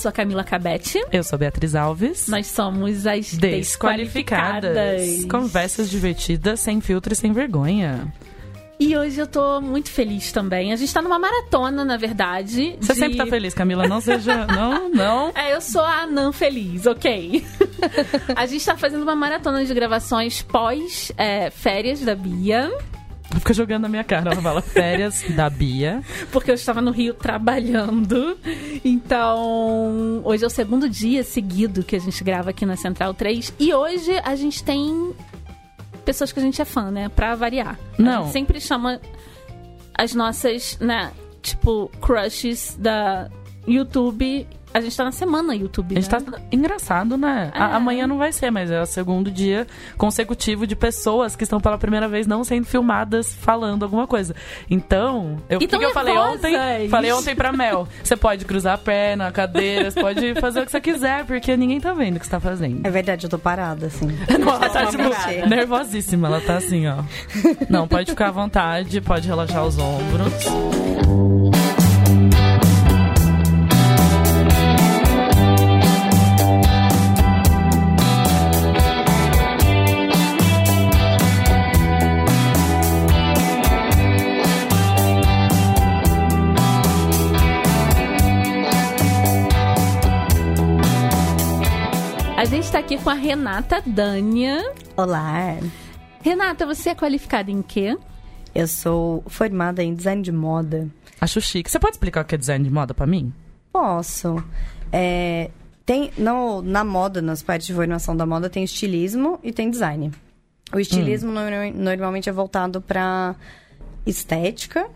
Eu sou a Camila Cabete. Eu sou a Beatriz Alves. Nós somos as Desqualificadas. Desqualificadas. Conversas divertidas, sem filtro e sem vergonha. E hoje eu tô muito feliz também. A gente tá numa maratona, na verdade. Você de- sempre tá feliz, Camila. Não seja. Não, não. É, eu sou a Nan feliz, ok. a gente tá fazendo uma maratona de gravações pós é, férias da Bia. Fica jogando na minha cara. Ela fala férias da Bia. porque eu estava no Rio trabalhando. Então, hoje é o segundo dia seguido que a gente grava aqui na Central 3. E hoje a gente tem pessoas que a gente é fã, né? Pra variar. A Não. gente sempre chama as nossas, né? Tipo, crushes da YouTube. A gente tá na semana YouTube, A gente né? tá engraçado, né? A- É. Amanhã não vai ser, mas é o segundo dia consecutivo de pessoas que estão pela primeira vez não sendo filmadas falando alguma coisa. Então, eu, o E que, tão que eu falei ontem? Falei ontem pra Mel. Você pode cruzar a perna, a cadeira, você pode fazer o que você quiser, porque ninguém tá vendo o que você tá fazendo. É verdade, eu tô parada, assim. Não, ela tá, tipo, nervosíssima. Ela tá assim, ó. Não, pode ficar à vontade, pode relaxar os ombros. Com a Renata Dânia. Olá, Renata, você é qualificada em quê? eu sou formada em design de moda. Acho chique. Você pode explicar o que é design de moda pra mim? Posso. É, tem, no, na moda, nas partes de formação da moda, tem estilismo e tem design. O estilismo norma- normalmente é voltado para estética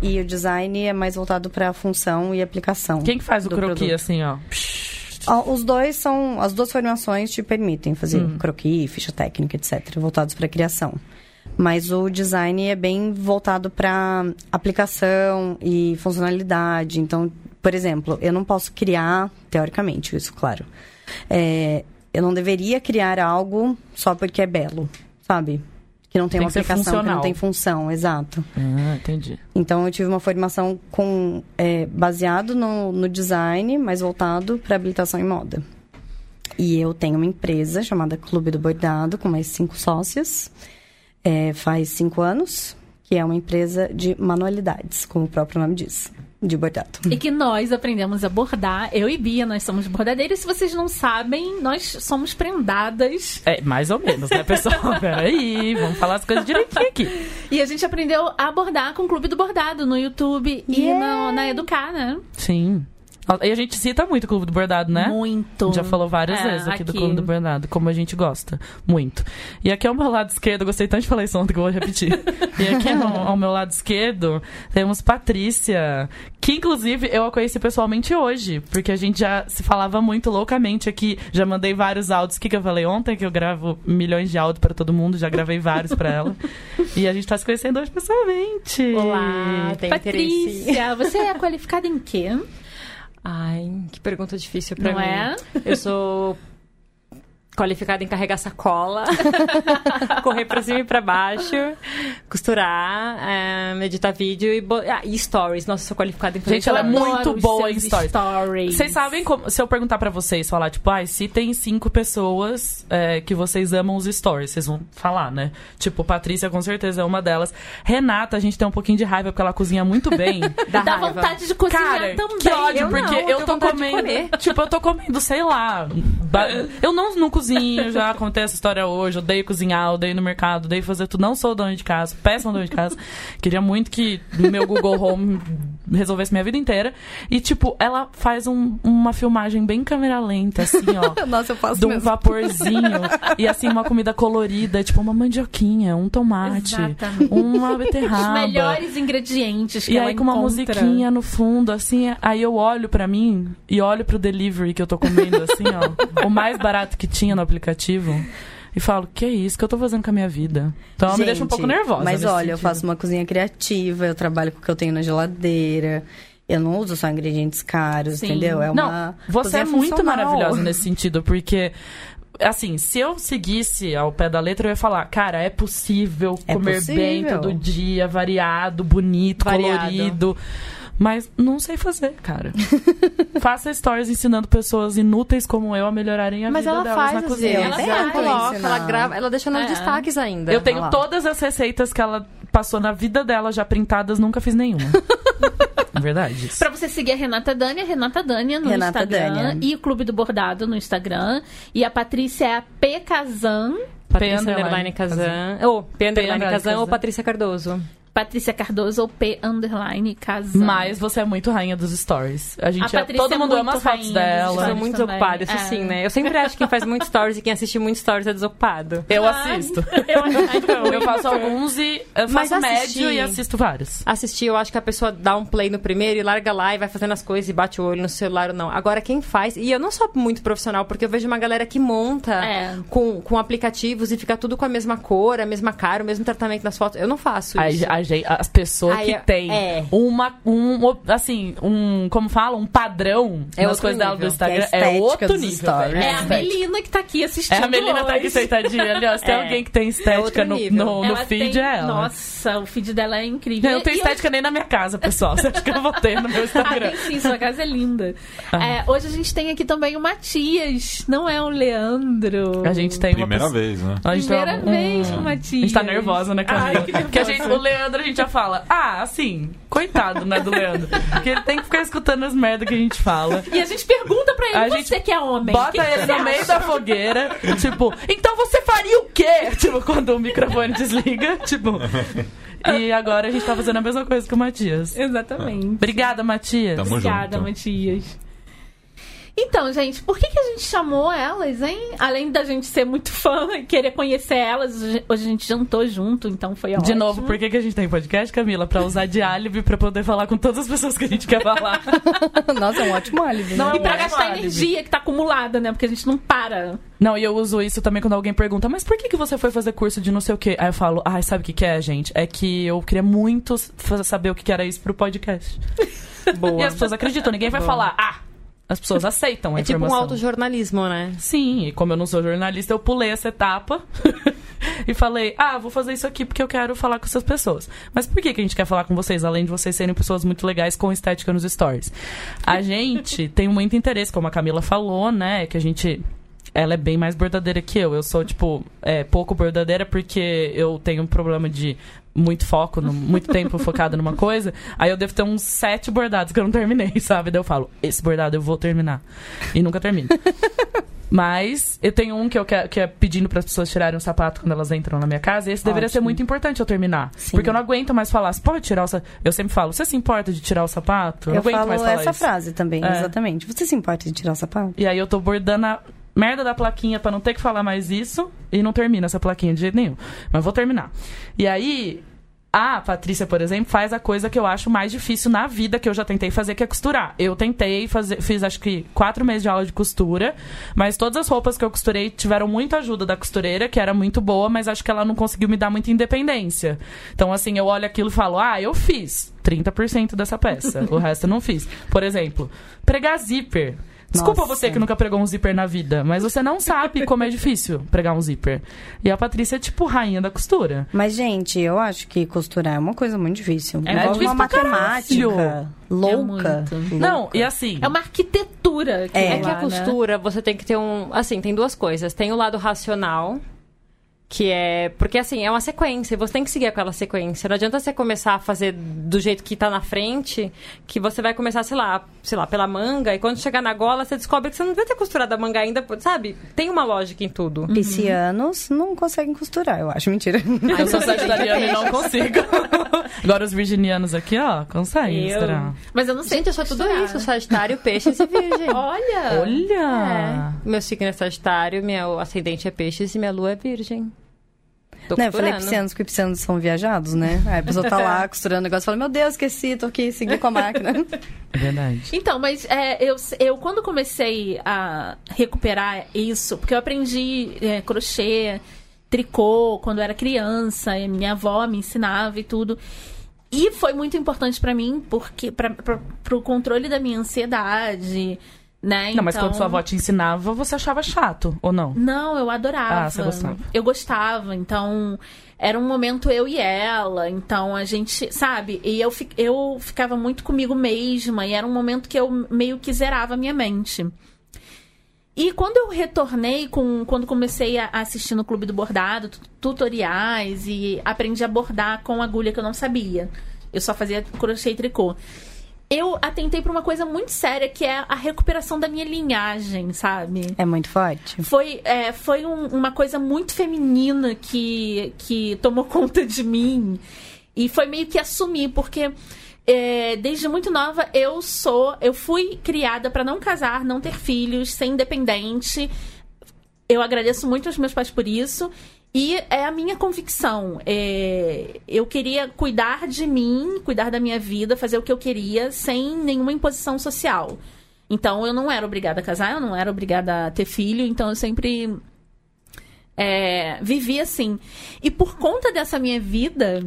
e o design é mais voltado para função e aplicação. Quem que faz o croquis produto. assim, ó? Ó, Os dois são. As duas formações te permitem fazer croquis, ficha técnica, etc., voltados para criação. Mas o design é bem voltado para aplicação e funcionalidade. Então, por exemplo, eu não posso criar, teoricamente, isso, claro. É, eu não deveria criar algo só porque é belo, sabe? Que não tem, Tem uma que aplicação, que não tem função, exato. Ah, entendi. Então eu tive uma formação com é, baseado no, no design, mas voltado para habilitação em moda. E eu tenho uma empresa chamada Clube do Bordado, com mais cinco sócios. É, faz cinco anos, que é uma empresa de manualidades, como o próprio nome diz, de bordado. E que nós aprendemos a bordar. Eu e Bia, nós somos bordadeiras. Se vocês não sabem, nós somos prendadas. É, mais ou menos, né, pessoal? Peraí, vamos falar as coisas direitinho aqui. E a gente aprendeu a bordar com o Clube do Bordado no YouTube e Yeah! no- na Educar, né? Sim. E a gente cita muito o Clube do Bordado, né? Muito. Já falou várias É, vezes aqui, do Clube do Bordado, como a gente gosta. Muito. E aqui ao meu lado esquerdo, eu gostei tanto de falar isso ontem que eu vou repetir. e aqui ao, ao meu lado esquerdo, temos Patrícia, que inclusive eu a conheci pessoalmente hoje, porque a gente já se falava muito loucamente aqui. Já mandei vários áudios. O que, que eu falei ontem? Que eu gravo milhões de áudios pra todo mundo, já gravei vários pra ela. e a gente tá se conhecendo hoje pessoalmente. Olá, tem interesse. Patrícia, você é qualificada em quê? Ai, que pergunta difícil Não mim. é? Eu sou qualificada em carregar sacola, correr pra cima e pra baixo, costurar, é, editar vídeo e, ah, e stories. Nossa, eu sou qualificada em fazer Gente, ela é muito boa em stories. stories. Vocês sabem como. Se eu perguntar pra vocês, falar, tipo, ai, se tem cinco pessoas é, que vocês amam os stories, vocês vão falar, né? Tipo, Patrícia com certeza é uma delas. Renata, a gente tem um pouquinho de raiva porque ela cozinha muito bem. Dá Dá vontade de cozinhar Cara, também. que ódio, Eu não, porque eu eu, tô comendo. Tipo, eu tô comendo, sei lá. Eu não, não cozinho, já contei essa história hoje. Odeio cozinhar, odeio no mercado, odeio fazer tudo. Não sou dona de casa, péssima dona de casa. Queria muito que meu Google Home resolvesse minha vida inteira. E, tipo, ela faz um- uma filmagem bem câmera lenta, assim, ó. Nossa, eu faço de um vaporzinho e assim uma comida colorida, tipo uma mandioquinha, um tomate, Exatamente. uma Os beterraba. melhores ingredientes que E aí com uma encontra. musiquinha no fundo, assim, aí eu olho pra mim e olho pro delivery que eu tô comendo, assim, ó, o mais barato que tinha no aplicativo. E falo, que é isso que eu tô fazendo com a minha vida? Então ela me deixa um Gente, pouco nervosa. Mas olha, eu sentido. faço uma cozinha criativa, eu trabalho com o que eu tenho na geladeira. Eu não uso só ingredientes caros, Sim. entendeu? É Não, uma você é muito funcional. maravilhosa nesse sentido, porque. Assim, se eu seguisse ao pé da letra, eu ia falar, cara, é possível É comer possível. bem todo dia, variado, bonito, Variado. colorido. Mas não sei fazer, cara. Faça stories ensinando pessoas inúteis como eu a melhorarem a Mas vida ela delas faz, na cozinha. Ela Ela, faz. coloca, Ensinar. ela grava, ela deixa nos É. destaques ainda. Eu tenho todas as receitas que ela passou na vida dela já printadas, nunca fiz nenhuma. É Verdade. isso. Pra você seguir a Renata Dânia, Renata Dânia no Renata Instagram. Dânia. E o Clube do Bordado no Instagram. E a Patrícia é a P Kazan. Patrícia P Underline Kazan. Ou P Underline Kazan ou. Patrícia Cardoso. Patrícia Cardoso ou P underline Kazan. Mas você é muito rainha dos stories. A gente A é- todo é mundo muito ama as fotos rainha dos dela. Eu sou muito também. desocupada, isso É. sim, né? Eu sempre acho que quem faz muito stories e quem assiste muito stories é desocupado. Eu assisto. Eu Eu faço alguns e eu faço médio e assisto vários. Assistir, eu acho que a pessoa dá um play no primeiro e larga lá e vai fazendo as coisas e bate o olho no celular ou não. Agora, quem faz... E eu não sou muito profissional, porque eu vejo uma galera que monta É. com, com aplicativos e fica tudo com a mesma cor, a mesma cara, o mesmo tratamento nas fotos. Eu não faço A, isso. a gente- as pessoas que têm é. uma, um, assim, um, como fala, um padrão É nas coisas dela do nível. Instagram, Que é é estética outro nível. stories. É a. Melina que tá aqui assistindo. É a Melina tá aqui hoje. sentadinha ali, ó. Se tem É. alguém que tem É estética no, no, no feed, tem- é ela. Nossa, o feed dela é incrível. Eu não tenho E estética nem na minha casa, pessoal. Você acha que eu vou ter no meu Ah, Instagram? tem sim, sua casa é linda. Ah. É, hoje a gente tem aqui também o Matias, não é o Leandro. A gente tem uma Primeira pessoa- vez, né? A gente Primeira um- vez com o Matias. A gente tá nervosa, né, Camila? Ai, que Porque a gente, o Leandro, a gente já fala, ah, assim, coitado, né, do Leandro. Porque ele tem que ficar escutando as merdas que a gente fala. E a gente pergunta pra ele, A você gente que é homem. Bota o que que ele no meio da fogueira, tipo, então você faria o quê? Tipo, quando o microfone desliga, tipo. E agora a gente tá fazendo a mesma coisa que o Matias. Exatamente. Obrigada, Matias. Tamo Obrigada, junto. Matias. Então, gente, por que, que a gente chamou elas, hein? Além da gente ser muito fã e querer conhecer elas, hoje a gente jantou junto, então foi ótimo. De novo, por que, que a gente tem podcast, Camila? Pra usar de álibi pra poder falar com todas as pessoas que a gente quer falar. Nossa, é um ótimo álibi. Não, né? E pra É um gastar álibi. energia que tá acumulada, né? Porque a gente não para. Não, e eu uso isso também quando alguém pergunta, mas por que, que você foi fazer curso de não sei o quê? Aí eu falo, ai, sabe o que, que é, gente? É que eu queria muito saber o que, que era isso pro podcast. Boa. E as pessoas acreditam, ninguém vai Boa. falar, ah! As pessoas aceitam a É tipo um informação. autojornalismo, né? Sim, e como eu não sou jornalista, eu pulei essa etapa e falei, ah, vou fazer isso aqui porque eu quero falar com essas pessoas. Mas por que, que a gente quer falar com vocês, além de vocês serem pessoas muito legais com estética nos stories? A gente tem muito interesse, como a Camila falou, né, que a gente... Ela é bem mais bordadeira que eu. Eu sou, tipo, é, pouco bordadeira porque eu tenho um problema de muito foco, no- muito tempo focado numa coisa. Aí eu devo ter uns sete bordados que eu não terminei, sabe? Daí eu falo, esse bordado eu vou terminar. E nunca termino. Mas eu tenho um que eu quero, que é pedindo para as pessoas tirarem o sapato quando elas entram na minha casa. E esse deveria ser Ótimo. muito importante eu terminar. Sim. Porque eu não aguento mais falar. Você pode tirar o sapato? Eu sempre falo, você se importa de tirar o sapato? Eu, Eu não aguento falo mais falar essa isso. frase também, É. exatamente. Você se importa de tirar o sapato? E aí eu tô bordando a merda da plaquinha pra não ter que falar mais isso. E não termina essa plaquinha de jeito nenhum. Mas vou terminar. E aí. A Patrícia, por exemplo, faz a coisa que eu acho mais difícil na vida que eu já tentei fazer, que é costurar. Eu tentei fazer, fiz acho que quatro meses de aula de costura, mas todas as roupas que eu costurei tiveram muita ajuda da costureira, que era muito boa, mas acho que ela não conseguiu me dar muita independência. Então, assim, eu olho aquilo e falo, ah, eu fiz 30% dessa peça, o resto eu não fiz. Por exemplo, pregar zíper. Desculpa Nossa. você que nunca pregou um zíper na vida, mas você não sabe como é difícil pregar um zíper. E a Patrícia é tipo rainha da costura. Mas, gente, eu acho que costurar é uma coisa muito difícil. É Envolve difícil uma pra caralho. matemática louca. É muito. Não, Louca. e assim. É uma arquitetura. Que É. É que a né? costura, você tem que ter um. Assim, tem duas coisas. Tem o lado racional, que é. Porque, assim, é uma sequência. Você tem que seguir aquela sequência. Não adianta você começar a fazer do jeito que tá na frente, que você vai começar, sei lá, sei lá, pela manga, e quando chegar na gola, você descobre que você não devia ter costurado a manga ainda, sabe? Tem uma lógica em tudo. Piscianos não conseguem costurar, eu acho. Mentira. Eu sou sagitariana e não consigo. Agora os virginianos aqui, ó, conseguem Eu- misturar. Mas eu não sei Gente, eu sou tudo costurar. isso: Sagitário, Peixes e Virgem. Olha! Olha! É. Meu signo é Sagitário, meu ascendente é Peixes e minha lua é Virgem. Tô Não, eu falei piscianos, porque piscianos são viajados, né? Aí a pessoa tá lá costurando o negócio e fala, meu Deus, esqueci, tô aqui, segui com a máquina. É verdade. Então, mas é, eu, eu quando comecei a recuperar isso, porque eu aprendi é, crochê, tricô quando eu era criança, e minha avó me ensinava e tudo. E foi muito importante pra mim, porque para pro controle da minha ansiedade, Né? Não, mas Então- quando sua avó te ensinava, você achava chato, ou não? Não, eu adorava. Ah, você gostava. Eu gostava, então era um momento eu e ela, então a gente, sabe? E eu, eu ficava muito comigo mesma, e era um momento que eu meio que zerava a minha mente. E quando eu retornei, com, quando comecei a assistir no Clube do Bordado, tu- tutoriais, e aprendi a bordar com agulha que eu não sabia. Eu só fazia crochê e tricô. Eu atentei para uma coisa muito séria, que é a recuperação da minha linhagem, sabe? É muito forte. Foi, é, foi um- uma coisa muito feminina que, que tomou conta de mim. E foi meio que assumir, porque é, desde muito nova eu sou. Eu fui criada para não casar, não ter filhos, ser independente. Eu agradeço muito aos meus pais por isso. E é a minha convicção. É, eu queria cuidar de mim, cuidar da minha vida, fazer o que eu queria, sem nenhuma imposição social. Então eu não era obrigada a casar, eu não era obrigada a ter filho, então eu sempre é, vivi assim. E por conta dessa minha vida,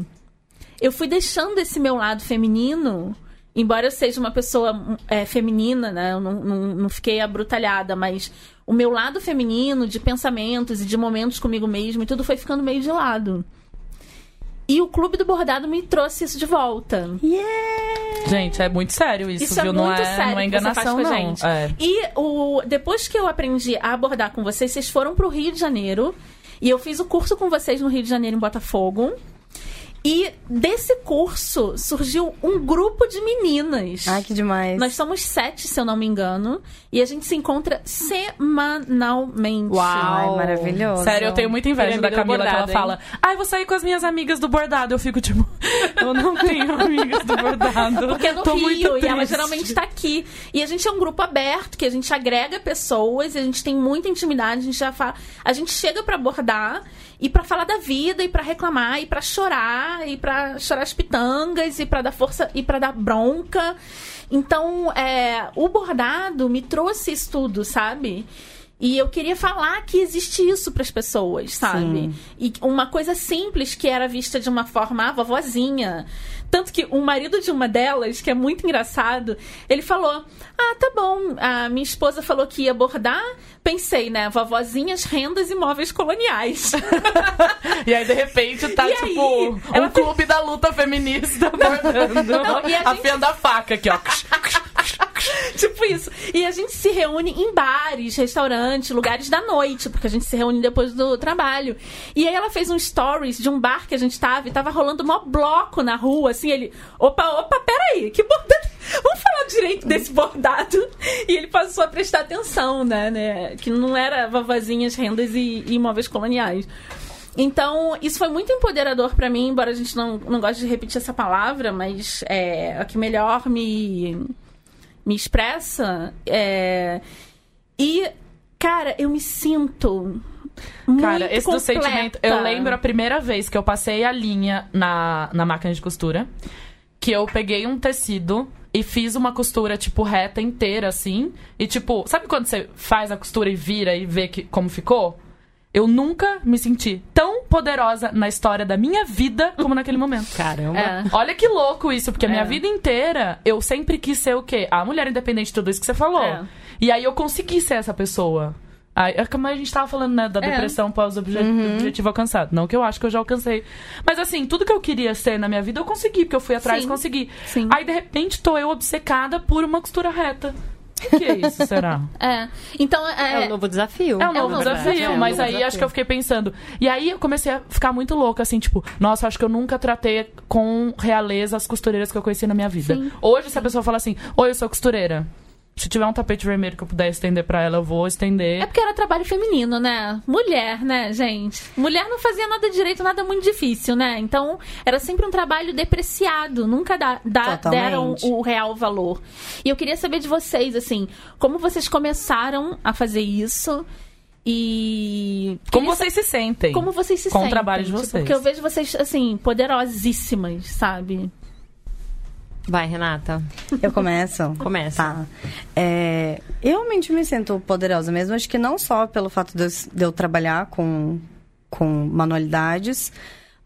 eu fui deixando esse meu lado feminino. Embora eu seja uma pessoa é, feminina, né? Eu não, não, não fiquei abrutalhada, mas o meu lado feminino, de pensamentos e de momentos comigo mesmo, e tudo foi ficando meio de lado. E o Clube do Bordado me trouxe isso de volta. Gente, é muito sério isso, Isso é viu? muito não é, sério não é enganação, com a não. gente. É. E o, depois que eu aprendi a abordar com vocês, vocês foram pro Rio de Janeiro. E eu fiz o curso com vocês no Rio de Janeiro, em Botafogo. E desse curso surgiu um grupo de meninas. Ai, que demais. Nós somos sete, se eu não me engano. E a gente se encontra semanalmente. Ai, maravilhoso. Sério, eu tenho muita inveja da Camila que ela bordado, hein? fala. Ai, vou sair com as minhas amigas do bordado. Eu fico tipo, eu não tenho amigas do bordado. Porque é no Tô muito Rio, e ela geralmente tá aqui. E a gente é um grupo aberto, que a gente agrega pessoas, e a gente tem muita intimidade, a gente já fala. A gente chega pra abordar e pra falar da vida, e pra reclamar, e pra chorar, e pra chorar as pitangas, e pra dar força, e pra dar bronca. Então, é, o bordado me trouxe isso tudo, sabe? E eu queria falar que existe isso para as pessoas, sabe? Sim. E uma coisa simples que era vista de uma forma, ah, vovozinha. Tanto que o marido de uma delas, que é muito engraçado, ele falou: Ah, tá bom, a minha esposa falou que ia bordar. Pensei, né? Vovozinhas, rendas e móveis coloniais. E aí, de repente, tá E tipo aí? um clube da luta feminista bordando. Não, e a gente- Afiando a faca aqui, ó. tipo isso. E a gente se reúne em bares, restaurantes, lugares da noite, porque a gente se reúne depois do trabalho. E aí ela fez um stories de um bar que a gente tava e tava rolando mó bloco na rua, assim, ele. Opa, opa, peraí, que bordado. Vamos falar direito desse bordado. E ele passou a prestar atenção, né? né? Que não era vovozinhas, rendas e, e imóveis coloniais. Então, isso foi muito empoderador pra mim, embora a gente não, não goste de repetir essa palavra, mas é a que melhor me, me expressa. É... E, cara, eu me sinto. Cara, muito esse do completa. sentimento. Eu lembro a primeira vez que eu passei a linha na, na máquina de costura. Que eu peguei um tecido e fiz uma costura, tipo, reta inteira, assim. E, tipo, sabe quando você faz a costura e vira e vê que, como ficou? Eu nunca me senti tão poderosa na história da minha vida como naquele momento. Caramba. É. Olha que louco isso, porque a minha É. vida inteira eu sempre quis ser o quê? A mulher independente de tudo isso que você falou. É. E aí eu consegui ser essa pessoa. Aí, é como a gente tava falando, né, da É. depressão pós-objetivo alcançado. Não que eu acho que eu já alcancei. Mas assim, tudo que eu queria ser na minha vida eu consegui, porque eu fui atrás e Sim. consegui. Sim. Aí de repente tô eu obcecada por uma costura reta. O que é isso, será? É. Então, É é. um novo desafio. É um novo novo desafio, desafio, mas é um aí novo acho que eu fiquei pensando. E aí eu comecei a ficar muito louca, assim, tipo, nossa, acho que eu nunca tratei com realeza as costureiras que eu conheci na minha vida. Sim. Hoje, se a pessoa fala assim, oi, eu sou costureira. Se tiver um tapete vermelho que eu puder estender pra ela, eu vou estender. É porque era trabalho feminino, né? Mulher, né, gente? Mulher não fazia nada direito, nada muito difícil, né? Então, era sempre um trabalho depreciado. Nunca dá, dá- Totalmente. deram o real valor. E eu queria saber de vocês, assim, como vocês começaram a fazer isso e... Como vocês se sentem? Como vocês se com sentem? o trabalho de tipo, vocês. Porque eu vejo vocês, assim, poderosíssimas, sabe? Vai, Renata. Eu começo? Começa. Tá. É, eu realmente me sinto poderosa mesmo. Acho que não só pelo fato de eu, de eu trabalhar com, com manualidades,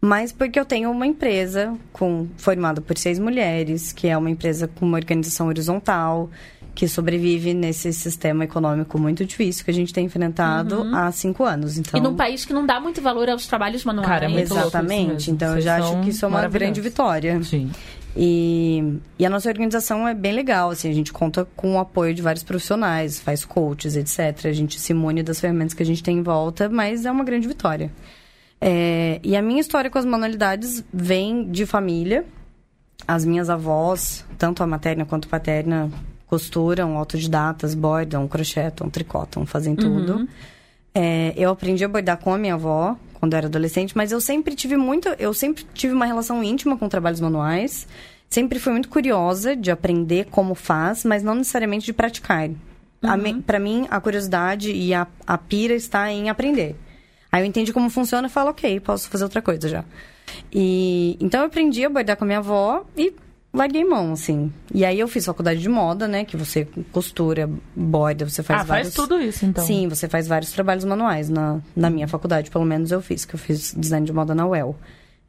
mas porque eu tenho uma empresa com, formada por seis mulheres, que é uma empresa com uma organização horizontal, que sobrevive nesse sistema econômico muito difícil que a gente tem enfrentado há cinco anos. Então, E num país que não dá muito valor aos trabalhos manuais. Cara, é muito louco isso exatamente. mesmo. Então eu Vocês já acho que isso é uma grande vitória. Sim. E, e a nossa organização é bem legal, assim, a gente conta com o apoio de vários profissionais, faz coaches, etc. A gente se imune das ferramentas que a gente tem em volta, mas é uma grande vitória. É, e a minha história com as manualidades vem de família. As minhas avós, tanto a materna quanto a paterna, costuram, autodidatas, bordam, crochetam, tricotam, fazem tudo. É, eu aprendi a bordar com a minha avó quando eu era adolescente, mas eu sempre tive muito, eu sempre tive uma relação íntima com trabalhos manuais. Sempre fui muito curiosa de aprender como faz, mas não necessariamente de praticar. A me- Pra mim, a curiosidade e a, a pira está em aprender. Aí eu entendi como funciona e falo, ok, posso fazer outra coisa já. E então eu aprendi a bordar com a minha avó e larguei mão, assim. E aí eu fiz faculdade de moda, né? Que você costura, borda, você faz ah, vários... faz tudo isso, então. Sim, você faz vários trabalhos manuais. Na, na minha faculdade, pelo menos, eu fiz, que eu fiz design de moda na UEL,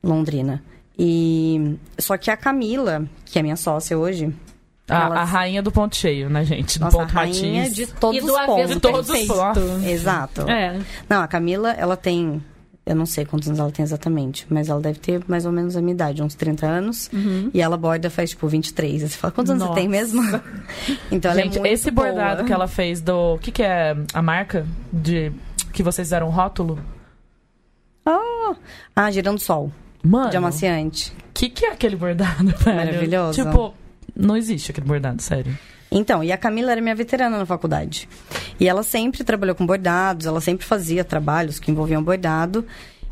Londrina. E. Só que a Camila, que é minha sócia hoje. A, ela- a rainha do ponto cheio, né, gente? Do nossa, ponto rainha matiz. de todos E do os pontos. De todos os pontos. Exato. É. Não, a Camila, ela tem. Eu não sei quantos anos ela tem exatamente, mas ela deve ter mais ou menos a minha idade, uns 30 anos. E ela borda faz, tipo, 23. Aí você fala, quantos anos você tem Nossa. mesmo? então ela Gente, é muito esse bordado boa. que ela fez do. O que, que é a marca de. Que vocês fizeram um rótulo? Ah, ah, girando sol, Mano. de amaciante. O que, que é aquele bordado, velho? Maravilhoso. Tipo, não existe aquele bordado, sério. Então, e a Camila era minha veterana na faculdade. E ela sempre trabalhou com bordados, ela sempre fazia trabalhos que envolviam bordado.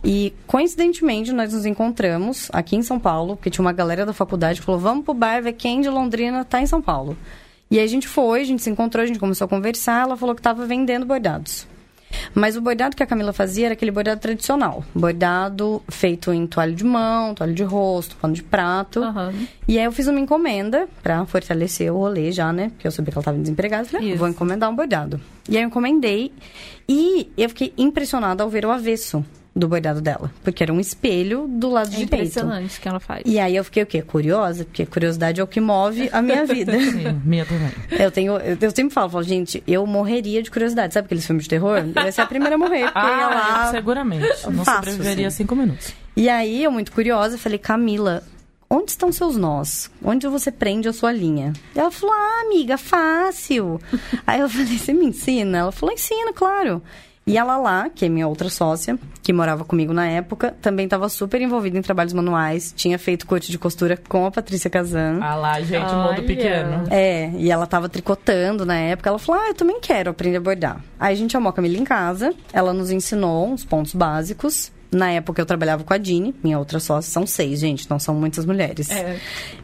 E, coincidentemente, nós nos encontramos aqui em São Paulo, porque tinha uma galera da faculdade que falou: vamos pro bar ver quem de Londrina tá em São Paulo. E aí a gente foi, a gente se encontrou, a gente começou a conversar, ela falou que estava vendendo bordados. Mas o bordado que a Camila fazia era aquele bordado tradicional. Bordado feito em toalha de mão, toalha de rosto, pano de prato. Aham. E aí eu fiz uma encomenda pra fortalecer o rolê já, né? Porque eu sabia que ela tava desempregada. Falei, ah, Isso. vou encomendar um bordado. E aí eu encomendei. E eu fiquei impressionada ao ver o avesso do bordado dela. Porque era um espelho do lado É direito. impressionante o que ela faz. E aí eu fiquei o quê? Curiosa? Porque curiosidade é o que move a minha vida. Sim, minha também. eu tenho... Eu, eu sempre falo, falo, gente, eu morreria de curiosidade. Sabe aqueles filmes de terror? Eu ia ser a primeira a morrer. Porque eu Ah, lá... eu seguramente. Não faço, sobreviveria assim. cinco minutos. E aí, eu muito curiosa, falei, Camila, onde estão seus nós? Onde você prende a sua linha? Ela falou, ah, amiga, fácil. aí eu falei, você me ensina? Ela falou, ensino, claro. E ela lá, que é minha outra sócia, que morava comigo na época, também estava super envolvida em trabalhos manuais, tinha feito corte de costura com a Patrícia Kazan. Ah lá, gente, Olha. mundo pequeno. É, e ela tava tricotando na época. Ela falou: Ah, eu também quero aprender a bordar. Aí a gente chamou a Camila em casa, ela nos ensinou uns pontos básicos. Na época eu trabalhava com a Dini, minha outra sócia. São seis, gente, não são muitas mulheres. É.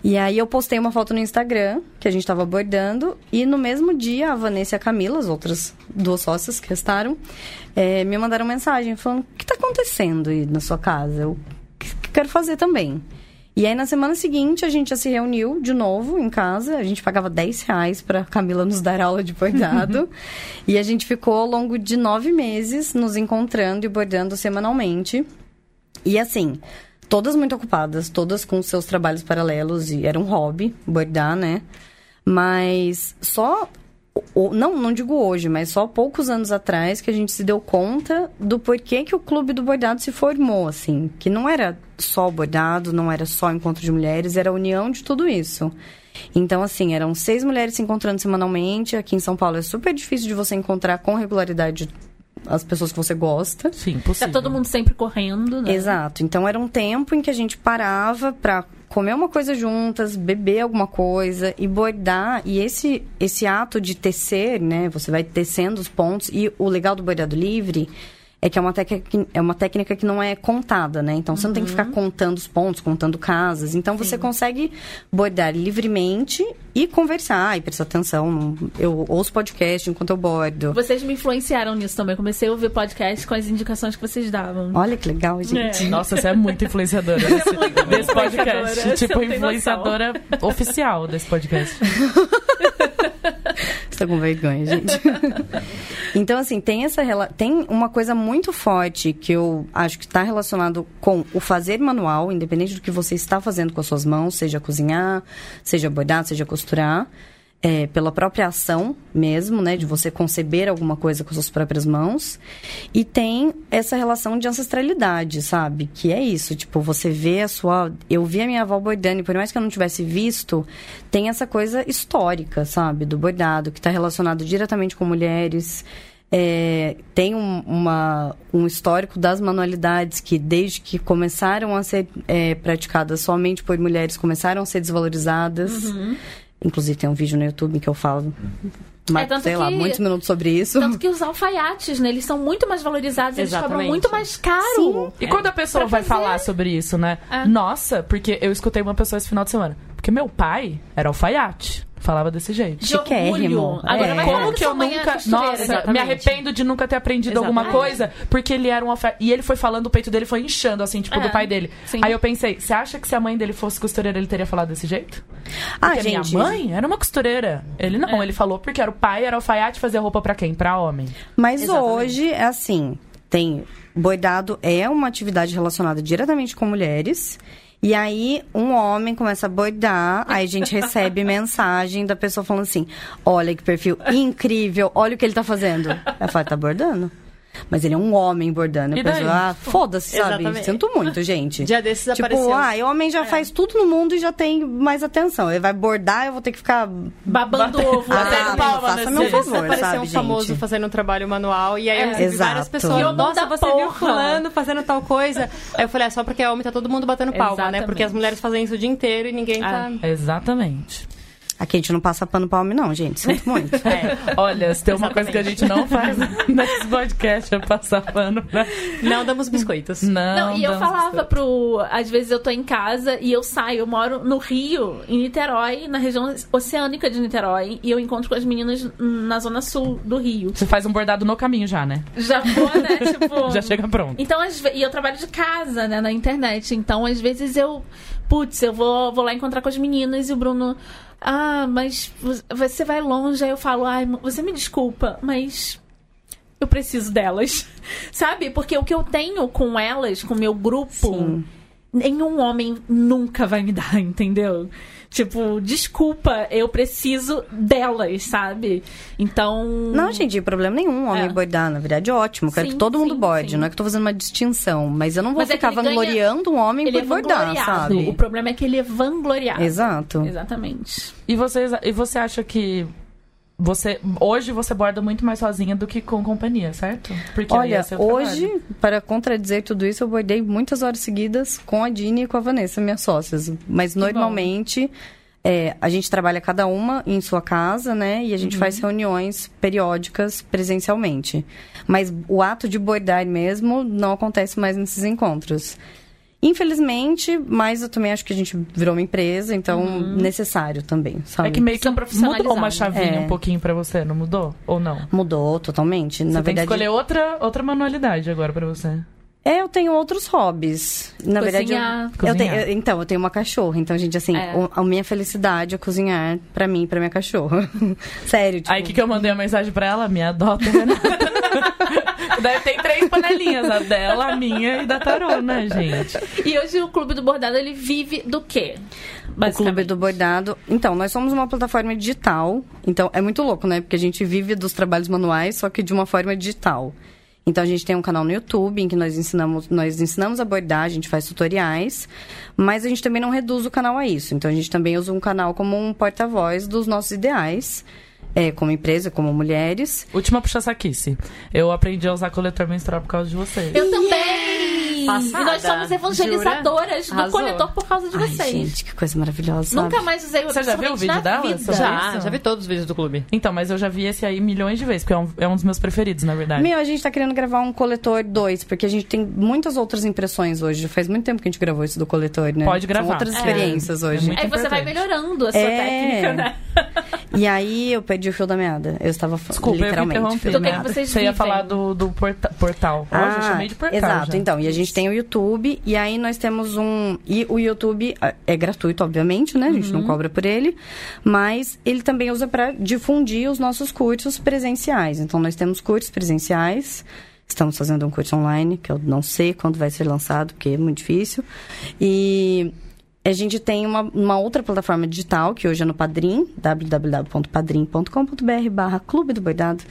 E aí eu postei uma foto no Instagram, que a gente tava bordando. E no mesmo dia, a Vanessa e a Camila, as outras duas sócias que restaram, eh, me mandaram mensagem falando: O que tá acontecendo aí na sua casa? Eu que- que quero fazer também. E aí, na semana seguinte, a gente já se reuniu de novo em casa. A gente pagava 10 reais pra Camila nos dar aula de bordado. e a gente ficou ao longo de nove meses nos encontrando e bordando semanalmente. E assim, todas muito ocupadas, todas com seus trabalhos paralelos. E era um hobby bordar, né? Mas só. O- Não, não digo hoje, mas só poucos anos atrás que a gente se deu conta do porquê que o Clube do Bordado se formou, assim. Que não era só o bordado, não era só encontro de mulheres, era a união de tudo isso. Então, assim, eram seis mulheres se encontrando semanalmente. Aqui em São Paulo é super difícil de você encontrar com regularidade as pessoas que você gosta. Sim, Tá possível. todo mundo sempre correndo, né? Exato. Então era um tempo em que a gente parava pra comer uma coisa juntas, beber alguma coisa e bordar. E esse esse ato de tecer, né? Você vai tecendo os pontos. E o legal do bordado livre é que é uma técnica que, é uma técnica que não é contada, né? Então você não tem que ficar contando os pontos, contando casas. Então você consegue bordar livremente e conversar e prestar atenção. Eu ouço podcast enquanto eu bordo. Vocês me influenciaram nisso também. Comecei a ouvir podcast com as indicações que vocês davam. Olha que legal, gente. É. Nossa, você é muito influenciadora desse, muito desse podcast. Tipo, influenciadora oficial desse podcast. Estou com vergonha, gente. então, assim, tem essa tem uma coisa muito forte que eu acho que está relacionado com o fazer manual, independente do que você está fazendo com as suas mãos, seja cozinhar, seja bordar, seja costurar. É, pela própria ação mesmo, né? De você conceber alguma coisa com suas próprias mãos. E tem essa relação de ancestralidade, sabe? Que é isso, tipo, você vê a sua... Eu vi a minha avó bordando, e por mais que eu não tivesse visto, tem essa coisa histórica, sabe? Do bordado, que está relacionado diretamente com mulheres... É, tem um, uma, um histórico das manualidades que, desde que começaram a ser é, praticadas somente por mulheres, começaram a ser desvalorizadas. Uhum. Inclusive, tem um vídeo no YouTube que eu falo. Mas, É, tanto sei lá, que- muitos minutos sobre isso. Tanto que os alfaiates, né? Eles são muito mais valorizados, eles cobram muito mais caro. E quando a pessoa Pra vai fazer- falar sobre isso, né? É. Nossa, porque eu escutei uma pessoa esse final de semana. Porque meu pai era alfaiate. Falava desse jeito. De Chiquérrimo. orgulho. Agora É. Como que eu é nunca. Nossa, me Exatamente. arrependo de nunca ter aprendido alguma Exatamente. coisa, porque ele era um alfaiate. E ele foi falando, o peito dele foi inchando, assim, tipo, É, do pai dele. sim. Aí eu pensei, você acha que se a mãe dele fosse costureira, ele teria falado desse jeito? Ah, Porque a gente. minha mãe era uma costureira. Ele não, É. ele falou porque era o pai, era alfaiate, fazia roupa pra quem? Pra homem. Mas Exatamente. hoje é assim, tem bordado é uma atividade relacionada diretamente com mulheres. E aí um homem começa a bordar, aí a gente recebe mensagem da pessoa falando assim: "Olha que perfil incrível, olha o que ele tá fazendo". Eu falo: "Tá bordando?" Mas ele é um homem bordando. Eu E penso, daí? ah, foda-se, sabe? Exatamente. Sinto muito, gente. Dia desses tipo, apareceu. ah, o homem já faz tudo no mundo e já tem mais atenção. Ele vai bordar, eu vou ter que ficar Babando o ovo. Ah, Batendo palma faça meu favor, apareceu sabe, um famoso gente? fazendo um trabalho manual e aí eu É. várias pessoas. Eu, Nossa, você viu porra." fulano fazendo tal coisa? Aí eu falei, é só porque é homem, tá todo mundo batendo palma, né? Exatamente. Porque as mulheres fazem isso o dia inteiro e ninguém tá... Exatamente. Aqui a gente não passa pano pra homem, não, gente. Sinto muito. É. Olha, se tem uma coisa que a gente não faz nesse podcast é passar pano pra. Não damos biscoitos. Não, Não, e eu falava certo. pro. Às vezes eu tô em casa e eu saio, eu moro no Rio, em Niterói, na região oceânica de Niterói, e eu encontro com as meninas na zona sul do Rio. Você faz um bordado no caminho já, né? Já vou, né? Tipo. Já chega pronto. Então, às e eu trabalho de casa, né, na internet. Então, às vezes eu, putz, eu vou, vou lá encontrar com as meninas e o Bruno, ah, mas vo- você vai longe. Aí eu falo, ai, você me desculpa, mas eu preciso delas. Sabe? Porque o que eu tenho com elas, com o meu grupo, Sim. Nenhum homem nunca vai me dar, entendeu? Tipo, desculpa, eu preciso delas, sabe? Então. Não, gente, problema nenhum. Homem É. bordar, na verdade, é ótimo. Quero Sim, que todo mundo sim, borde. sim. Não é que eu tô fazendo uma distinção. Mas eu não vou Mas é ficar que ele ganha- vangloriando um homem Ele por é bordar, sabe? O problema é que ele é vangloriado. Exato. Exatamente. E você, e você acha que você hoje você borda muito mais sozinha do que com companhia, certo? Porque Olha, é hoje, trabalho. para contradizer tudo isso, eu bordei muitas horas seguidas com a Dini e com a Vanessa, minhas sócias. Mas normalmente é, a gente trabalha cada uma em sua casa, né? E a gente faz reuniões periódicas presencialmente. Mas o ato de bordar mesmo não acontece mais nesses encontros. Infelizmente, mas eu também acho que a gente virou uma empresa, então necessário também, sabe? É que meio que profissionalizados. mudou uma chavinha É. um pouquinho pra você, não mudou? Ou não? Mudou totalmente. Na você tem que verdade, escolher outra, outra manualidade agora pra você. É, eu tenho outros hobbies. Na verdade, eu, Cozinhar. eu Cozinhar. tenho, eu- então, eu tenho uma cachorra. Então, gente, assim, É. o- a minha felicidade é cozinhar pra mim e pra minha cachorra. Sério, tipo... Aí que, que eu mandei a mensagem pra ela? Me adota. Daí tem três panelinhas, a dela, a minha e da Tarô, né, gente? E hoje o Clube do Bordado, ele vive do quê? O Clube do Bordado. Então, nós somos uma plataforma digital. Então, é muito louco, né? Porque a gente vive dos trabalhos manuais, só que de uma forma digital. Então, a gente tem um canal no YouTube em que nós ensinamos, nós ensinamos a bordar, a gente faz tutoriais, mas a gente também não reduz o canal a isso. Então, a gente também usa um canal como um porta-voz dos nossos ideais, é, como empresa, como mulheres. Última puxa-saquice. Eu aprendi a usar coletor menstrual por causa de vocês. Eu também! Passada. E nós somos evangelizadoras Jura? do Arrasou. coletor por causa de Ai, vocês. gente, que coisa maravilhosa, sabe? Nunca mais usei Você já viu o vídeo na dela vida. Já, isso? já vi todos os vídeos do clube. Então, mas eu já vi esse aí milhões de vezes, porque é um, é um dos meus preferidos, na verdade. Meu, a gente tá querendo gravar um coletor 2, porque a gente tem muitas outras impressões hoje. Já faz muito tempo que a gente gravou isso do coletor, né? Pode gravar. São outras É. experiências É hoje. Aí você vai melhorando a sua É. técnica, né? E aí eu perdi o fio da meada. Eu estava falando Desculpa, eu me literalmente. interrompi. Você ia falar do, do porta- portal. Hoje eu chamei de portal. Exato, já. então. E a gente tem o YouTube, e aí nós temos um. E o YouTube é gratuito, obviamente, né? A gente não Uhum. cobra por ele. Mas ele também usa para difundir os nossos cursos presenciais. Então nós temos cursos presenciais. Estamos fazendo um curso online, que eu não sei quando vai ser lançado, porque é muito difícil. E a gente tem uma, uma outra plataforma digital, que hoje é no Padrim, www.padrim.com.br barra Clube do Bordado,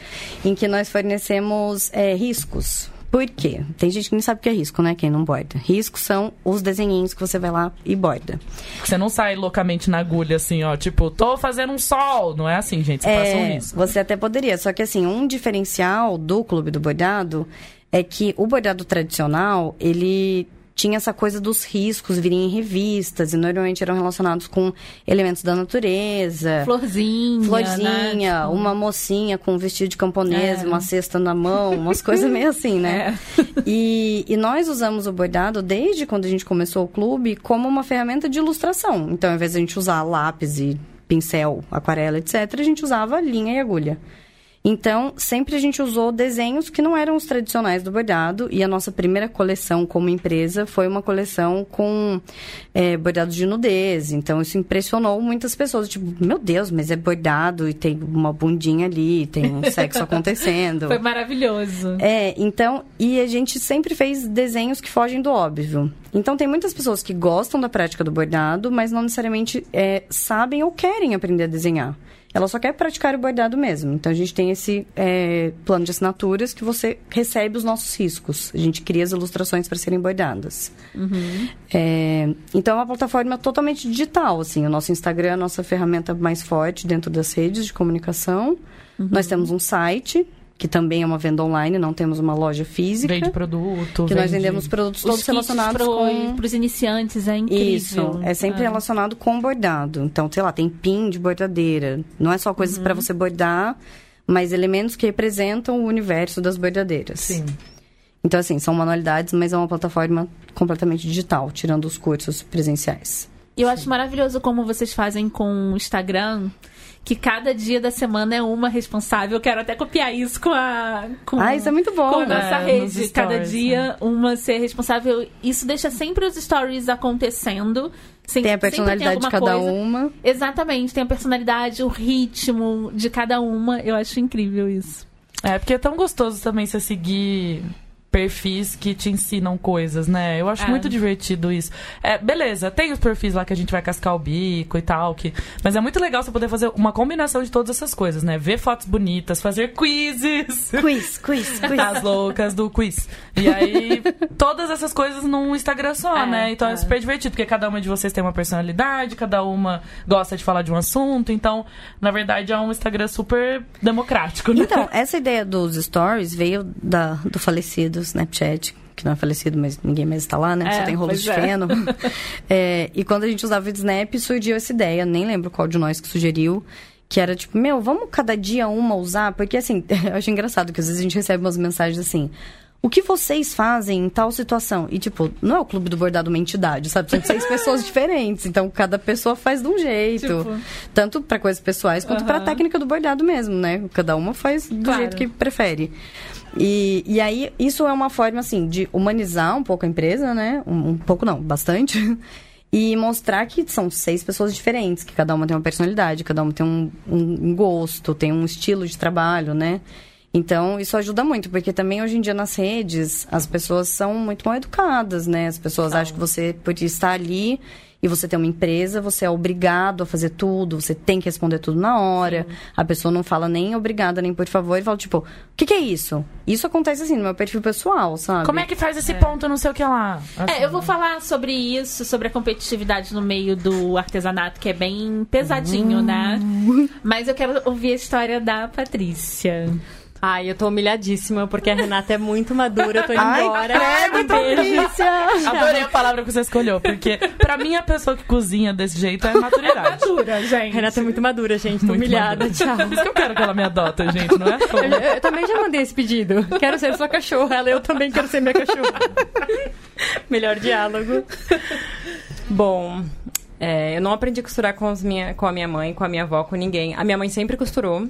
em que nós fornecemos é, riscos. Por quê? Tem gente que não sabe o que é risco, né? Quem não borda. Riscos são os desenhinhos que você vai lá e borda. Você não sai loucamente na agulha assim, ó, tipo, tô fazendo um sol. Não é assim, gente. Você É, passa um risco. Você até poderia, só que assim, um diferencial do Clube do Bordado é que o bordado tradicional, ele tinha essa coisa dos riscos virem em revistas e normalmente eram relacionados com elementos da natureza. Florzinha. Florzinha, né? Uma mocinha com um vestido de camponês, É. uma cesta na mão, umas coisas meio assim, né? E, e nós usamos o bordado desde quando a gente começou o clube como uma ferramenta de ilustração. Então, ao invés de a gente usar lápis e pincel, aquarela, etc., a gente usava linha e agulha. Então, sempre a gente usou desenhos que não eram os tradicionais do bordado. E a nossa primeira coleção como empresa foi uma coleção com é, bordados de nudez. Então, isso impressionou muitas pessoas. Tipo, meu Deus, mas é bordado e tem uma bundinha ali, tem um sexo acontecendo. Foi maravilhoso. É, então, e a gente sempre fez desenhos que fogem do óbvio. Então, tem muitas pessoas que gostam da prática do bordado, mas não necessariamente é, sabem ou querem aprender a desenhar. Ela só quer praticar o bordado mesmo. Então, a gente tem esse é, plano de assinaturas que você recebe os nossos riscos. A gente cria as ilustrações para serem bordadas. É, então, é uma plataforma totalmente digital, assim. O nosso Instagram é a nossa ferramenta mais forte dentro das redes de comunicação. Nós temos um site, que também é uma venda online, não temos uma loja física. Vende produto. Que nós vende- vendemos produtos Os todos relacionados pro, com... pros iniciantes é incrível. Isso, é sempre Ah. relacionado com bordado. Então, sei lá, tem pin de bordadeira. Não é só coisas Uhum. para você bordar, mas elementos que representam o universo das bordadeiras. Sim. Então, assim, são manualidades, mas é uma plataforma completamente digital, tirando os cursos presenciais. E eu acho maravilhoso como vocês fazem com o Instagram, que cada dia da semana é uma responsável. Eu quero até copiar isso com a. Com, Ah, isso é muito bom. Com a nossa É, rede. Cada stories, dia uma ser responsável. Isso deixa sempre os stories acontecendo. Sem- Tem a personalidade de alguma cada coisa. uma. Exatamente, tem a personalidade, o ritmo de cada uma. Eu acho incrível isso. É, porque é tão gostoso também você seguir perfis que te ensinam coisas, né? Eu acho É. muito divertido isso. É, beleza, tem os perfis lá que a gente vai cascar o bico e tal, que... mas é muito legal você poder fazer uma combinação de todas essas coisas, né? Ver fotos bonitas, fazer quizzes. Quiz, quiz, quiz. As loucas do quiz. E aí, todas essas coisas num Instagram só, É, né? Então é. é. super divertido, porque cada uma de vocês tem uma personalidade, cada uma gosta de falar de um assunto. Então, na verdade, é um Instagram super democrático, né? Então, essa ideia dos stories veio da, do falecido Snapchat, que não é falecido, mas ninguém mais está lá, né? É, Só tem rolos de é. feno. É, e quando a gente usava o Snap, surgiu essa ideia, nem lembro qual de nós que sugeriu, que era tipo, meu, vamos cada dia uma usar? Porque assim, eu acho engraçado que às vezes a gente recebe umas mensagens assim. O que vocês fazem em tal situação? E, tipo, não é o clube do bordado uma entidade, sabe? São seis pessoas diferentes. Então, cada pessoa faz de um jeito. Tipo. Tanto para coisas pessoais quanto para a técnica do bordado mesmo, né? Cada uma faz do Claro. jeito que prefere. E, e aí, isso é uma forma, assim, de humanizar um pouco a empresa, né? Um, um pouco não, bastante. E mostrar que são seis pessoas diferentes, que cada uma tem uma personalidade, cada uma tem um, um gosto, tem um estilo de trabalho, né? Então, isso ajuda muito, porque também hoje em dia nas redes, as pessoas são muito mal educadas, né? As pessoas acham que você, por estar ali e você ter uma empresa, você é obrigado a fazer tudo, você tem que responder tudo na hora. A pessoa não fala nem obrigada, nem por favor, e fala, tipo, o que, que é isso? Isso acontece assim no meu perfil pessoal, sabe? Como é que faz esse ponto, não sei o que lá? É, eu vou falar sobre isso, sobre a competitividade no meio do artesanato, que é bem pesadinho, né? Mas eu quero ouvir a história da Patrícia. Ai, eu tô humilhadíssima, porque a Renata é muito madura, eu tô indo Ai, embora. credo, beijo. Patrícia! Adorei a palavra que você escolheu, porque pra mim a pessoa que cozinha desse jeito é maturidade. Madura, gente. Renata é muito madura, gente, tô Muito humilhada, madura. tchau. Por isso que eu quero que ela me adota, gente, não é à Eu, eu também já mandei esse pedido. Quero ser sua cachorra. Ela, eu também quero ser minha cachorra. Melhor diálogo. Bom, é, eu não aprendi a costurar com, as minha, com a minha mãe, com a minha avó, com ninguém. A minha mãe sempre costurou.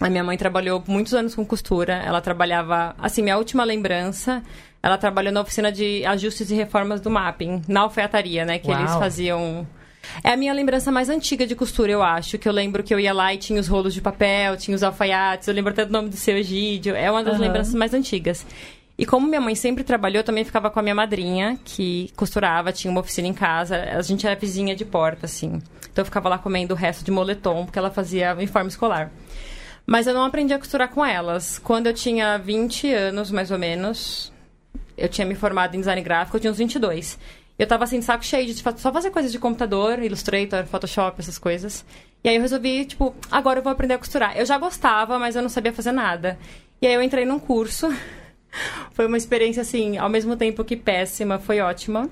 A minha mãe trabalhou muitos anos com costura. Ela trabalhava, assim, minha última lembrança, ela trabalhou na oficina de ajustes e reformas do Mapping, na alfaiataria, né? Que Uau. eles faziam. É a minha lembrança mais antiga de costura, eu acho. Que eu lembro que eu ia lá e tinha os rolos de papel, tinha os alfaiates. Eu lembro até do nome do seu Egídio. É uma das Aham. lembranças mais antigas. E como minha mãe sempre trabalhou, eu também ficava com a minha madrinha, que costurava, tinha uma oficina em casa. A gente era vizinha de porta, assim. Então eu ficava lá comendo o resto de moletom, porque ela fazia uniforme escolar. Mas eu não aprendi a costurar com elas. Quando eu tinha 20 anos, mais ou menos, eu tinha me formado em design gráfico, eu tinha uns 22. Eu tava assim, saco cheio de só fazer coisas de computador, Illustrator, Photoshop, essas coisas. E aí eu resolvi, tipo, agora eu vou aprender a costurar. Eu já gostava, mas eu não sabia fazer nada. E aí eu entrei num curso foi uma experiência, assim, ao mesmo tempo que péssima, foi ótima.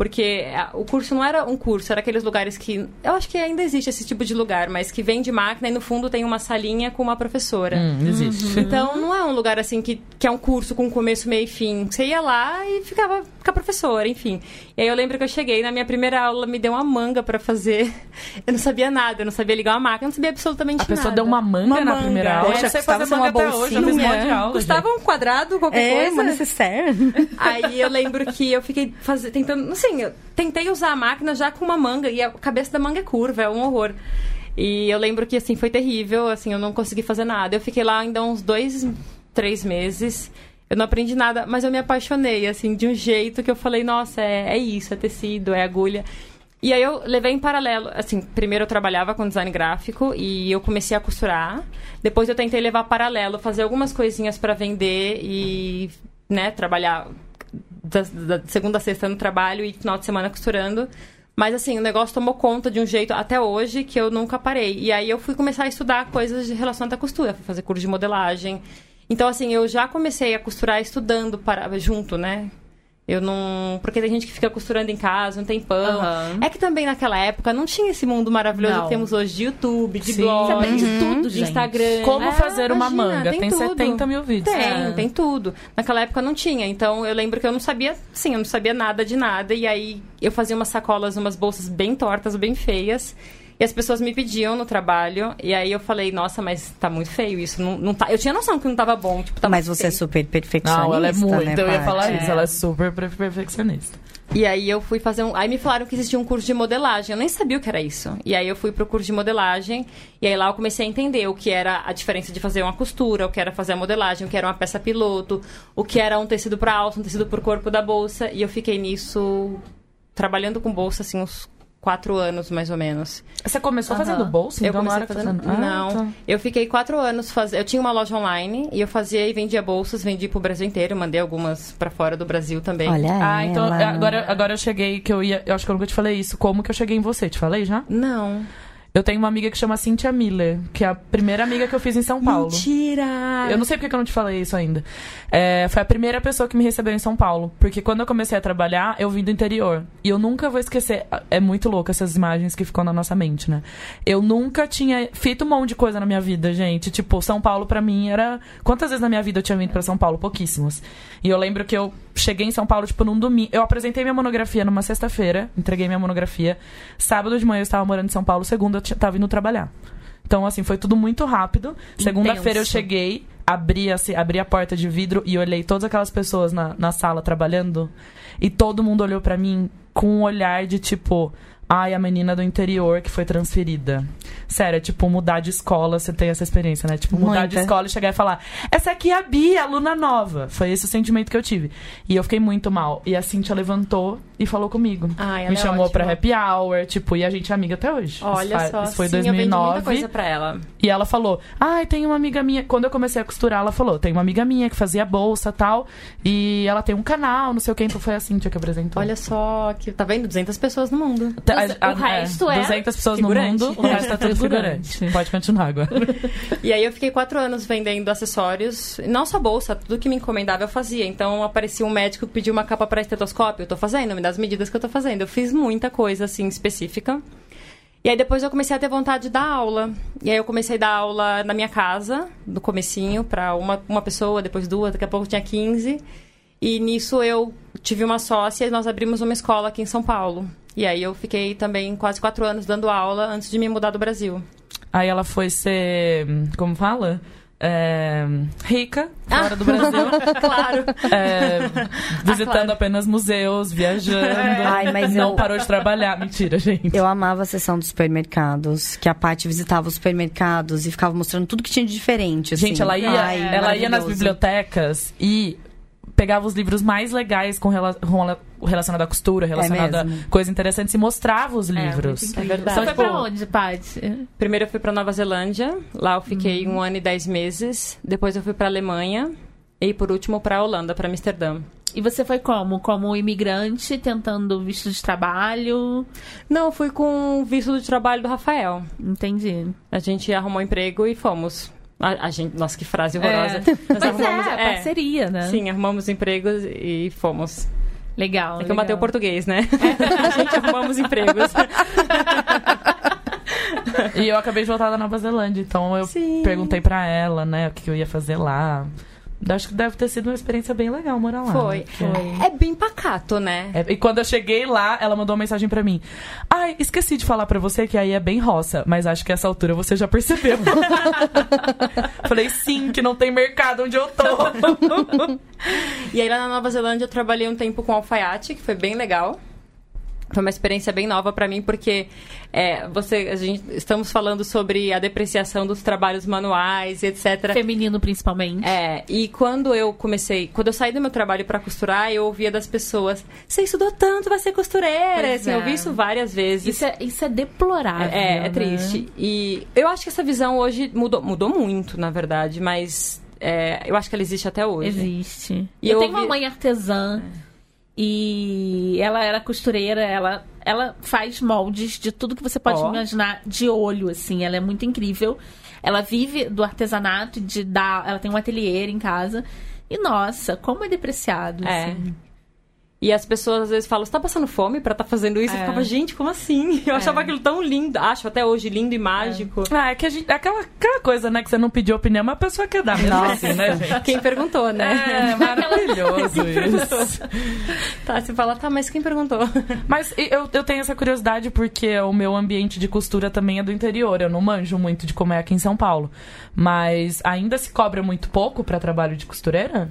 Porque é, o curso não era um curso, era aqueles lugares que. Eu acho que ainda existe esse tipo de lugar, mas que vem de máquina e no fundo tem uma salinha com uma professora. Hum, existe. Uhum. Então não é um lugar assim que, que é um curso com começo, meio e fim. Você ia lá e ficava com a professora, enfim. E aí eu lembro que eu cheguei, na minha primeira aula me deu uma manga para fazer. Eu não sabia nada, eu não sabia ligar uma máquina, eu não sabia absolutamente nada. A pessoa deu uma manga uma na manga. primeira aula. Eu sei fazer manga até hoje, eu fiz um monte de aula. Custava um quadrado, qualquer É, coisa. uma necessaire. Aí eu lembro que eu fiquei fazendo, tentando, assim, eu tentei usar a máquina já com uma manga e a cabeça da manga é curva, é um horror. E eu lembro que, assim, foi terrível, assim, eu não consegui fazer nada. Eu fiquei lá ainda uns dois, três meses. Eu não aprendi nada, mas eu me apaixonei, assim, de um jeito que eu falei, nossa, é, é isso, é tecido, é agulha. E aí eu levei em paralelo, assim, primeiro eu trabalhava com design gráfico e eu comecei a costurar. Depois eu tentei levar paralelo, fazer algumas coisinhas para vender e, né, trabalhar da, da segunda a sexta no trabalho e final de semana costurando. Mas assim, o negócio tomou conta de um jeito até hoje que eu nunca parei. E aí eu fui começar a estudar coisas relacionadas à costura, fui fazer curso de modelagem. Então, assim, eu já comecei a costurar estudando para, junto, né? Eu não. Porque tem gente que fica costurando em casa um tempão. Aham. É que também naquela época não tinha esse mundo maravilhoso Não. que temos hoje de YouTube, de Sim. blog, Você aprende tudo, de. Instagram. Como É, fazer uma imagina, manga? Tem, tudo. 70 mil vídeos. Tem, É. tem tudo. Naquela época não tinha. Então eu lembro que eu não sabia, sim, eu não sabia nada de nada. E aí eu fazia umas sacolas, umas bolsas bem tortas, bem feias. E as pessoas me pediam no trabalho. E aí eu falei, nossa, mas tá muito feio isso. Não, não tá... Eu tinha noção que não tava bom. Tipo, tava Mas você é feio. super perfeccionista, Não, ela é muito. né, eu ia falar É. isso. Ela é super per- perfeccionista. E aí eu fui fazer um. Aí me falaram que existia um curso de modelagem. Eu nem sabia o que era isso. E aí eu fui pro curso de modelagem. E aí lá eu comecei a entender o que era a diferença de fazer uma costura, o que era fazer a modelagem, o que era uma peça piloto, o que era um tecido para alça, um tecido pro corpo da bolsa. E eu fiquei nisso trabalhando com bolsa assim uns quatro anos mais ou menos. Você começou fazendo bolsa? Eu então não comecei fazendo. fazendo... Ah, não, tá. eu fiquei quatro anos fazendo. Eu tinha uma loja online e eu fazia e vendia bolsas, vendi pro Brasil inteiro, mandei algumas para fora do Brasil também. Olha Ah, então ela. agora, agora eu cheguei que eu ia. Eu acho que eu nunca te falei isso. Como que eu cheguei em você? Te falei já? Não. Eu tenho uma amiga que chama Cynthia Miller, que é a primeira amiga que eu fiz em São Paulo. Mentira! Eu não sei porque que eu não te falei isso ainda. É, foi a primeira pessoa que me recebeu em São Paulo. Porque quando eu comecei a trabalhar, eu vim do interior. E eu nunca vou esquecer. É muito louco essas imagens que ficam na nossa mente, né? Eu nunca tinha feito um monte de coisa na minha vida, gente. Tipo, São Paulo pra mim era. Quantas vezes na minha vida eu tinha vindo pra São Paulo? Pouquíssimas. E eu lembro que eu cheguei em São Paulo, tipo, num domingo. Eu apresentei minha monografia numa sexta-feira, entreguei minha monografia. Sábado de manhã eu estava morando em São Paulo, segunda eu tinha- tava indo trabalhar. Então, assim, foi tudo muito rápido. Segunda-feira eu cheguei, abri, assim, abri a porta de vidro e olhei todas aquelas pessoas na, na sala trabalhando. E todo mundo olhou pra mim com um olhar de tipo. Ai, a menina do interior que foi transferida. Sério, é tipo mudar de escola, você tem essa experiência, né? Tipo, mudar de Muita. escola e chegar e falar: Essa aqui é a Bia, aluna nova. Foi esse o sentimento que eu tive. E eu fiquei muito mal. E a Cintia levantou e falou comigo. Ai, ela Me é chamou ótima. pra happy hour, tipo, e a gente é amiga até hoje. Olha isso, só, isso foi sim, eu vendi 2009. muita coisa pra ela. E ela falou: Ai, tem uma amiga minha. Quando eu comecei a costurar, ela falou: Tem uma amiga minha que fazia bolsa tal. E ela tem um canal, não sei o que. Então foi a Cintia que apresentou. Olha só, que tá vendo? 200 pessoas no mundo. Tá, o resto é 200 pessoas figurante. no mundo, o resto é tudo. Figurante. Pode continuar agora. E aí eu fiquei quatro anos vendendo acessórios. Não só bolsa, tudo que me encomendava eu fazia. Então aparecia um médico que pediu uma capa para estetoscópio. Eu tô fazendo, me dá as medidas que eu tô fazendo. Eu fiz muita coisa, assim, específica. E aí depois eu comecei a ter vontade de dar aula. E aí eu comecei a dar aula na minha casa, no comecinho, para uma, uma pessoa, depois duas, daqui a pouco tinha 15. E nisso eu tive uma sócia e nós abrimos uma escola aqui em São Paulo. E aí eu fiquei também quase quatro anos dando aula antes de me mudar do Brasil. Aí ela foi ser. Como fala? É, rica, fora do Brasil. claro. é, visitando claro. apenas museus, viajando. Ai, mas não eu- parou de trabalhar. Mentira, gente. Eu amava a sessão dos supermercados, que a Paty visitava os supermercados e ficava mostrando tudo que tinha de diferente. assim. Gente, ela ia, Ai, ela ia nas bibliotecas e pegava os livros mais legais com, rela com relacionado à costura, relacionado a mesmo. coisas interessantes e mostrava os livros. muito incrível. verdade. Você foi pra onde, Paty? Primeiro eu fui pra Nova Zelândia, lá eu fiquei um ano e dez meses. Depois eu fui pra Alemanha e por último pra Holanda, pra Amsterdã. E você foi como? Como imigrante, tentando visto de trabalho? Não, fui com o visto de trabalho do Rafael. Entendi. A gente arrumou emprego e fomos. A, a gente, nossa, que frase horrorosa. É. Nós arrumamos, é, parceria, né? Sim, arrumamos empregos e fomos. Legal. É que eu matei o legal. português, né? a gente arrumamos empregos. E eu acabei de voltar da Nova Zelândia, então eu Sim. perguntei pra ela, né, o que eu ia fazer lá. Acho que deve ter sido uma experiência bem legal morar lá. Foi. né? Porque- É bem pacato, né? É, e quando eu cheguei lá, ela mandou uma mensagem pra mim. Ai, esqueci de falar pra você que aí é bem roça, mas acho que essa altura você já percebeu. Falei, sim, que não tem mercado onde eu tô. E aí lá na Nova Zelândia eu trabalhei um tempo com alfaiate, que foi bem legal. Foi uma experiência bem nova pra mim, porque é, você, a gente, estamos falando sobre a depreciação dos trabalhos manuais, etc. Feminino, principalmente. É, e quando eu comecei, quando eu saí do meu trabalho pra costurar, eu ouvia das pessoas: Você estudou tanto, vai ser costureira. Pois Assim, é. Eu ouvi isso várias vezes. Isso é, isso é deplorável. É, é né? triste. E eu acho que essa visão hoje mudou, mudou muito, na verdade, mas é, eu acho que ela existe até hoje. Existe. E eu, eu tenho ouvi- uma mãe artesã e ela era costureira, ela, ela faz moldes de tudo que você pode Ó. imaginar de olho, assim. Ela é muito incrível. Ela vive do artesanato, de dar. Ela tem um ateliê em casa. E nossa, como é depreciado, É. assim. E as pessoas às vezes falam, você tá passando fome pra estar fazendo isso? É. Eu ficava, gente, como assim? Eu achava aquilo tão lindo, acho até hoje lindo e mágico. Ah, é que a gente. é Aquela, aquela coisa, né, que você não pediu opinião, mas a pessoa quer dar mesmo Nossa. assim, né, gente? Quem perguntou, né? É, maravilhoso isso. Tá, você fala, tá, mas quem perguntou? Mas eu, eu tenho essa curiosidade porque o meu ambiente de costura também é do interior. Eu não manjo muito de como é aqui em São Paulo. Mas ainda se cobra muito pouco pra trabalho de costureira?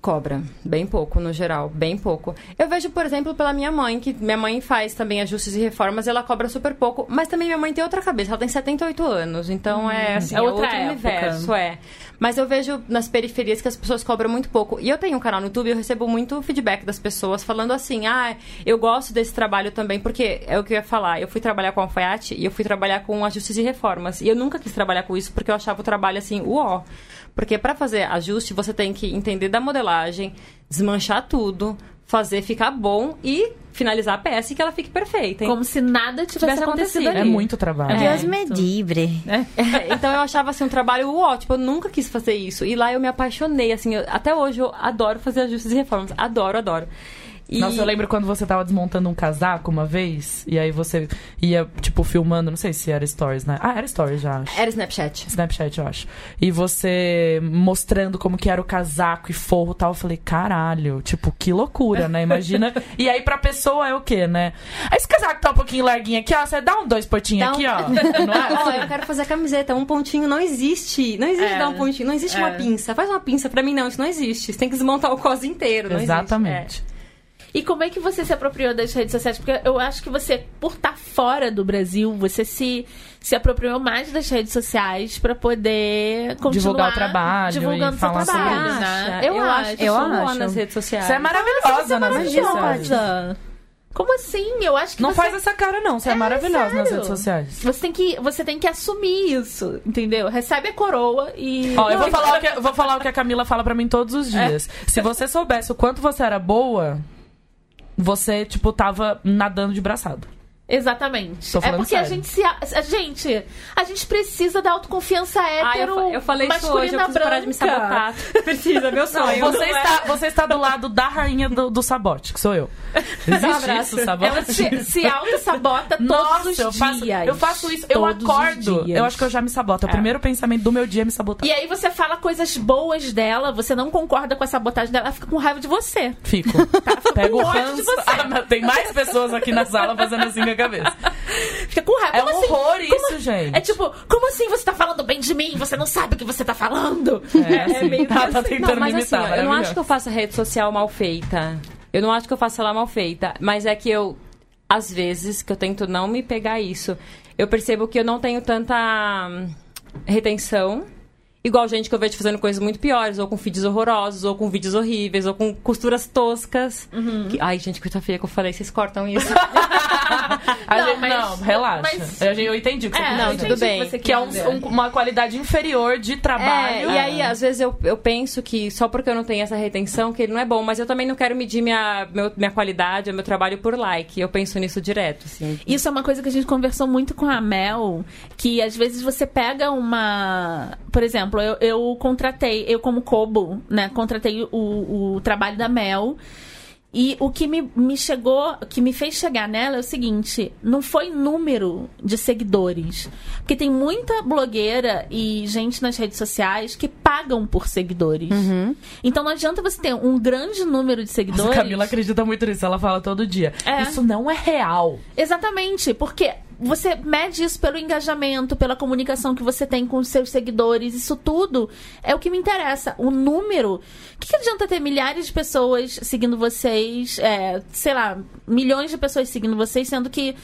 Cobra, bem pouco no geral, bem pouco. Eu vejo, por exemplo, pela minha mãe, que minha mãe faz também ajustes e reformas, ela cobra super pouco, mas também minha mãe tem outra cabeça, ela tem 78 anos, então é assim, é é outra outro época. universo, é. Mas eu vejo nas periferias que as pessoas cobram muito pouco. E eu tenho um canal no YouTube e eu recebo muito feedback das pessoas falando assim: ah, eu gosto desse trabalho também, porque é o que eu ia falar. Eu fui trabalhar com alfaiate e eu fui trabalhar com ajustes e reformas. E eu nunca quis trabalhar com isso porque eu achava o trabalho assim, uó. Porque para fazer ajuste, você tem que entender da modelagem, desmanchar tudo, fazer ficar bom e finalizar a peça e que ela fique perfeita. Como se nada tivesse, Tivesse acontecido acontecido. É muito trabalho. Deus É, me então. livre. É, então eu achava assim um trabalho uó, tipo, eu nunca quis fazer isso. E lá eu me apaixonei, assim, eu- até hoje eu adoro fazer ajustes e reformas. Adoro, adoro. E... Nossa, eu lembro quando você tava desmontando um casaco uma vez, e aí você ia, tipo, filmando, não sei se era stories, né? Ah, era stories já, acho. Era Snapchat. Snapchat, eu acho. E você mostrando como que era o casaco e forro e tal. Eu falei, caralho, tipo, que loucura, né? Imagina. e aí pra pessoa é o quê, né? Esse casaco tá um pouquinho larguinho aqui, ó. Você dá um dois pontinhos um- aqui, ó. Não é? Ó, eu quero fazer a camiseta, um pontinho não existe. Não existe É. dar um pontinho, não existe É. uma pinça. Faz uma pinça pra mim, não, isso não existe. Você tem que desmontar o cos inteiro, não existe. Exatamente. E como é que você se apropriou das redes sociais? Porque eu acho que você, por estar fora do Brasil, você se, se apropriou mais das redes sociais pra poder continuar Divulgar o trabalho divulgando e seu trabalho, né? Eu, acho, eu eu sou boa acho. nas redes sociais. Você é maravilhosa nas redes sociais. Maravilhosa. Como assim? Eu acho que Não você... faz essa cara, não. Você é, maravilhosa nas sério. redes sociais. Você tem, que, você tem que assumir isso, entendeu? Recebe a coroa e. Ó, eu vou falar, o que, eu vou falar o que a Camila fala pra mim todos os dias. Se você soubesse o quanto você era boa, você, tipo, tava nadando de braçado. Exatamente. Tô É porque a sério. gente se. A gente, a gente precisa da autoconfiança Ah, hétero. eu, fa- eu falei isso hoje, eu masculina preciso parar de me branca. sabotar. Precisa, meu sonho. Você está, você está do lado da rainha do, do sabote, que sou eu. Existe isso, sabote? Ela se, se auto-sabota todos Nossa, os eu faço, dias. eu faço isso, eu acordo. Eu acho que eu já me saboto. É o primeiro pensamento do meu dia é me sabotar. E aí você fala coisas boas dela, você não concorda com a sabotagem dela, ela fica com raiva de você. Fico. Pego o ranço. Ah, tem mais pessoas aqui na sala fazendo assim a cabeça. Fica com raiva. É Como um assim? horror Como- isso, gente. É tipo, como assim você tá falando bem de mim? Você não sabe o que você tá falando? É, assim, meio tá, que tá assim. tentando Não, mas me assim, imitar. ó, eu não acho que eu faça rede social mal feita. Eu não acho que eu faça ela mal feita. Mas é que eu, às vezes, que eu tento não me pegar isso, eu percebo que eu não tenho tanta hum, retenção Igual gente que eu vejo fazendo coisas muito piores, ou com feeds horrorosos, ou com vídeos horríveis, ou com costuras toscas. Uhum. Que- ai, gente, coisa feia que eu falei, vocês cortam isso. A Não, gente- mas- não, relaxa. mas- Eu, eu entendi o que você É, não, tudo bem. você Que é um- um- uma qualidade inferior de trabalho. É, e aí, às vezes, eu, eu penso que só porque eu não tenho essa retenção, que ele não é bom, mas eu também não quero medir minha, meu- minha qualidade, o meu trabalho por like. Eu penso nisso direto, assim. Isso é uma coisa que a gente conversou muito com a Mel, que às vezes você pega uma. Por exemplo, eu, eu contratei, eu como Kobo, né, contratei o, o trabalho da Mel. E o que me, me chegou, que me fez chegar nela é o seguinte: não foi número de seguidores. Porque tem muita blogueira e gente nas redes sociais que pagam por seguidores. Então não adianta você ter um grande número de Nossa, seguidores. a Camila acredita muito nisso, ela fala todo dia. É. Isso não é real. Exatamente, porque você mede isso pelo engajamento, pela comunicação que você tem com os seus seguidores, isso tudo é o que me interessa. O número. O que, que adianta ter milhares de pessoas seguindo vocês, é, sei lá, milhões de pessoas seguindo vocês, sendo que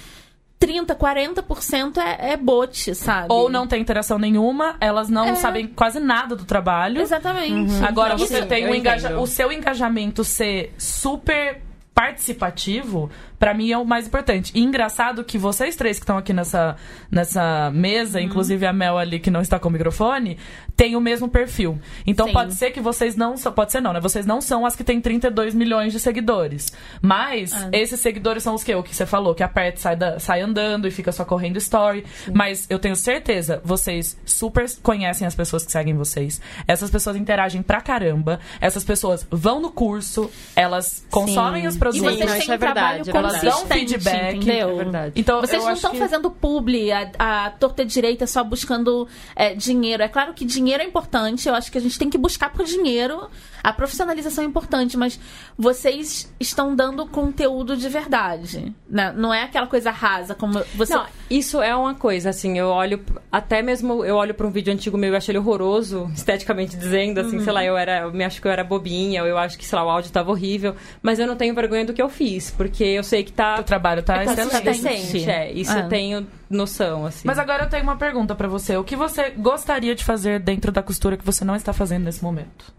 30, 40% é, é bot, sabe? Ou não tem interação nenhuma, elas não É. sabem quase nada do trabalho. Exatamente. Agora Então, você sim, tem um engaja- o seu engajamento ser super participativo, pra mim é o mais importante. E engraçado que vocês três que estão aqui nessa, nessa mesa, inclusive a Mel ali que não está com o microfone, tem o mesmo perfil. Então Sim. pode ser que vocês não são, pode ser não, né? Vocês não são as que têm 32 milhões de seguidores. Mas Ah. esses seguidores são os que? O que você falou, que aperta, sai, da- sai andando e fica só correndo story. Mas eu tenho certeza, vocês super conhecem as pessoas que seguem vocês. Essas pessoas interagem pra caramba. Essas pessoas vão no curso, elas consomem os E produtos. vocês não, têm isso é um trabalho verdade, é Elas dão feedback. entendeu? É verdade. Então, Vocês não estão que... fazendo publi, a, a torta direita só buscando é, dinheiro. É claro que dinheiro é importante, eu acho que a gente tem que buscar por dinheiro. A profissionalização é importante, mas vocês estão dando conteúdo de verdade. Né? Não é aquela coisa rasa, como você. Não, isso é uma coisa, assim, eu olho, até mesmo eu olho pra um vídeo antigo meu e acho ele horroroso, esteticamente dizendo, assim, sei lá, eu era, eu me acho que eu era bobinha, ou eu acho que, sei lá, o áudio tava horrível, mas eu não tenho vergonha do que eu fiz, porque eu sei que tá O trabalho tá É excelente. decente, é, isso Ah. eu tenho noção, assim. Mas agora eu tenho uma pergunta pra você. O que você gostaria de fazer dentro da costura que você não está fazendo nesse momento?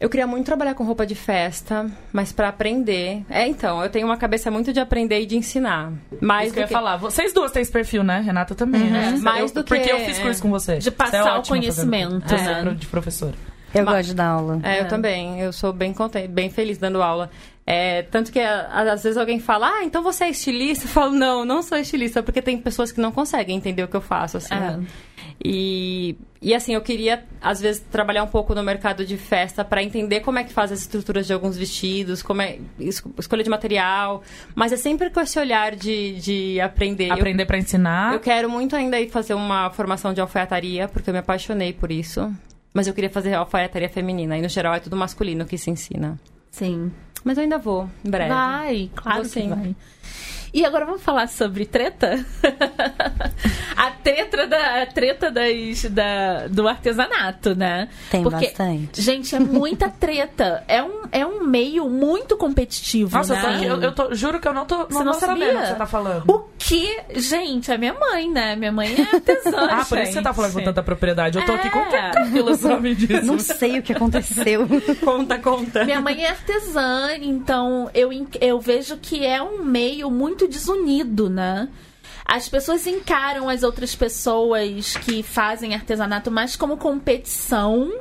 Eu queria muito trabalhar com roupa de festa, mas pra aprender. É, então, eu tenho uma cabeça muito de aprender e de ensinar. Mais Isso que eu do ia que... falar. Vocês duas têm esse perfil, né? Renata também, né? Mais Eu- do que- Porque eu fiz curso com você. De passar Você é o fazendo conhecimento, né? É de professora. Eu Ma- gosto de dar aula. É, É. eu também. Eu sou bem contente, bem feliz dando aula. É, tanto que às vezes alguém fala, ah, então você é estilista? Eu falo, não, não sou estilista, porque tem pessoas que não conseguem entender o que eu faço, assim. É. E, e assim, eu queria, às vezes, trabalhar um pouco no mercado de festa para entender como é que faz as estruturas de alguns vestidos, como é es- escolha de material. Mas é sempre com esse olhar de, de aprender. Aprender pra ensinar. eu quero muito ainda ir fazer uma formação de alfaiataria, porque eu me apaixonei por isso. Mas eu queria fazer alfaiataria feminina. E no geral é tudo masculino que se ensina. Sim. Mas eu ainda vou, em breve. Vai, claro Vou que sim. vai. E agora vamos falar sobre treta? a treta, da, a treta das, da, do artesanato, né? Tem Porque, bastante. Gente, é muita treta. É um, é um meio muito competitivo, Nossa, eu, né? tô aqui, eu, eu tô- juro que eu não tô, não Você tô não sabendo sabia? o que você tá falando. O que? Gente, é minha mãe, né? Minha mãe é artesã, Ah, por isso você tá falando com tanta propriedade. Eu tô aqui com É. o Camila sabe disso. Não sei o que aconteceu. Conta, conta. Minha mãe é artesã, então eu, eu vejo que é um meio muito desunido, né? As pessoas encaram as outras pessoas que fazem artesanato mais como competição.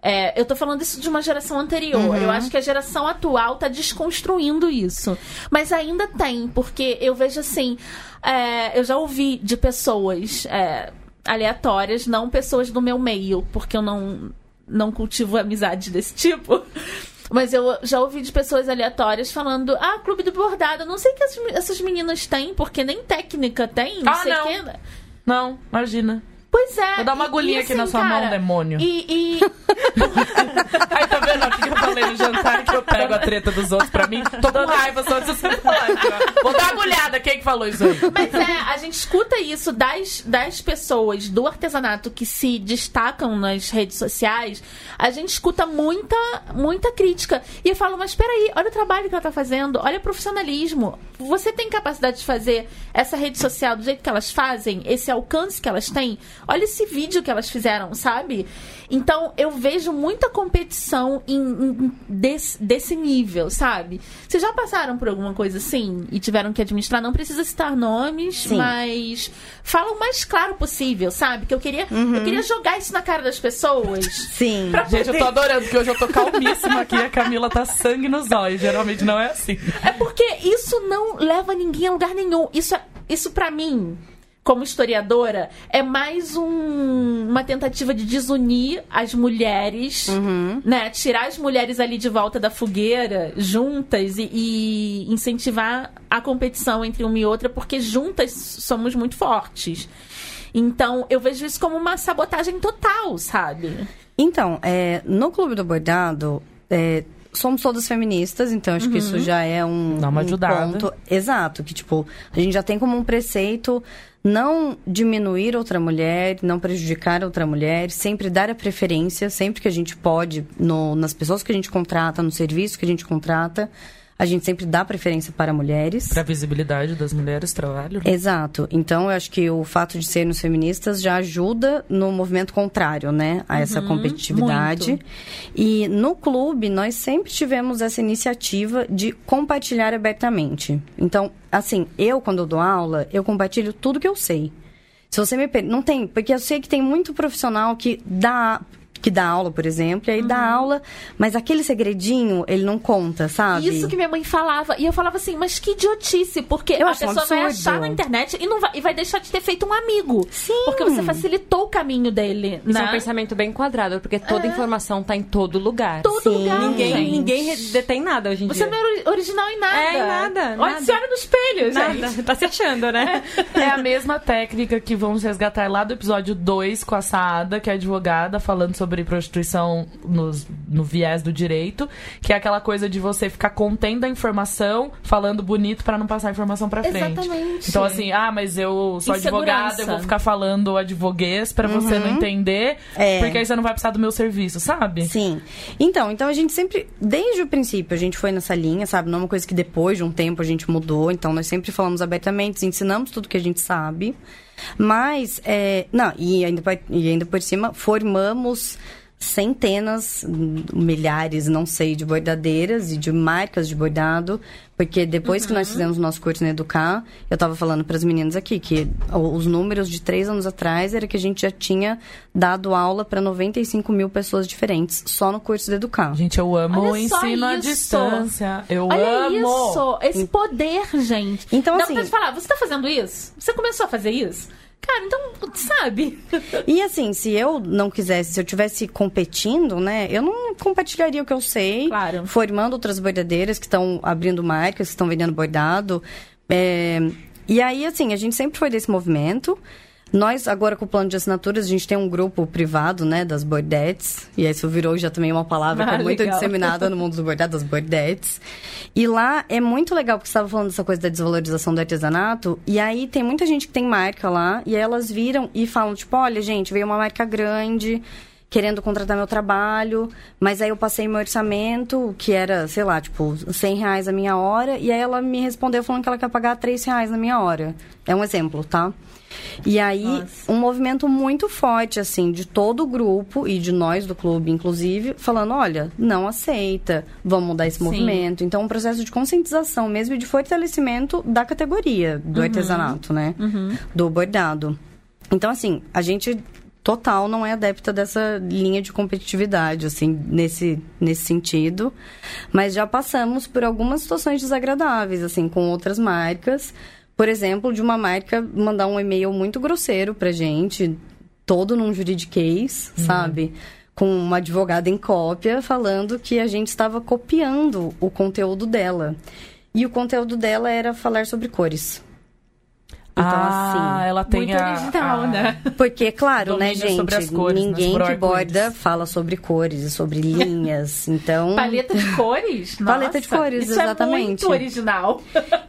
É, eu tô falando isso de uma geração anterior. Eu acho que a geração atual tá desconstruindo isso. Mas ainda tem, porque eu vejo assim. é, eu já ouvi de pessoas é, aleatórias, não pessoas do meu meio, porque eu não, não cultivo amizade desse tipo. Mas eu já ouvi de pessoas aleatórias falando: Ah, clube do bordado, não sei o que essas, meninas têm, porque nem técnica tem, não Ah, sei o não. quê. Não, imagina. Pois é. Vou dar uma agulhinha e aqui na assim, sua mão, cara, demônio. E, e Ai, tá vendo? O que eu falei? Tem jantar que eu pego a treta dos outros pra mim. Tô com raiva só de você falar. Vou dar uma olhada. Quem que falou isso aí? Mas é, a gente escuta isso das, das pessoas do artesanato que se destacam nas redes sociais. A gente escuta muita, muita crítica. E eu falo, mas peraí, olha o trabalho que ela tá fazendo, olha o profissionalismo. Você tem capacidade de fazer essa rede social do jeito que elas fazem, esse alcance que elas têm? Olha esse vídeo que elas fizeram, sabe? Então, eu vejo muita competição em, em- desse, desse nível, sabe? Vocês já passaram por alguma coisa assim e tiveram que administrar? Não precisa citar nomes, Sim. mas fala o mais claro possível, sabe? Que eu queria, eu queria jogar isso na cara das pessoas. Sim. Gente, eu tô adorando, porque hoje eu tô calmíssima aqui. A Camila tá sangue nos olhos. Geralmente não é assim. É porque isso não leva ninguém a lugar nenhum. Isso, é- isso para mim, como historiadora, é mais um- uma tentativa de desunir as mulheres, né? Tirar as mulheres ali de volta da fogueira, juntas, e, e incentivar a competição entre uma e outra, porque juntas somos muito fortes. Então, eu vejo isso como uma sabotagem total, sabe? Então, é, no Clube do Bordado, é, somos todas feministas, então acho que isso já é um, Dá uma um ajudada. ponto. Exato, que tipo, a gente já tem como um preceito não diminuir outra mulher, não prejudicar outra mulher, sempre dar a preferência, sempre que a gente pode, no- nas pessoas que a gente contrata, no serviço que a gente contrata, a gente sempre dá preferência para mulheres. Pra visibilidade das mulheres, trabalho. Exato. Então, eu acho que o fato de sermos feministas já ajuda no movimento contrário, né? A essa competitividade. muito. E no clube, nós sempre tivemos essa iniciativa de compartilhar abertamente. Então, assim, eu, quando eu dou aula, eu compartilho tudo que eu sei. Se você me per... Não tem, porque eu sei que tem muito profissional que dá que dá aula, por exemplo, e aí dá aula, mas aquele segredinho, ele não conta, sabe? Isso que minha mãe falava. E eu falava assim, mas que idiotice, porque Eu a acho um pessoa vai achar na internet e, não vai, e vai deixar de ter feito um amigo. Sim. Porque você facilitou o caminho dele, Isso é um né? pensamento bem quadrado, porque toda informação tá em todo lugar. Todo Sim. lugar, Ninguém, gente. ninguém detém nada hoje em Você dia. não é ori- original em nada. É, em nada, Olha, nada. se olha no espelho, Nada. gente. Tá se achando, né? É a mesma técnica que vamos resgatar lá do episódio 2 com a Saada, que é advogada, falando sobre prostituição nos- no viés do direito, que é aquela coisa de você ficar contendo a informação, falando bonito pra não passar a informação pra frente. Exatamente. Então, assim, ah, mas eu sou advogada, eu vou ficar falando advoguês pra você não entender, É. porque aí você não vai precisar do meu serviço, sabe? Sim. Então, então a gente sempre, desde o princípio, a gente foi nessa linha, sabe? Não é uma coisa que depois de um tempo a gente mudou. Então, nós sempre falamos abertamente, ensinamos tudo que a gente sabe. Mas, é, não, e ainda, e ainda por cima, formamos centenas, hum, milhares, não sei, de bordadeiras e de marcas de bordado, porque depois que nós fizemos o nosso curso na Educar, eu estava falando para as meninas aqui que o- os números de três anos atrás era que a gente já tinha dado aula para 95 mil pessoas diferentes só no curso da Educar. Gente, eu amo o Olha só ensino à distância. Eu Olha amo. isso, esse poder, gente. Então, Dá assim- vontade de falar, você tá fazendo isso? Você começou a fazer isso? Cara, então, sabe? E assim, se eu não quisesse, se eu tivesse competindo, né, eu não compartilharia o que eu sei, Claro. formando outras bordadeiras que estão abrindo marcas, que estão vendendo bordado. É, E aí, assim, a gente sempre foi desse movimento. Nós, agora com o plano de assinaturas, a gente tem um grupo privado, né, das bordetes. E isso virou já também uma palavra que Ah, é muito legal. disseminada no mundo do bordado, das bordetes. E lá é muito legal, porque você estava falando dessa coisa da desvalorização do artesanato. E aí tem muita gente que tem marca lá, e aí elas viram e falam, tipo, olha, gente, veio uma marca grande querendo contratar meu trabalho, mas aí eu passei meu orçamento, que era, sei lá, tipo, 100 reais a minha hora, e aí ela me respondeu falando que ela quer pagar 3 reais na minha hora. É um exemplo, tá? E aí, Nossa. um movimento muito forte, assim, de todo o grupo e de nós do clube, inclusive, falando: olha, não aceita, vamos mudar esse Sim. movimento. Então, um processo de conscientização mesmo e de fortalecimento da categoria do artesanato, né? Do bordado. Então, assim, a gente total não é adepta dessa linha de competitividade, assim, nesse, nesse sentido. Mas já passamos por algumas situações desagradáveis, assim, com outras marcas. Por exemplo, de uma marca mandar um e-mail muito grosseiro pra gente, todo num juridiquês, sabe? Com uma advogada em cópia, falando que a gente estava copiando o conteúdo dela. E o conteúdo dela era falar sobre cores. Então, ah, assim. ela tem Muito a, original, a- né? Porque, claro, né, gente? sobre as cores, ninguém que borda fala sobre cores e sobre linhas. Então. Paleta de cores? Paleta de Nossa, cores, isso exatamente. é muito original.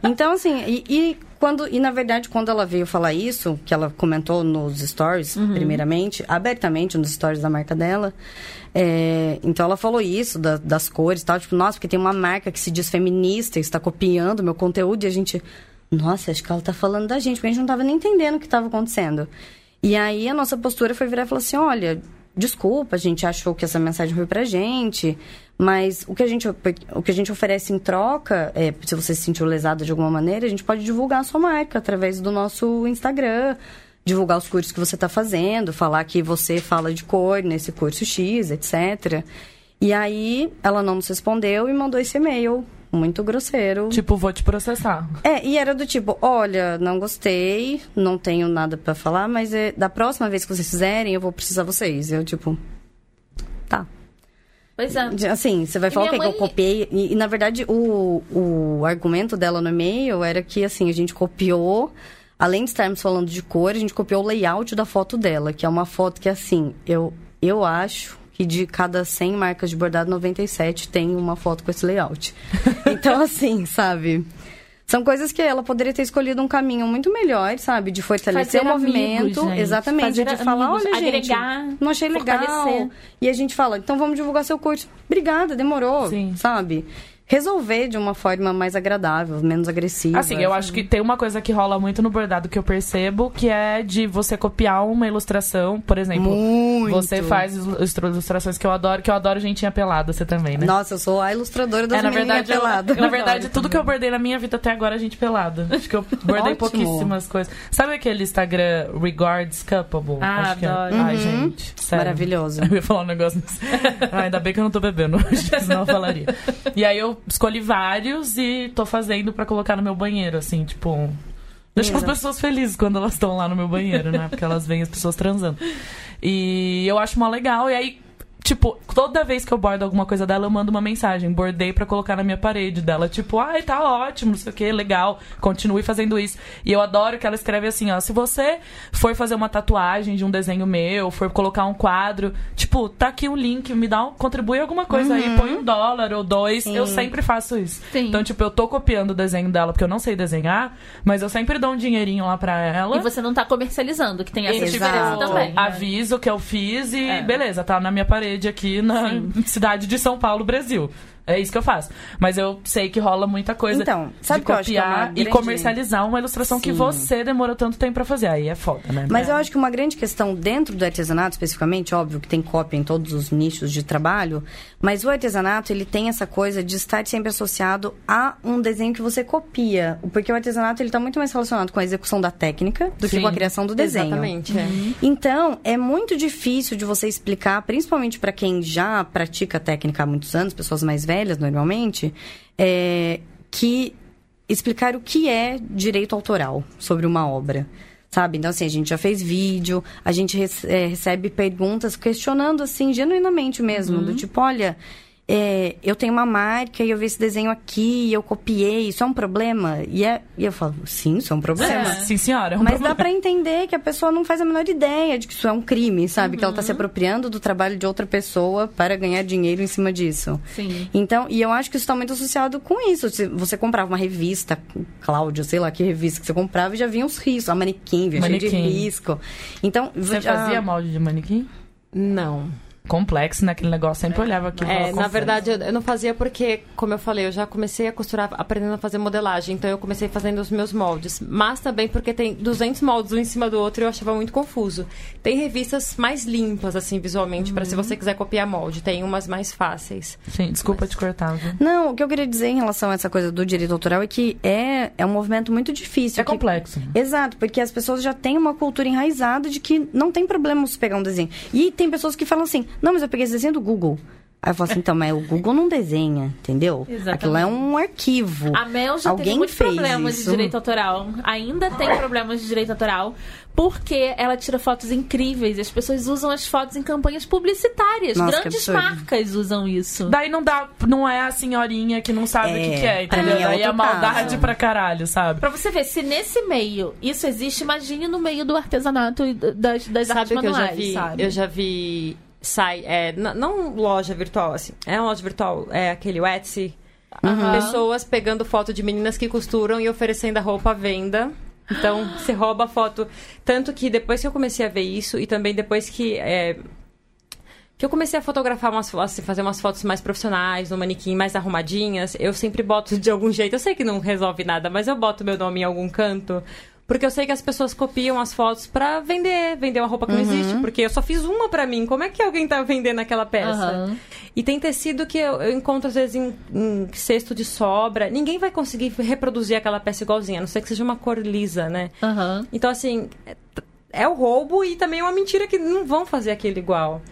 Então, assim, e, e quando. E na verdade, quando ela veio falar isso, que ela comentou nos stories, primeiramente, abertamente nos stories da marca dela. é, então ela falou isso, da- das cores e tal, tipo, nossa, porque tem uma marca que se diz feminista e está copiando meu conteúdo e a gente. Nossa, acho que ela tá falando da gente, porque a gente não tava nem entendendo o que estava acontecendo. E aí a nossa postura foi virar e falar assim: olha, desculpa, a gente achou que essa mensagem foi pra gente, mas o que a gente, o que a gente oferece em troca, é, se você se sentiu lesado de alguma maneira, a gente pode divulgar a sua marca através do nosso Instagram, divulgar os cursos que você está fazendo, falar que você fala de cor nesse curso X, etc. E aí ela não nos respondeu e mandou esse e-mail muito grosseiro. Tipo, vou te processar. É, e era do tipo, olha, não gostei, não tenho nada pra falar, mas é, da próxima vez que vocês fizerem, eu vou precisar vocês. Eu, tipo, tá. Pois é. Assim, você vai falar o que, minha que eu mãe- copiei. E, e, na verdade, o, o argumento dela no e-mail era que, assim, a gente copiou, além de estarmos falando de cor, a gente copiou o layout da foto dela, que é uma foto que, assim, eu, eu acho que de cada 100 marcas de bordado, 97 tem uma foto com esse layout. Então, assim, sabe? São coisas que ela poderia ter escolhido um caminho muito melhor, sabe? De fortalecer Fazer o movimento. amigos, exatamente. Fazer de falar, amigos, olha, gente, agregar, não achei legal. fortalecer. E a gente fala, então vamos divulgar seu curso. Obrigada, demorou, Sim. sabe? Resolver de uma forma mais agradável, menos agressiva. Assim, eu acho que tem uma coisa que rola muito no bordado que eu percebo, que é de você copiar uma ilustração, por exemplo. Muito. Você faz ilustra- ilustrações que eu adoro, que eu adoro gentinha pelada, você também, né? Nossa, eu sou a ilustradora das É, na verdade, eu- peladas. na verdade, tudo que eu bordei na minha vida até agora é gente pelada. Acho que eu bordei pouquíssimas coisas. Sabe aquele Instagram Regards Couple? Ah, Acho que é. adoro. Ai, Uhum. gente, sério. Maravilhoso. Eu ia falar um negócio desse. Ah, ainda bem que eu não tô bebendo hoje, senão eu falaria. E aí eu escolhi vários e tô fazendo pra colocar no meu banheiro, assim, tipo. Deixar as pessoas felizes quando elas estão lá no meu banheiro, né? Porque elas veem as pessoas transando. E eu acho mó legal. E aí, tipo, toda vez que eu bordo alguma coisa dela, eu mando uma mensagem. Bordei pra colocar na minha parede dela. Tipo, ai, tá ótimo, não sei o que, legal. Continue fazendo isso. E eu adoro que ela escreve assim, ó. Se você for fazer uma tatuagem de um desenho meu, for colocar um quadro, tipo, tá aqui o link, me dá um, contribui alguma coisa aí, põe um dólar ou dois. Sim. Eu sempre faço isso. Sim. Então, tipo, eu tô copiando o desenho dela porque eu não sei desenhar, mas eu sempre dou um dinheirinho lá pra ela. E você não tá comercializando, que tem essa diferença também. né? aviso que eu fiz e É. beleza, tá na minha parede aqui na cidade de São Paulo, Brasil. É isso que eu faço. Mas eu sei que rola muita coisa Então, sabe de que eu acho que é copiar e grande- comercializar uma ilustração que Sim. você demorou tanto tempo pra fazer. Aí é foda, né? Mas eu acho que uma grande questão dentro do artesanato, especificamente, óbvio que tem cópia em todos os nichos de trabalho, mas o artesanato, ele tem essa coisa de estar sempre associado a um desenho que você copia. Porque o artesanato, ele tá muito mais relacionado com a execução da técnica do que Sim. com a criação do desenho. Exatamente. é. Então, é muito difícil de você explicar, principalmente para quem já pratica a técnica há muitos anos, pessoas mais velhas normalmente, é, que explicar o que é direito autoral sobre uma obra. Sabe? Então, assim, a gente já fez vídeo, a gente é, recebe perguntas questionando, assim, genuinamente mesmo, do tipo, olha, é, eu tenho uma marca e eu vi esse desenho aqui e eu copiei, isso é um problema? E, é, e eu falo, sim, isso é um problema. É, sim, senhora. é um Mas problema. dá pra entender que a pessoa não faz a menor ideia de que isso é um crime, sabe? Que ela tá se apropriando do trabalho de outra pessoa para ganhar dinheiro em cima disso. Sim. Então, e eu acho que isso tá muito associado com isso. Se você comprava uma revista, Cláudia, sei lá que revista que você comprava, e já vinha os riscos, a manequim, vinha cheio de Manequim. risco. Então, Você já- fazia molde de manequim? Não. Complexo, né? Aquele negócio. Sempre olhava aqui. É, na verdade, eu, eu não fazia porque, como eu falei, eu já comecei a costurar aprendendo a fazer modelagem. Então, eu comecei fazendo os meus moldes. Mas também porque tem 200 moldes um em cima do outro e eu achava muito confuso. Tem revistas mais limpas, assim, visualmente, pra se você quiser copiar molde. Tem umas mais fáceis. Sim, desculpa te cortar, viu? Não, o que eu queria dizer em relação a essa coisa do direito autoral é que é, é um movimento muito difícil. É que- complexo. Exato, porque as pessoas já têm uma cultura enraizada de que não tem problema você pegar um desenho. E tem pessoas que falam assim: não, mas eu peguei esse desenho do Google. Aí eu falo assim, então, mas o Google não desenha, entendeu? Exatamente. Aquilo é um arquivo. A Mel já Alguém teve muito fez problemas isso. de direito autoral. Ainda tem problemas de direito autoral. Porque ela tira fotos incríveis. As pessoas usam as fotos em campanhas publicitárias. Nossa, Grandes marcas usam isso. Daí não dá, não é a senhorinha que não sabe o que, É, que é, entendeu? é Daí é maldade caso. pra caralho, sabe? Pra você ver, se nesse meio isso existe, imagine no meio do artesanato e das, das Sabe artes o que eu já manuais, vi? sabe? Eu já vi sai, é, não loja virtual, assim. É uma loja virtual, é aquele Etsy. Aham. Pessoas pegando foto de meninas que costuram e oferecendo a roupa à venda. Então, você rouba a foto. Tanto que depois que eu comecei a ver isso, e também depois que. é, que eu comecei a fotografar umas fotos, assim, fazer umas fotos mais profissionais, no manequim, mais arrumadinhas, eu sempre boto de algum jeito. Eu sei que não resolve nada, mas eu boto meu nome em algum canto. Porque eu sei que as pessoas copiam as fotos pra vender, vender uma roupa que não existe. Porque eu só fiz uma pra mim. Como é que alguém tá vendendo aquela peça? Aham. E tem tecido que eu, eu encontro, às vezes, em, em cesto de sobra. Ninguém vai conseguir reproduzir aquela peça igualzinha, a não ser que seja uma cor lisa, né? Aham. Então, assim, é, é o roubo e também é uma mentira que não vão fazer aquilo igual.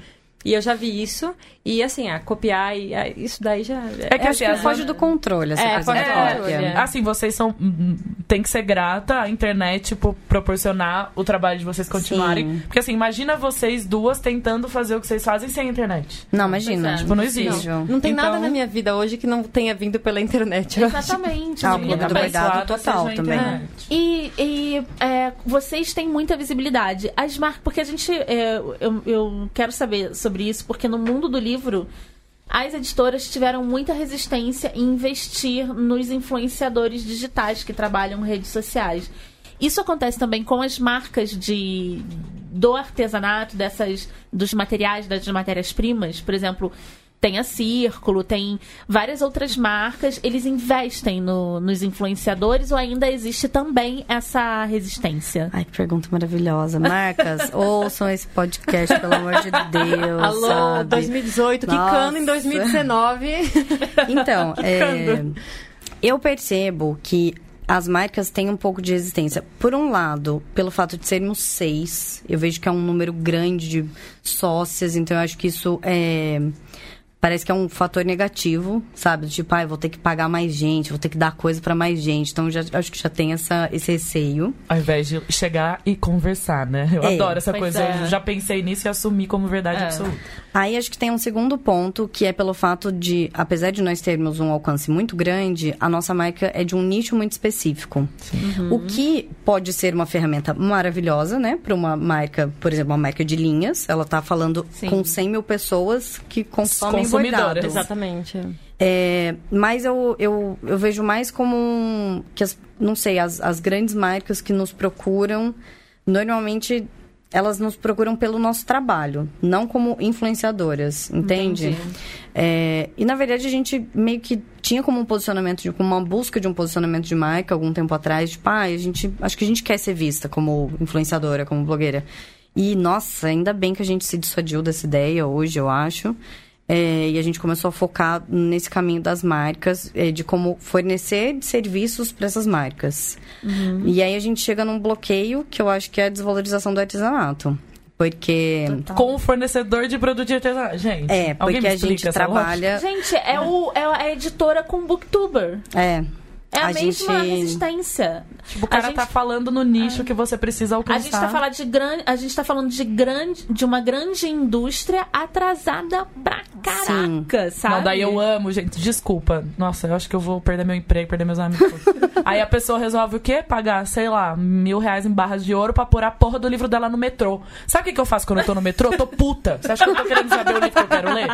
E eu já vi isso. E, assim, a copiar, e, a- isso daí já... É que Acho que as- foge do controle essa É, coisa da cópia. é. Assim, vocês são. hum, Tem que ser grata à internet por proporcionar o trabalho de vocês continuarem. Sim. Porque assim, imagina vocês duas tentando fazer o que vocês fazem sem a internet. Não, imagina. É. Tipo, não existe. Impossível. Não tem Então- nada na minha vida hoje que não tenha vindo pela internet. Exatamente. Ah, o Clube do abençoada total também. E, e, é, vocês têm muita visibilidade. As marcas, porque a gente, é, eu, eu quero saber sobre isso, porque no mundo do livro, as editoras tiveram muita resistência em investir nos influenciadores digitais que trabalham redes sociais. Isso acontece também com as marcas de do artesanato, dessas dos materiais, das matérias-primas, por exemplo. Tem a Círculo, tem várias outras marcas. Eles investem no- nos influenciadores ou ainda existe também essa resistência? Ai, que pergunta maravilhosa. Marcas, ouçam esse podcast, pelo amor de Deus. Alô, sabe? 2018, Nossa. quicando em 2019. Então, é, eu percebo que as marcas têm um pouco de resistência. Por um lado, pelo fato de sermos seis, eu vejo que é um número grande de sócias, então eu acho que isso é. Parece que é um fator negativo, sabe? Tipo, ah, vou ter que pagar mais gente, vou ter que dar coisa pra mais gente. Então, já, acho que já tem essa, esse receio. Ao invés de chegar e conversar, né? Eu É. adoro essa Pois coisa. é. Eu já pensei nisso e assumi como verdade É. absoluta. Aí acho que tem um segundo ponto, que é pelo fato de, apesar de nós termos um alcance muito grande, a nossa marca é de um nicho muito específico. O que pode ser uma ferramenta maravilhosa, né? Para uma marca, por exemplo, uma marca de linhas. Ela tá falando Sim. com 100 mil pessoas que consomem Consumidoras. bordado. Exatamente. É, mas eu, eu, eu vejo mais como um, que as, não sei, as, as grandes marcas que nos procuram, normalmente elas nos procuram pelo nosso trabalho, não como influenciadoras, entende? É, e na verdade a gente meio que tinha como um posicionamento, de, como uma busca de um posicionamento de marca algum tempo atrás, tipo, ah, a gente, acho que a gente quer ser vista como influenciadora, como blogueira. E, nossa, ainda bem que a gente se dissuadiu dessa ideia hoje, eu acho. É, e a gente começou a focar nesse caminho das marcas, é, de como fornecer serviços para essas marcas. E aí a gente chega num bloqueio que eu acho que é a desvalorização do artesanato. Porque. Com o fornecedor de produto de artesanato. Gente, É, alguém porque me a gente essa trabalha. Gente, é, o, é a editora com booktuber. É. É a, A mesma gente- resistência. Tipo, o cara a gente, tá falando no nicho que você precisa a alcançar. gente tá falando de grande, a gente tá falando de grande, de uma grande indústria atrasada pra caraca, sabe? Não, daí eu amo, gente. Desculpa. Nossa, eu acho que eu vou perder meu emprego, perder meus amigos. Aí a pessoa resolve o quê? Pagar, sei lá, mil reais em barras de ouro pra pôr a porra do livro dela no metrô. Sabe o que, que eu faço quando eu tô no metrô? Eu tô puta. Você acha que eu tô querendo saber o livro que eu quero ler?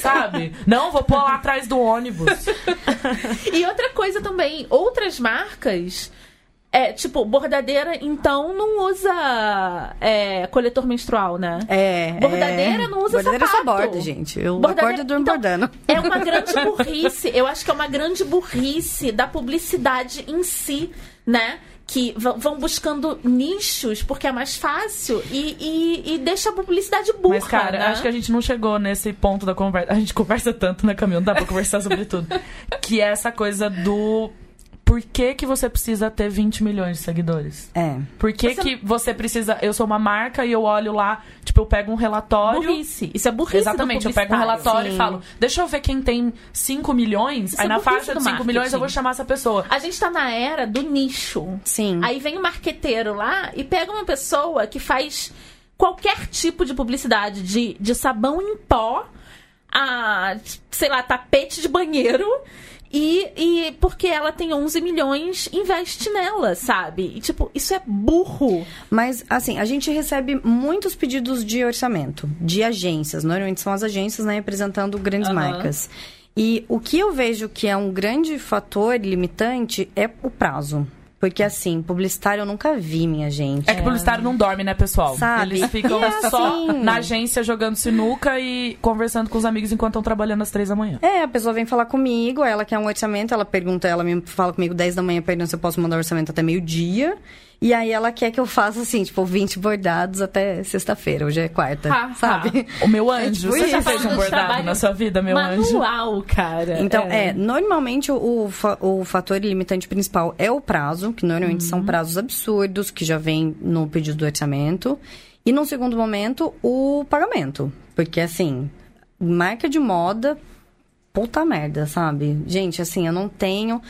Sabe? Não, vou pôr lá atrás do ônibus. E outra coisa também, outras marcas. É, tipo, bordadeira, então, não usa é, coletor menstrual, né? É. Bordadeira é... não usa Bordadeira só sapato. borda, gente. Eu Bordadeira- acordo e durmo então, bordando. É uma grande burrice. Eu acho que é uma grande burrice da publicidade em si, né? Que vão buscando nichos porque é mais fácil e, e, e deixa a publicidade burra. Mas, cara, né? acho que a gente não chegou nesse ponto da conversa. A gente conversa tanto, né, Camila? Não dá pra conversar sobre tudo. Que é essa coisa do. Por que, que você precisa ter 20 milhões de seguidores? É. Por que, Você- que você precisa. Eu sou uma marca e eu olho lá, tipo, eu pego um relatório. Burrice. Isso é burrice Exatamente, do eu pego um relatório Sim. e falo, deixa eu ver quem tem 5 milhões. Isso aí é na faixa de 5 milhões eu vou chamar essa pessoa. A gente tá na era do nicho. Sim. Aí vem o marqueteiro lá e pega uma pessoa que faz qualquer tipo de publicidade de, de sabão em pó a, sei lá, tapete de banheiro. E, e porque ela tem 11 milhões, investe nela, sabe? E, tipo, isso é burro. Mas, assim, a gente recebe muitos pedidos de orçamento, de agências. Normalmente são as agências, né, representando grandes Aham. marcas. E o que eu vejo que é um grande fator limitante é o prazo. Porque, assim, publicitário eu nunca vi, minha gente. É que publicitário não dorme, né, pessoal? Sabe? Eles ficam é só assim- na agência jogando sinuca e conversando com os amigos enquanto estão trabalhando às três da manhã. É, a pessoa vem falar comigo, ela quer um orçamento, ela pergunta, ela me fala comigo 10 da manhã, pergunta se eu posso mandar orçamento até meio-dia. E aí ela quer que eu faça, assim, tipo, 20 bordados até sexta-feira. Hoje é quarta, Ha, ha. sabe? O meu anjo, tipo você já fez um bordado na sua vida, meu anjo? Manual, cara. Então, é, normalmente o, o, fa- o fator limitante principal é o prazo, que normalmente são prazos absurdos, que já vem no pedido do orçamento. E num segundo momento, o pagamento. Porque, assim, marca de moda, puta merda, sabe? Gente, assim, eu não tenho.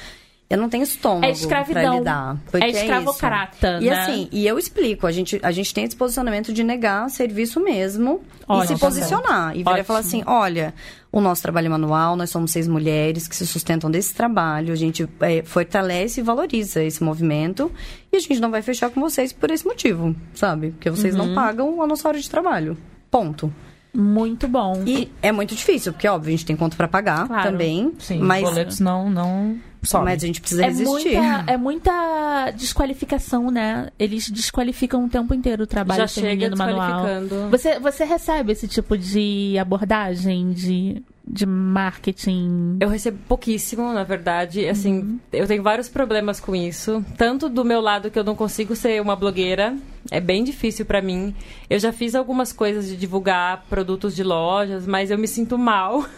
Eu não tenho estômago É escravidão. lidar. É isso. escravocrata, E né? assim, e eu explico, a gente, a gente tem esse posicionamento de negar serviço mesmo e se posicionar. E virar falar assim, olha, o nosso trabalho é manual, nós somos seis mulheres que se sustentam desse trabalho, a gente é, fortalece e valoriza esse movimento e a gente não vai fechar com vocês por esse motivo, sabe? Porque vocês Uhum. não pagam a nossa hora de trabalho. Ponto. Muito bom. E é muito difícil, porque, óbvio, a gente tem conta pra pagar Claro. também. Sim, mas, os boletos não, não sobem. mas a gente precisa é resistir. muita, é muita desqualificação, né? Eles desqualificam o tempo inteiro o trabalho Já chega manual. desqualificando. Você, você recebe esse tipo de abordagem de, de marketing? Eu recebo pouquíssimo, na verdade. Assim, Uhum. eu tenho vários problemas com isso. Tanto do meu lado que eu não consigo ser uma blogueira. É bem difícil pra mim. Eu já fiz algumas coisas de divulgar produtos de lojas, mas eu me sinto mal.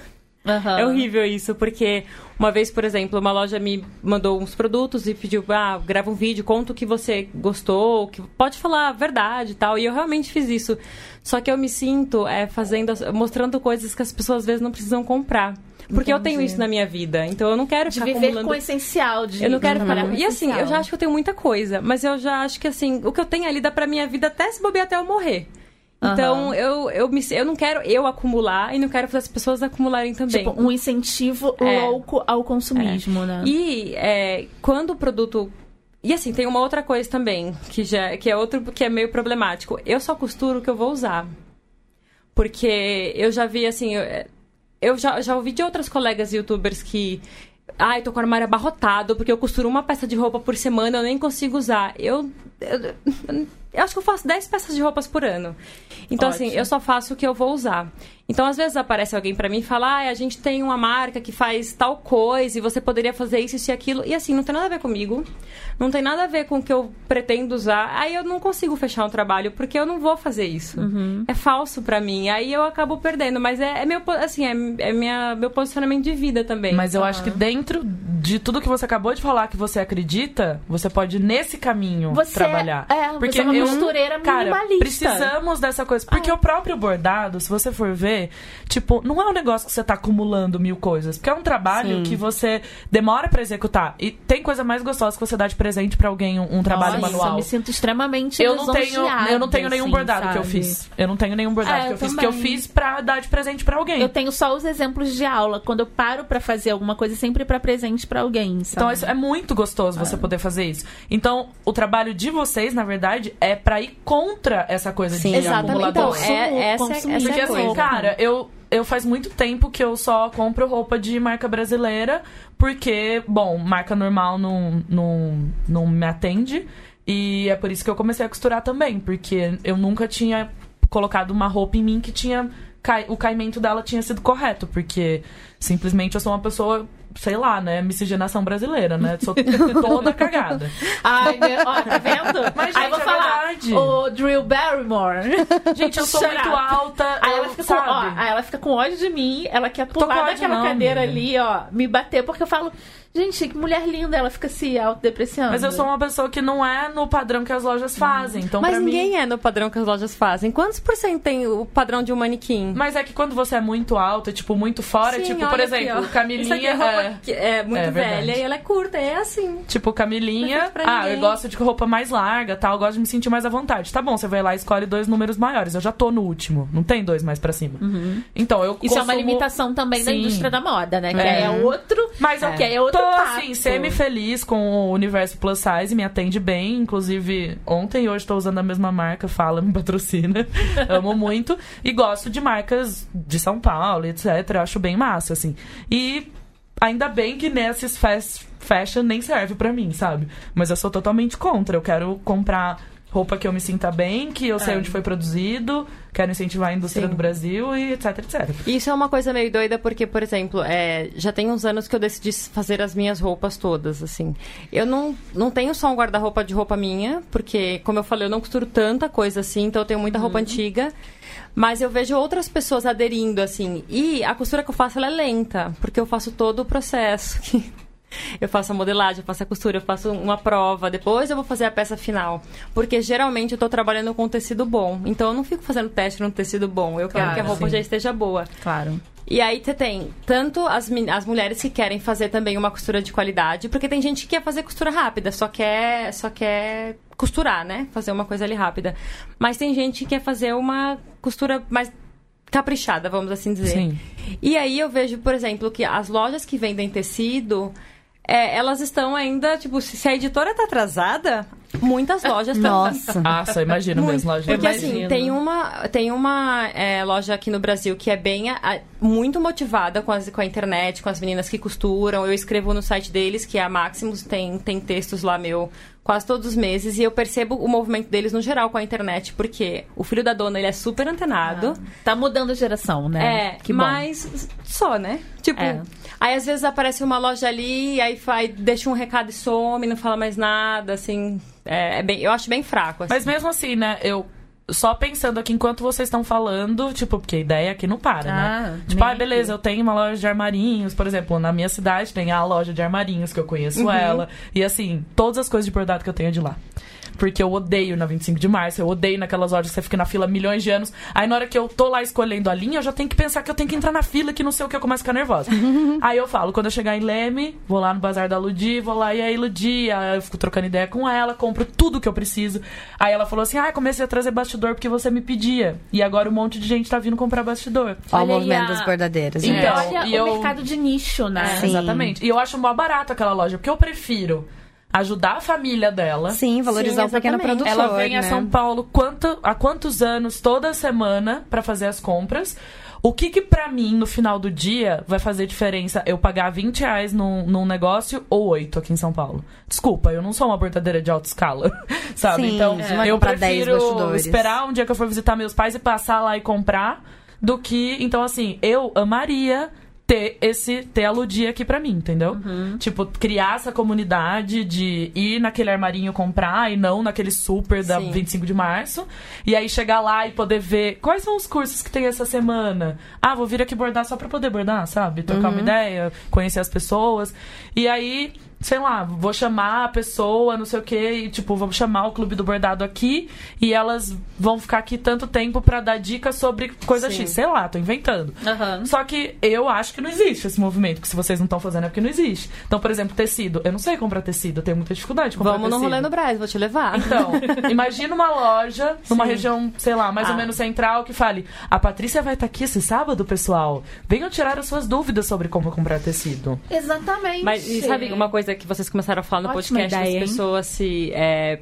Aham. É horrível isso, porque uma vez, por exemplo, uma loja me mandou uns produtos e pediu, ah, grava um vídeo, conta o que você gostou, que pode falar a verdade e tal. E eu realmente fiz isso. Só que eu me sinto é, fazendo, mostrando coisas que as pessoas às vezes não precisam comprar. Porque eu tenho isso na minha vida. Então eu não quero De ficar viver acumulando com o essencial. De eu não quero trabalhar ficar. E assim, eu já acho que eu tenho muita coisa, mas eu já acho que assim, o que eu tenho ali dá pra minha vida até se bobear até eu morrer. Então, eu, eu, me, eu não quero eu acumular e não quero fazer as pessoas acumularem também. Tipo, um incentivo É. louco ao consumismo, né? E é, quando o produto. E assim, tem uma outra coisa também, que, já, que é outro que é meio problemático. Eu só costuro o que eu vou usar. Porque eu já vi, assim, eu, eu já, já ouvi de outras colegas youtubers que. Ai, tô com o armário abarrotado, porque eu costuro uma peça de roupa por semana, eu nem consigo usar. Eu. Eu, eu acho que eu faço 10 peças de roupas por ano. Então, assim, Ótimo. eu só faço o que eu vou usar. Então, às vezes aparece alguém pra mim e fala: ah, a gente tem uma marca que faz tal coisa e você poderia fazer isso, isso e aquilo. E assim, não tem nada a ver comigo. Não tem nada a ver com o que eu pretendo usar. Aí eu não consigo fechar um trabalho porque eu não vou fazer isso. É falso pra mim. Aí eu acabo perdendo. Mas é, é meu, assim, é, é minha, meu posicionamento de vida também. Mas eu acho que dentro de tudo que você acabou de falar que você acredita, você pode nesse caminho Você trabalhar. é- é, você é uma costureira cara, minimalista. precisamos dessa coisa. Porque o próprio bordado, se você for ver, tipo, não é um negócio que você tá acumulando mil coisas. Porque é um trabalho Sim. que você demora pra executar. E tem coisa mais gostosa que você dá de presente pra alguém, um, um trabalho Nossa, manual. Eu me sinto extremamente Eu não tenho, eu não tenho nenhum assim, bordado que eu sabe? fiz. Eu não tenho nenhum bordado É, que eu eu fiz, que eu fiz pra dar de presente pra alguém. Eu tenho só os exemplos de aula. Quando eu paro pra fazer alguma coisa, é sempre pra presente pra alguém, sabe? Então isso é muito gostoso você poder fazer isso. Então, o trabalho de vocês, na verdade, é pra ir contra essa coisa Sim. de Exatamente. acumulador. Então, é, essa, consumir. essa Porque é a assim, coisa. cara, eu, eu faz muito tempo que eu só compro roupa de marca brasileira, porque, bom, marca normal não, não, não me atende. E é por isso que eu comecei a costurar também, porque eu nunca tinha colocado uma roupa em mim que tinha. O caimento dela tinha sido correto, porque Simplesmente eu sou uma pessoa, sei lá, né? Miscigenação brasileira, né? Sou toda cagada. Ai, meu, ó, tá vendo? Mas, Aí gente, vou é falar. verdade. O Drew Barrymore. Gente, eu sou Shut muito up. alta. Aí ela, fica com, ó, aí ela fica com ódio de mim, ela quer pular ódio daquela não, cadeira amiga. ali, ó, me bater, porque eu falo, gente, que mulher linda, ela fica se autodepreciando. Mas eu sou uma pessoa que não é no padrão que as lojas fazem. Então, Mas ninguém mim. é no padrão que as lojas fazem. Quantos por cento tem o padrão de um manequim? Mas é que quando você é muito alta, tipo, muito fora, Sim, tipo, por aqui, exemplo, aqui Camilinha. é roupa é- que é muito É velha e ela é curta, é assim. Tipo, Camilinha. É Ah, ninguém. eu gosto de roupa mais larga, tal. Eu gosto de me sentir mais à vontade. Tá bom, você vai lá e escolhe dois números maiores. Eu já tô no último. Não tem dois mais pra cima. Então, eu Uhum. Isso é uma consumo- limitação também da Sim. indústria da moda, né? Que É. é, outro. Mas eu que é outro papo. assim, semi-feliz com o universo plus size, me atende bem. Inclusive, ontem e hoje tô usando a mesma marca, fala, me patrocina. Amo muito. E gosto de marcas de São Paulo, etc. Acho bem massa, assim. E ainda bem que nesses fast fashion nem serve pra mim, sabe? Mas eu sou totalmente contra. Eu quero comprar roupa que eu me sinta bem, que eu sei É. onde foi produzido, quero incentivar a indústria Sim. do Brasil e etc, etc. Isso é uma coisa meio doida porque, por exemplo, é, já tem uns anos que eu decidi fazer as minhas roupas todas, assim. Eu não, não tenho só um guarda-roupa de roupa minha, porque, como eu falei, eu não costuro tanta coisa assim, então eu tenho muita roupa antiga. Mas eu vejo outras pessoas aderindo, assim. E a costura que eu faço, ela é lenta, porque eu faço todo o processo. Eu faço a modelagem, eu faço a costura, eu faço uma prova, depois eu vou fazer a peça final. Porque geralmente eu tô trabalhando com tecido bom. Então eu não fico fazendo teste no tecido bom. Eu quero Claro, que a roupa sim. já esteja boa. Claro. E aí você tem tanto as, as mulheres que querem fazer também uma costura de qualidade, porque tem gente que quer fazer costura rápida, só quer, só quer costurar, né? Fazer uma coisa ali rápida. Mas tem gente que quer fazer uma costura mais caprichada, vamos assim dizer. Sim. E aí eu vejo, por exemplo, que as lojas que vendem tecido, é, elas estão ainda, tipo, se a editora tá atrasada, muitas lojas estão. Nossa. Nossa, imagino Muito. mesmo, loja. Porque Imagino. assim, tem uma, tem uma é, loja aqui no Brasil que é bem a- a- muito motivada com, as, com a internet, com as meninas que costuram. Eu escrevo no site deles, que é a Maximus, tem, tem textos lá meu quase todos os meses. E eu percebo o movimento deles no geral com a internet, porque o filho da dona, ele é super antenado. Tá mudando a geração, né? É, que bom. mas só, né? Tipo, É. aí às vezes aparece uma loja ali, aí vai, deixa um recado e some, não fala mais nada, assim. É, é bem, eu acho bem fraco. Assim. Mas mesmo assim, né, eu só pensando aqui enquanto vocês estão falando, tipo, porque a ideia aqui não para, Ah, né? Tipo, ah, beleza, eu tenho uma loja de armarinhos, por exemplo, na minha cidade tem a loja de armarinhos, que eu conheço ela. E assim, todas as coisas de bordado que eu tenho é de lá. Porque eu odeio na 25 de março, eu odeio naquelas lojas que você fica na fila milhões de anos. Aí na hora que eu tô lá escolhendo a linha, eu já tenho que pensar que eu tenho que entrar na fila, que não sei o que, eu começo a ficar nervosa. aí eu falo, quando eu chegar em Leme, vou lá no bazar da Ludi, vou lá e aí Ludi, aí eu fico trocando ideia com ela, compro tudo que eu preciso. Aí ela falou assim: ah, comecei a trazer bastidor porque você me pedia. E agora um monte de gente tá vindo comprar bastidor. O Olha aí movimento a- das bordadeiras. E né? Então, olha e o eu- mercado de nicho, né? É, Sim. exatamente. E eu acho mó barato aquela loja, porque eu prefiro ajudar a família dela. Sim, valorizar Sim, o pequeno produtor. Ela vem a né? São Paulo quanto, há quantos anos, toda semana, pra fazer as compras. O que que pra mim, no final do dia, vai fazer diferença eu pagar 20 reais num, num negócio ou 8 aqui em São Paulo? Desculpa, eu não sou uma bordadeira de alta escala, sabe? Sim, então, vai eu comprar 10 prefiro esperar um dia que eu for visitar meus pais e passar lá e comprar do que... Então, assim, eu amaria ter esse ter a aqui pra mim, entendeu? Uhum. Tipo, criar essa comunidade de ir naquele armarinho comprar e não naquele super da Sim. 25 de março. E aí chegar lá e poder ver quais são os cursos que tem essa semana. Ah, vou vir aqui bordar só pra poder bordar, sabe? Trocar Uhum. uma ideia, conhecer as pessoas. E aí, sei lá, vou chamar a pessoa, não sei o quê, e tipo, vou chamar o clube do bordado aqui e elas vão ficar aqui tanto tempo pra dar dicas sobre coisa Sim. X. Sei lá, tô inventando. Aham. Só que eu acho que não existe esse movimento, que se vocês não estão fazendo é porque não existe. Então, por exemplo, tecido. Eu não sei comprar tecido, eu tenho muita dificuldade de comprar Vamos no tecido. rolê no Brás, vou te levar. Então, imagina uma loja numa Sim. região, sei lá, mais ou Ah. menos central, que fale: A Patrícia vai estar aqui esse sábado, pessoal. Venham tirar as suas dúvidas sobre como comprar tecido. Exatamente. Mas e sabe uma coisa que vocês começaram a falar no Ótima podcast ideia, das pessoas se. é,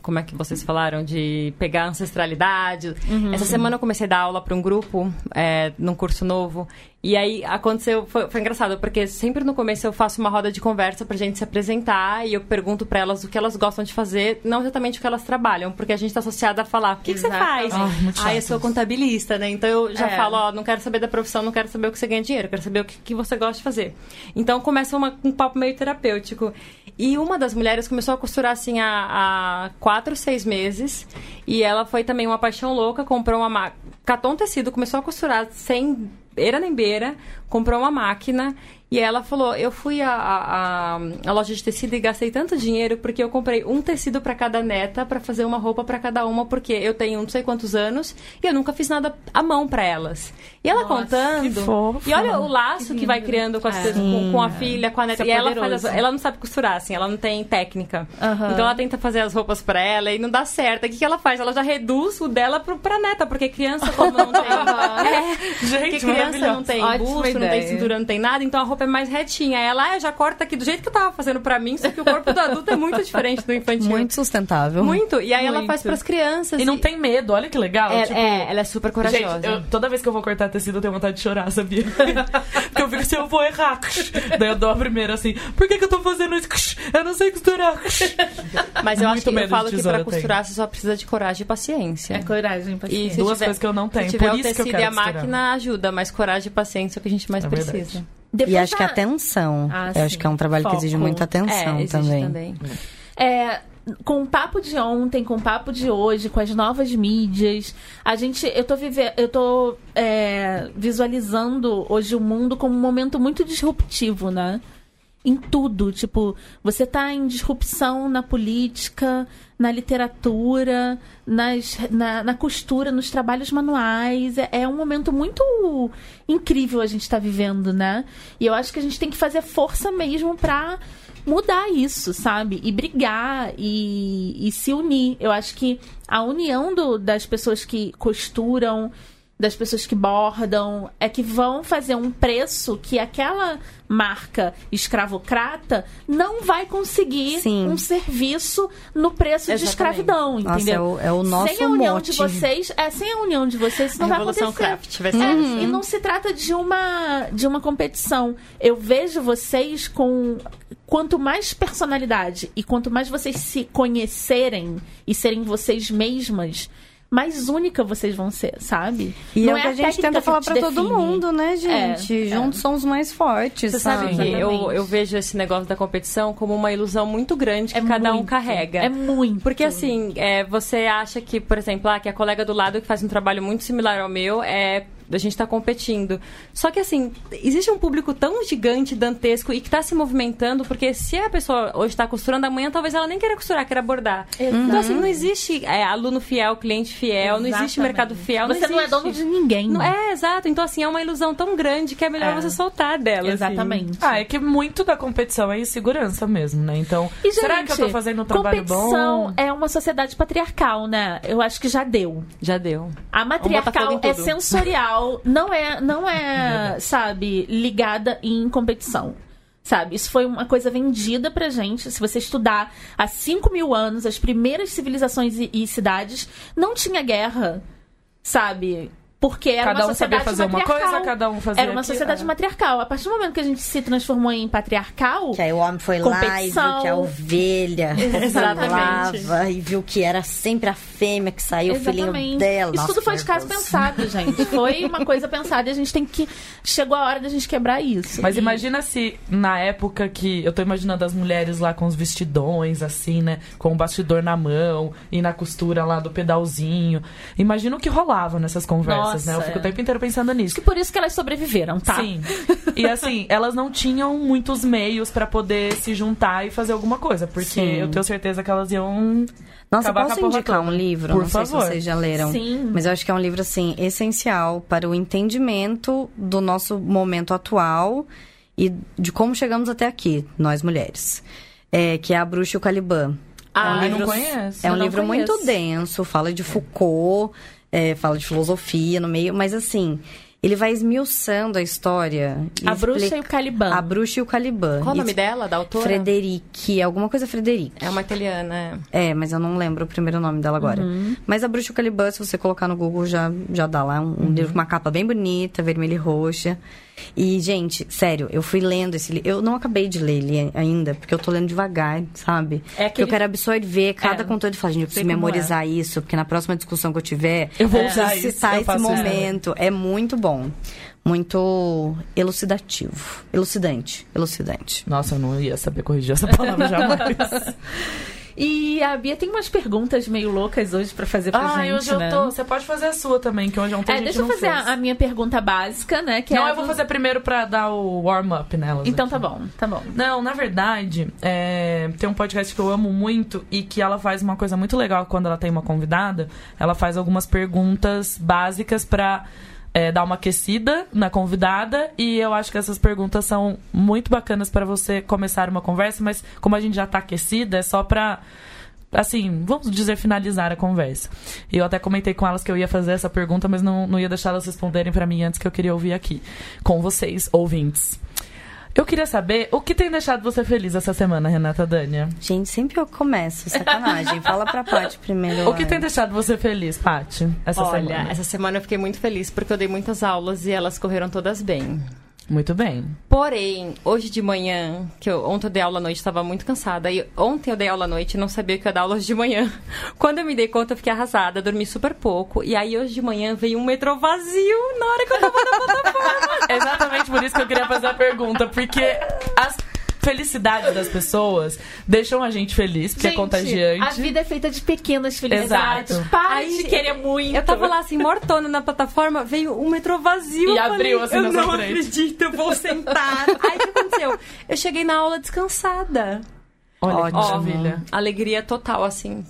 como é que vocês falaram? De pegar ancestralidade. Uhum. Essa semana eu comecei a dar aula para um grupo, é, num curso novo. E aí aconteceu, foi, foi, engraçado, porque sempre no começo eu faço uma roda de conversa pra gente se apresentar e eu pergunto pra elas o que elas gostam de fazer, não exatamente o que elas trabalham, porque a gente tá associada a falar, o que, que você faz? Ah, ah, eu sou contabilista, né? Então eu já é. falo, ó, não quero saber da profissão, não quero saber o que você ganha dinheiro, quero saber o que, que você gosta de fazer. Então começa uma, um papo meio terapêutico. E uma das mulheres começou a costurar assim há, há quatro, seis meses. E ela foi também uma paixão louca, comprou uma. Catou um tecido, começou a costurar sem beira nem beira, comprou uma máquina e ela falou: Eu fui à, loja de tecido e gastei tanto dinheiro porque eu comprei um tecido para cada neta para fazer uma roupa para cada uma, porque eu tenho não sei quantos anos e eu nunca fiz nada à mão para elas. E ela Nossa, contando. E olha o laço que, que vai criando com, as, é. com, com, a filha, com a neta. É e ela, faz, ela não sabe costurar, assim, ela não tem técnica. Uhum. Então ela tenta fazer as roupas para ela e não dá certo. O que, que ela faz? Ela já reduz o dela pro, pra neta, porque criança, como não tem. é, Gente, criança não tem Ótima busto. Não tem cintura, não tem nada, então a roupa é mais retinha. Ela ah, já corta aqui do jeito que eu tava fazendo pra mim, só que o corpo do adulto é muito diferente do infantil. Muito sustentável. Muito. E aí muito. ela faz pras crianças. E, e, não tem medo, olha que legal. É, tipo... é ela é super corajosa. Gente, eu, toda vez que eu vou cortar tecido, eu tenho vontade de chorar, sabia? Porque eu fico assim, eu vou errar. Daí eu dou a primeira assim, por que, que eu tô fazendo isso? Eu não sei costurar. Mas eu acho que eu falo que pra costurar você só precisa de coragem e paciência. É coragem e paciência. E duas tiver, coisas que eu não tenho. Se tiver por isso o tecido que eu quero e a máquina ajuda, mas coragem e paciência é o que a gente mais é precisa. Verdade. Depois e acho que atenção. Ah, eu acho que é um trabalho Foco. que exige muita atenção é, também. também. É, com o papo de ontem, com o papo de hoje, com as novas mídias, a gente, eu tô vivendo, eu tô é, visualizando hoje o mundo como um momento muito disruptivo, né? Em tudo, tipo, você tá em disrupção na política, na literatura, nas, na, na costura, nos trabalhos manuais. É, é, um momento muito incrível a gente está vivendo, né? E eu acho que a gente tem que fazer força mesmo para mudar isso, sabe? E brigar e, e se unir. Eu acho que a união do, das pessoas que costuram das pessoas que bordam, é que vão fazer um preço que aquela marca escravocrata não vai conseguir Sim. um serviço no preço Exatamente. de escravidão, Nossa, entendeu? É o, é o nosso sem a união mote. de vocês, é, sem a união de vocês, isso não vai acontecer. Craft vai ser é, assim. E não se trata de uma de uma competição. Eu vejo vocês com quanto mais personalidade e quanto mais vocês se conhecerem e serem vocês mesmas, mais única vocês vão ser, sabe? E não é, é o que a gente tenta falar para todo mundo, né, gente? É, Juntos é. somos mais fortes, Você sabe? que eu, eu vejo esse negócio da competição como uma ilusão muito grande que é cada muito, um carrega. É muito. Porque assim, é, você acha que, por exemplo, ah, que a colega do lado que faz um trabalho muito similar ao meu é a gente está competindo. Só que, assim, existe um público tão gigante, dantesco e que está se movimentando, porque se a pessoa hoje está costurando, amanhã talvez ela nem queira costurar, queira bordar. Uhum. Então, assim, não existe é, aluno fiel, cliente fiel, Exatamente. não existe mercado fiel. Você não, não, é dono de ninguém. Não, é, exato. Então, assim, é uma ilusão tão grande que é melhor é. você soltar dela. Assim. Exatamente. Assim. Ah, é que muito da competição é insegurança mesmo, né? Então, e, será gente, que eu tô fazendo um trabalho bom? Competição é uma sociedade patriarcal, né? Eu acho que já deu. Já deu. A matriarcal é sensorial, não é não é, sabe, ligada em competição. Sabe? Isso foi uma coisa vendida pra gente. Se você estudar há 5 mil anos, as primeiras civilizações e, e cidades, não tinha guerra. Sabe? Porque era cada uma um sabia fazer uma coisa, cada um fazia Era uma sociedade matriarcal. A partir do momento que a gente se transformou em patriarcal. Que aí o homem foi lá e viu que a ovelha falava e viu que era sempre a fêmea que saiu, Exatamente. o filhinho dela. Isso Nossa, tudo foi de caso pensado, gente. Foi uma coisa pensada e a gente tem que. Chegou a hora da gente quebrar isso. Mas e... imagina se na época que. Eu tô imaginando as mulheres lá com os vestidões, assim, né? Com o bastidor na mão e na costura lá do pedalzinho. Imagina o que rolava nessas conversas. Nossa crianças, né? Eu fico o tempo inteiro pensando nisso. Que por isso que elas sobreviveram, tá? Sim. E assim, elas não tinham muitos meios para poder se juntar e fazer alguma coisa, porque Sim. eu tenho certeza que elas iam nossa, Acabar posso indicar toda. um livro? Por não favor. sei se vocês já leram. Sim. Mas eu acho que é um livro, assim, essencial para o entendimento do nosso momento atual e de como chegamos até aqui, nós mulheres. É, que é A Bruxa e o Caliban. Ah, é um livro, não conheço. É um livro conheço. muito denso, fala de Foucault, é, fala de filosofia no meio, mas assim, ele vai esmiuçando a história. A explica... Bruxa e o Caliban. A Bruxa e o Caliban. Qual o nome dela, da autora? Frederique, alguma coisa Frederique. É uma italiana, é. É, mas eu não lembro o primeiro nome dela agora. Uhum. Mas a Bruxa e o Caliban, se você colocar no Google, já, já dá lá um, uhum. com uma capa bem bonita, vermelha e roxa. E, gente, sério, eu fui lendo esse livro. Eu não acabei de ler ele ainda, porque eu tô lendo devagar, sabe? É Porque eu quero absorver cada É. conteúdo e falar, gente, eu preciso como memorizar isso, porque na próxima discussão que eu tiver, Eu vou usar preciso isso, citar eu esse momento. É muito bom. Muito elucidativo. Elucidante. Elucidante. Nossa, eu não ia saber corrigir essa palavra jamais. E a Bia tem umas perguntas meio loucas hoje pra fazer pra ah, gente, hoje né? eu tô. Você pode fazer a sua também, que hoje ontem a É, gente deixa eu fazer a, a minha pergunta básica, né? Que Não, é a eu vou fazer primeiro pra dar o warm-up nelas. Então aqui. tá bom, tá bom. Não, na verdade, é, tem um podcast que eu amo muito e que ela faz uma coisa muito legal quando ela tem uma convidada. Ela faz algumas perguntas básicas pra é, dar uma aquecida na convidada e eu acho que essas perguntas são muito bacanas pra você começar uma conversa, mas como a gente já tá aquecida, é só pra assim, vamos dizer, finalizar a conversa. E eu até comentei com elas que eu ia fazer essa pergunta, mas não, não ia deixar elas responderem pra mim antes que eu queria ouvir aqui com vocês, ouvintes. Eu queria saber o que tem deixado você feliz essa semana, Renata Dânia. Gente, sempre eu começo, sacanagem. Fala pra Paty primeiro. O que tem deixado você feliz, Paty, essa Olha, semana? essa semana eu fiquei muito feliz porque eu dei muitas aulas e elas correram todas bem. Muito bem. Porém, hoje de manhã, que eu, ontem eu dei aula à noite, estava muito cansada. E ontem eu dei aula à noite e não sabia que eu ia dar aula hoje de manhã. Quando eu me dei conta, eu fiquei arrasada, dormi super pouco. E aí hoje de manhã veio um metrô vazio na hora que eu tava na plataforma. Exatamente por isso que eu queria fazer a pergunta, porque as felicidades das pessoas deixam a gente feliz, porque Gente, é contagiante. A vida é feita de pequenas felicidades. Exato. Para Aí, de querer muito. Eu tava lá assim, mortona na plataforma, veio um metrô vazio. E eu abriu, falei, assim, eu na sua não frente." acredito, eu vou sentar. aí o que aconteceu? Eu cheguei na aula descansada. Olha que Ótimo. maravilha. Alegria total, assim.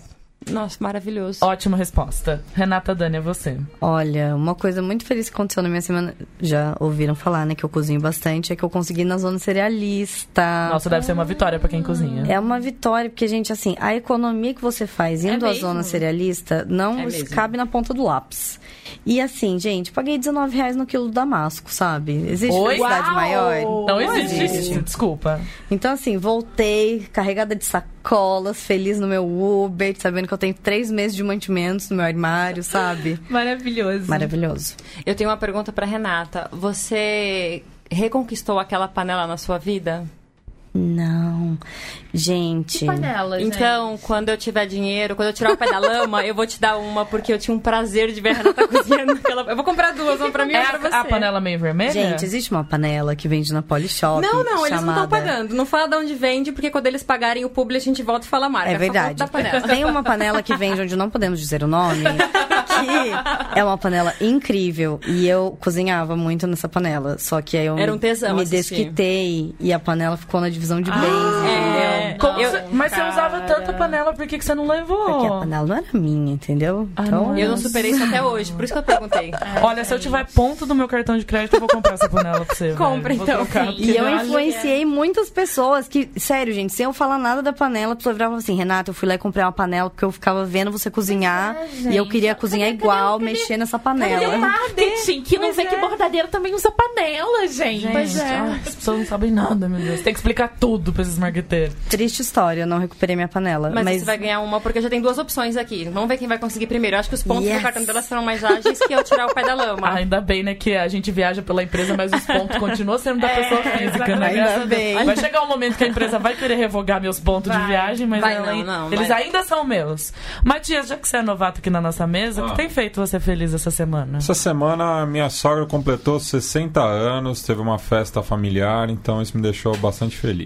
Nossa, maravilhoso. Ótima resposta. Renata Dânia, você. Olha, uma coisa muito feliz que aconteceu na minha semana, já ouviram falar, né, que eu cozinho bastante, é que eu consegui ir na zona cerealista. Nossa, deve ser uma vitória pra quem cozinha. É uma vitória, porque, gente, assim, a economia que você faz indo à mesmo? zona cerealista não É cabe na ponta do lápis. E assim, gente, paguei 19 reais no quilo do damasco, sabe? Existe Oi? felicidade Uau! maior? Não Não existe existe. desculpa. Então, assim, voltei carregada de sacolas, feliz no meu Uber, sabendo que eu tenho três meses de mantimentos no meu armário, sabe? Maravilhoso. Maravilhoso. Eu tenho uma pergunta pra Renata. Você reconquistou aquela panela na sua vida? Não. Gente. Que panela, gente? Então, quando eu tiver dinheiro, quando eu tirar o pé da lama, eu vou te dar uma, porque eu tinha um prazer de ver a Renata cozinhando aquela... Eu vou comprar duas, uma pra mim e É outra pra você. a, panela meio vermelha? Gente, existe uma panela que vende na Polishop. Não, não, eles não chamada... estão pagando. Não fala de onde vende, porque quando eles pagarem o publi, a gente volta e fala a marca. É Só verdade. conta Da panela. Tem uma panela que vende onde não podemos dizer o nome, que é uma panela incrível. E eu cozinhava muito nessa panela. Só que aí eu Era um me- tesão me assistir. desquitei e a panela ficou na divisão de bens, é. entendeu? Como Eu- mas você usava cara. tanta panela, por que, que você não levou? Porque a panela não era minha, entendeu? Ah, então, é. Eu não superei isso até hoje, por isso que eu perguntei. Olha, se eu tiver ponto do meu cartão de crédito, eu vou comprar essa panela pra você. Compra, velho. Então. trocar, E eu acho- influenciei muitas pessoas que, sério, gente, sem eu falar nada da panela, a pessoa virava assim, Renata, eu fui lá e comprei uma panela porque eu ficava vendo você cozinhar é, e eu queria cozinhar Cadê- igual, cadê- mexer nessa Cadê panela. o marketing? Que não Pois vê que é. bordadeira também usa panela, gente. Gente, ai, as pessoas não sabem nada, meu Deus. Tem que explicar tudo pra esses marqueteiros. Triste história, eu não recuperei minha panela. Mas, Mas, você vai ganhar uma, porque já tem duas opções aqui. Vamos ver quem vai conseguir primeiro. Eu acho que os pontos Yes. do cartão delas foram mais ágeis que eu tirar o pé da lama. Ah, ainda bem, né, que a gente viaja pela empresa, mas os pontos continuam sendo da pessoa física, né? Ainda Graças a Deus. bem. Vai chegar um momento que a empresa vai querer revogar meus pontos de Vai. viagem, mas Vai ela- não, não, eles vai. ainda são meus. Matias, já que você é novato aqui na nossa mesa, o que Ah. tem feito você feliz essa semana? Essa semana minha sogra completou 60 anos, teve uma festa familiar, então isso me deixou bastante feliz.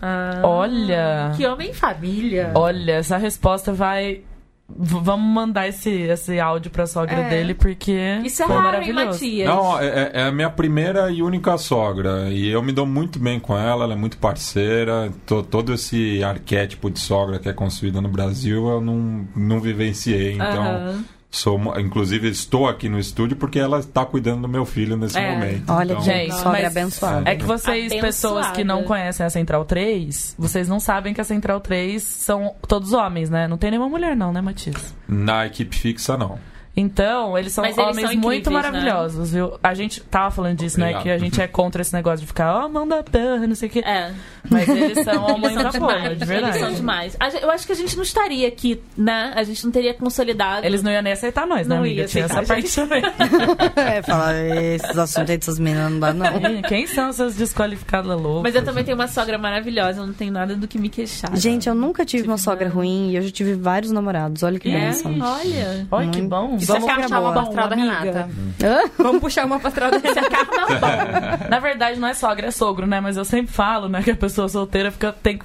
Ah, Olha. Que homem família. Olha, essa resposta vai. v- Vamos mandar esse, esse áudio pra sogra É. dele, porque Isso é foi raro, hein, maravilhoso. Matias? Não, é, é- é a minha primeira e única sogra. E eu me dou muito bem com ela, ela é muito parceira. To- todo esse arquétipo de sogra que é construído no Brasil eu não, não vivenciei. Então, Aham. Sou, inclusive, estou aqui no estúdio porque ela está cuidando do meu filho nesse É. momento. Olha, então, Gente, sogra mas abençoada. É que vocês, Abençoada. pessoas que não conhecem a Central 3, vocês não sabem que a Central 3 são todos homens, né? Não tem nenhuma mulher, não, né, Matias? Na equipe fixa, não. Então, eles são Mas eles homens são muito né? maravilhosos, viu? A gente tava falando disso, né? Obrigado. Que a gente é contra esse negócio de ficar, ó, mão da terra, não sei o quê. É. Mas eles são a mãe da porra, de Eles verdade. são demais. Eu acho que a gente não estaria aqui, né? A gente não teria consolidado. Eles não iam nem aceitar nós, né, Não amiga? ia Tinha essa parte também. É, falar esses assuntos aí dessas meninas não dá, não. Quem são essas desqualificadas loucas? Mas eu também tenho uma sogra maravilhosa, eu não tenho nada do que me queixar. Gente, eu nunca tive uma sogra ruim e eu já tive vários namorados. Olha que é, bênção. olha. Olha que bom. Isso é Vamos puxar uma da Amiga. Renata. Hã? Vamos puxar uma pastral da Renata. Na verdade, não é sogra, é sogro, né? Mas eu sempre falo, né, que a pessoa solteira fica. Tem que...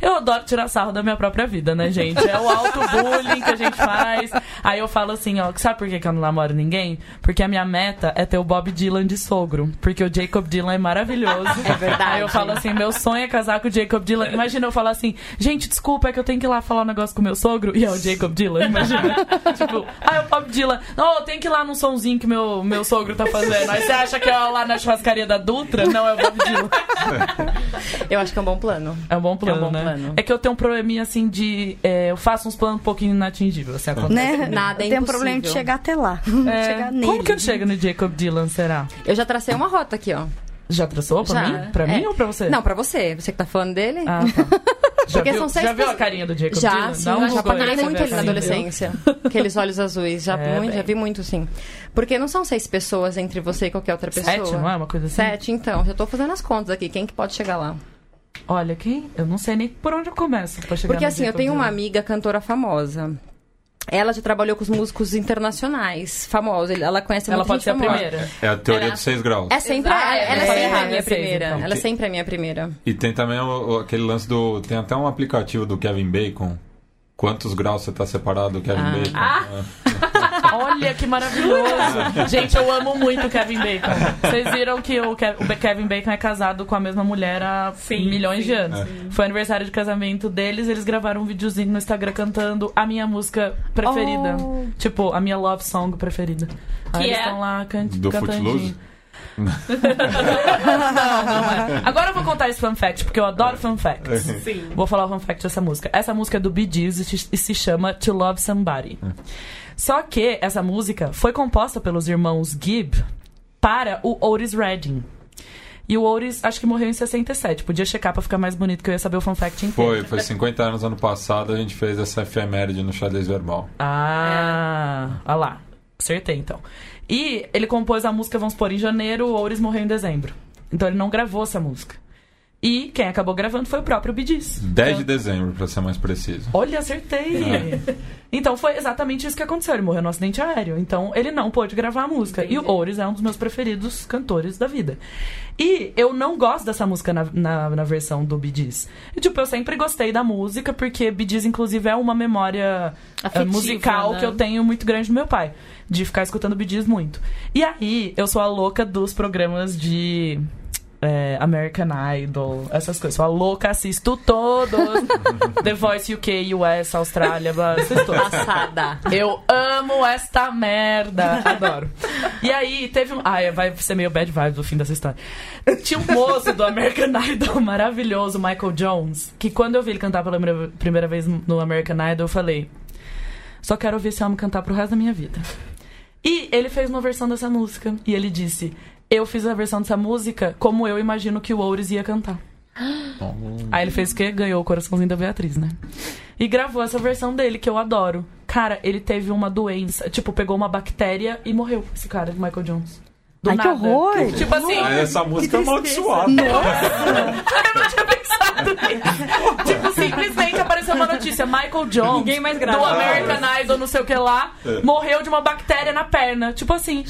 Eu adoro tirar sarro da minha própria vida, né, gente? É o auto-bullying que a gente faz. Aí eu falo assim, ó, sabe por que, que eu não namoro ninguém? Porque a minha meta é ter o Bob Dylan de sogro. Porque o Jacob Dylan é maravilhoso. É verdade. Aí eu falo assim, meu sonho é casar com o Jacob Dylan. Imagina eu falar assim, gente, desculpa, é que eu tenho que ir lá falar um negócio com o meu sogro. E é o Jacob Dylan, imagina. tipo, ah, é o Bob Dylan. Não, eu tenho que ir lá num sonzinho que meu, meu sogro tá fazendo. Aí você acha que é lá na churrascaria da Dutra? Não, é o Bob Dylan. Eu acho que é um bom plano. É um bom plano, É um bom né? plano. É que eu tenho um probleminha assim de. é, eu faço uns planos um pouquinho inatingíveis. Assim, acontece. Né? Nada é Tem um problema de chegar até lá. É, chegar nele. como que eu chego no Jacob Dylan, será? Eu já tracei uma rota aqui, ó. Já traçou pra Já. mim? Pra É. mim ou pra você? Não, pra você. Você que tá falando dele? Ah, tá. Já, Porque viu, são seis já viu a carinha do Jacob Já, sim, eu já apaguei muito ele na adolescência. Aqueles olhos azuis, já, É, muito, já vi muito, sim. Porque não são seis pessoas entre você e qualquer outra pessoa. Sete, não é uma coisa assim? Sete, então. Já tô fazendo as contas aqui. Quem que pode chegar lá? Olha, quem? Eu não sei nem por onde eu começo pra chegar Porque assim, eu Jacob tenho uma amiga cantora famosa. Ela já trabalhou com os músicos internacionais famosos. Ela conhece Ela muita pode ser a famosa. primeira. É a teoria Ela- dos seis graus. É sempre, Exato, ela, ela é é, sempre a é, minha é seis, primeira. então. Ela é sempre a minha primeira. E tem também o- o- aquele lance do. Tem até um aplicativo do Kevin Bacon. Quantos graus você tá separado do Kevin Ah. Bacon? Ah. É. Olha que maravilhoso! Gente, eu amo muito o Kevin Bacon. Vocês viram que o, Kev- o Kevin Bacon é casado com a mesma mulher há Sim, milhões sim, de anos. Foi aniversário de casamento deles, eles gravaram um videozinho no Instagram cantando a minha música preferida. Oh. Tipo, a minha love song preferida. Aí Que eles é? estão lá can Do cantando. Footloose? não, não é. Agora eu vou contar esse fun fact, porque eu adoro fun facts. Sim. Vou falar o fun fact dessa música. Essa música é do Bee Gees e se- e se chama To Love Somebody. Só que essa música foi composta pelos irmãos Gibb para o Otis Redding. E o Otis, acho que morreu em 67. Podia checar pra ficar mais bonito, que eu ia saber o fun fact inteiro. Foi, foi 50 anos ano passado, a gente fez essa efeméride no xadrez verbal. Ah, olha lá. Acertei, então. E ele compôs a música, vamos supor, em janeiro, o Otis morreu em dezembro. Então ele não gravou essa música. E quem acabou gravando foi o próprio Gees. 10 de dezembro, pra ser mais preciso. Olha, acertei! Então foi exatamente isso que aconteceu. Ele morreu no acidente aéreo. Então ele não pôde gravar a música. E o Oris é um dos meus preferidos cantores da vida. E eu não gosto dessa música na, na, na versão do Gees. E, tipo, eu sempre gostei da música, porque Gees, inclusive, é uma memória eh, Afetiva, musical né? que eu tenho muito grande do meu pai. De ficar escutando Gees muito. E aí, eu sou a louca dos programas de é, American Idol, essas coisas. Sou a louca, assisto todos. The Voice UK, US, Austrália, assisto todos. Passada. Eu amo esta merda. Adoro. E aí, teve um. Ai, vai ser meio bad vibes no fim dessa história. Tinha um moço do American Idol maravilhoso, Michael Jones, que quando eu vi ele cantar pela primeira- primeira vez no American Idol, eu falei: só quero ouvir esse homem cantar pro resto da minha vida. E ele fez uma versão dessa música. E ele disse: Eu fiz a versão dessa música como eu imagino que o Oures ia cantar. Aí ele fez o quê? Ganhou o coraçãozinho da Beatriz, né? E gravou essa versão dele, que eu adoro. Cara, ele teve uma doença. Tipo, pegou uma bactéria e morreu, esse cara, Michael Jones. Do Ai, que nada. horror! Tipo assim. Ah, Essa música é amaldiçoada. Eu não tinha pensado nisso. tipo, simplesmente apareceu uma notícia. Michael Jones, Ninguém mais grava. do American Idol, não sei o que lá, É. morreu de uma bactéria na perna. Tipo assim.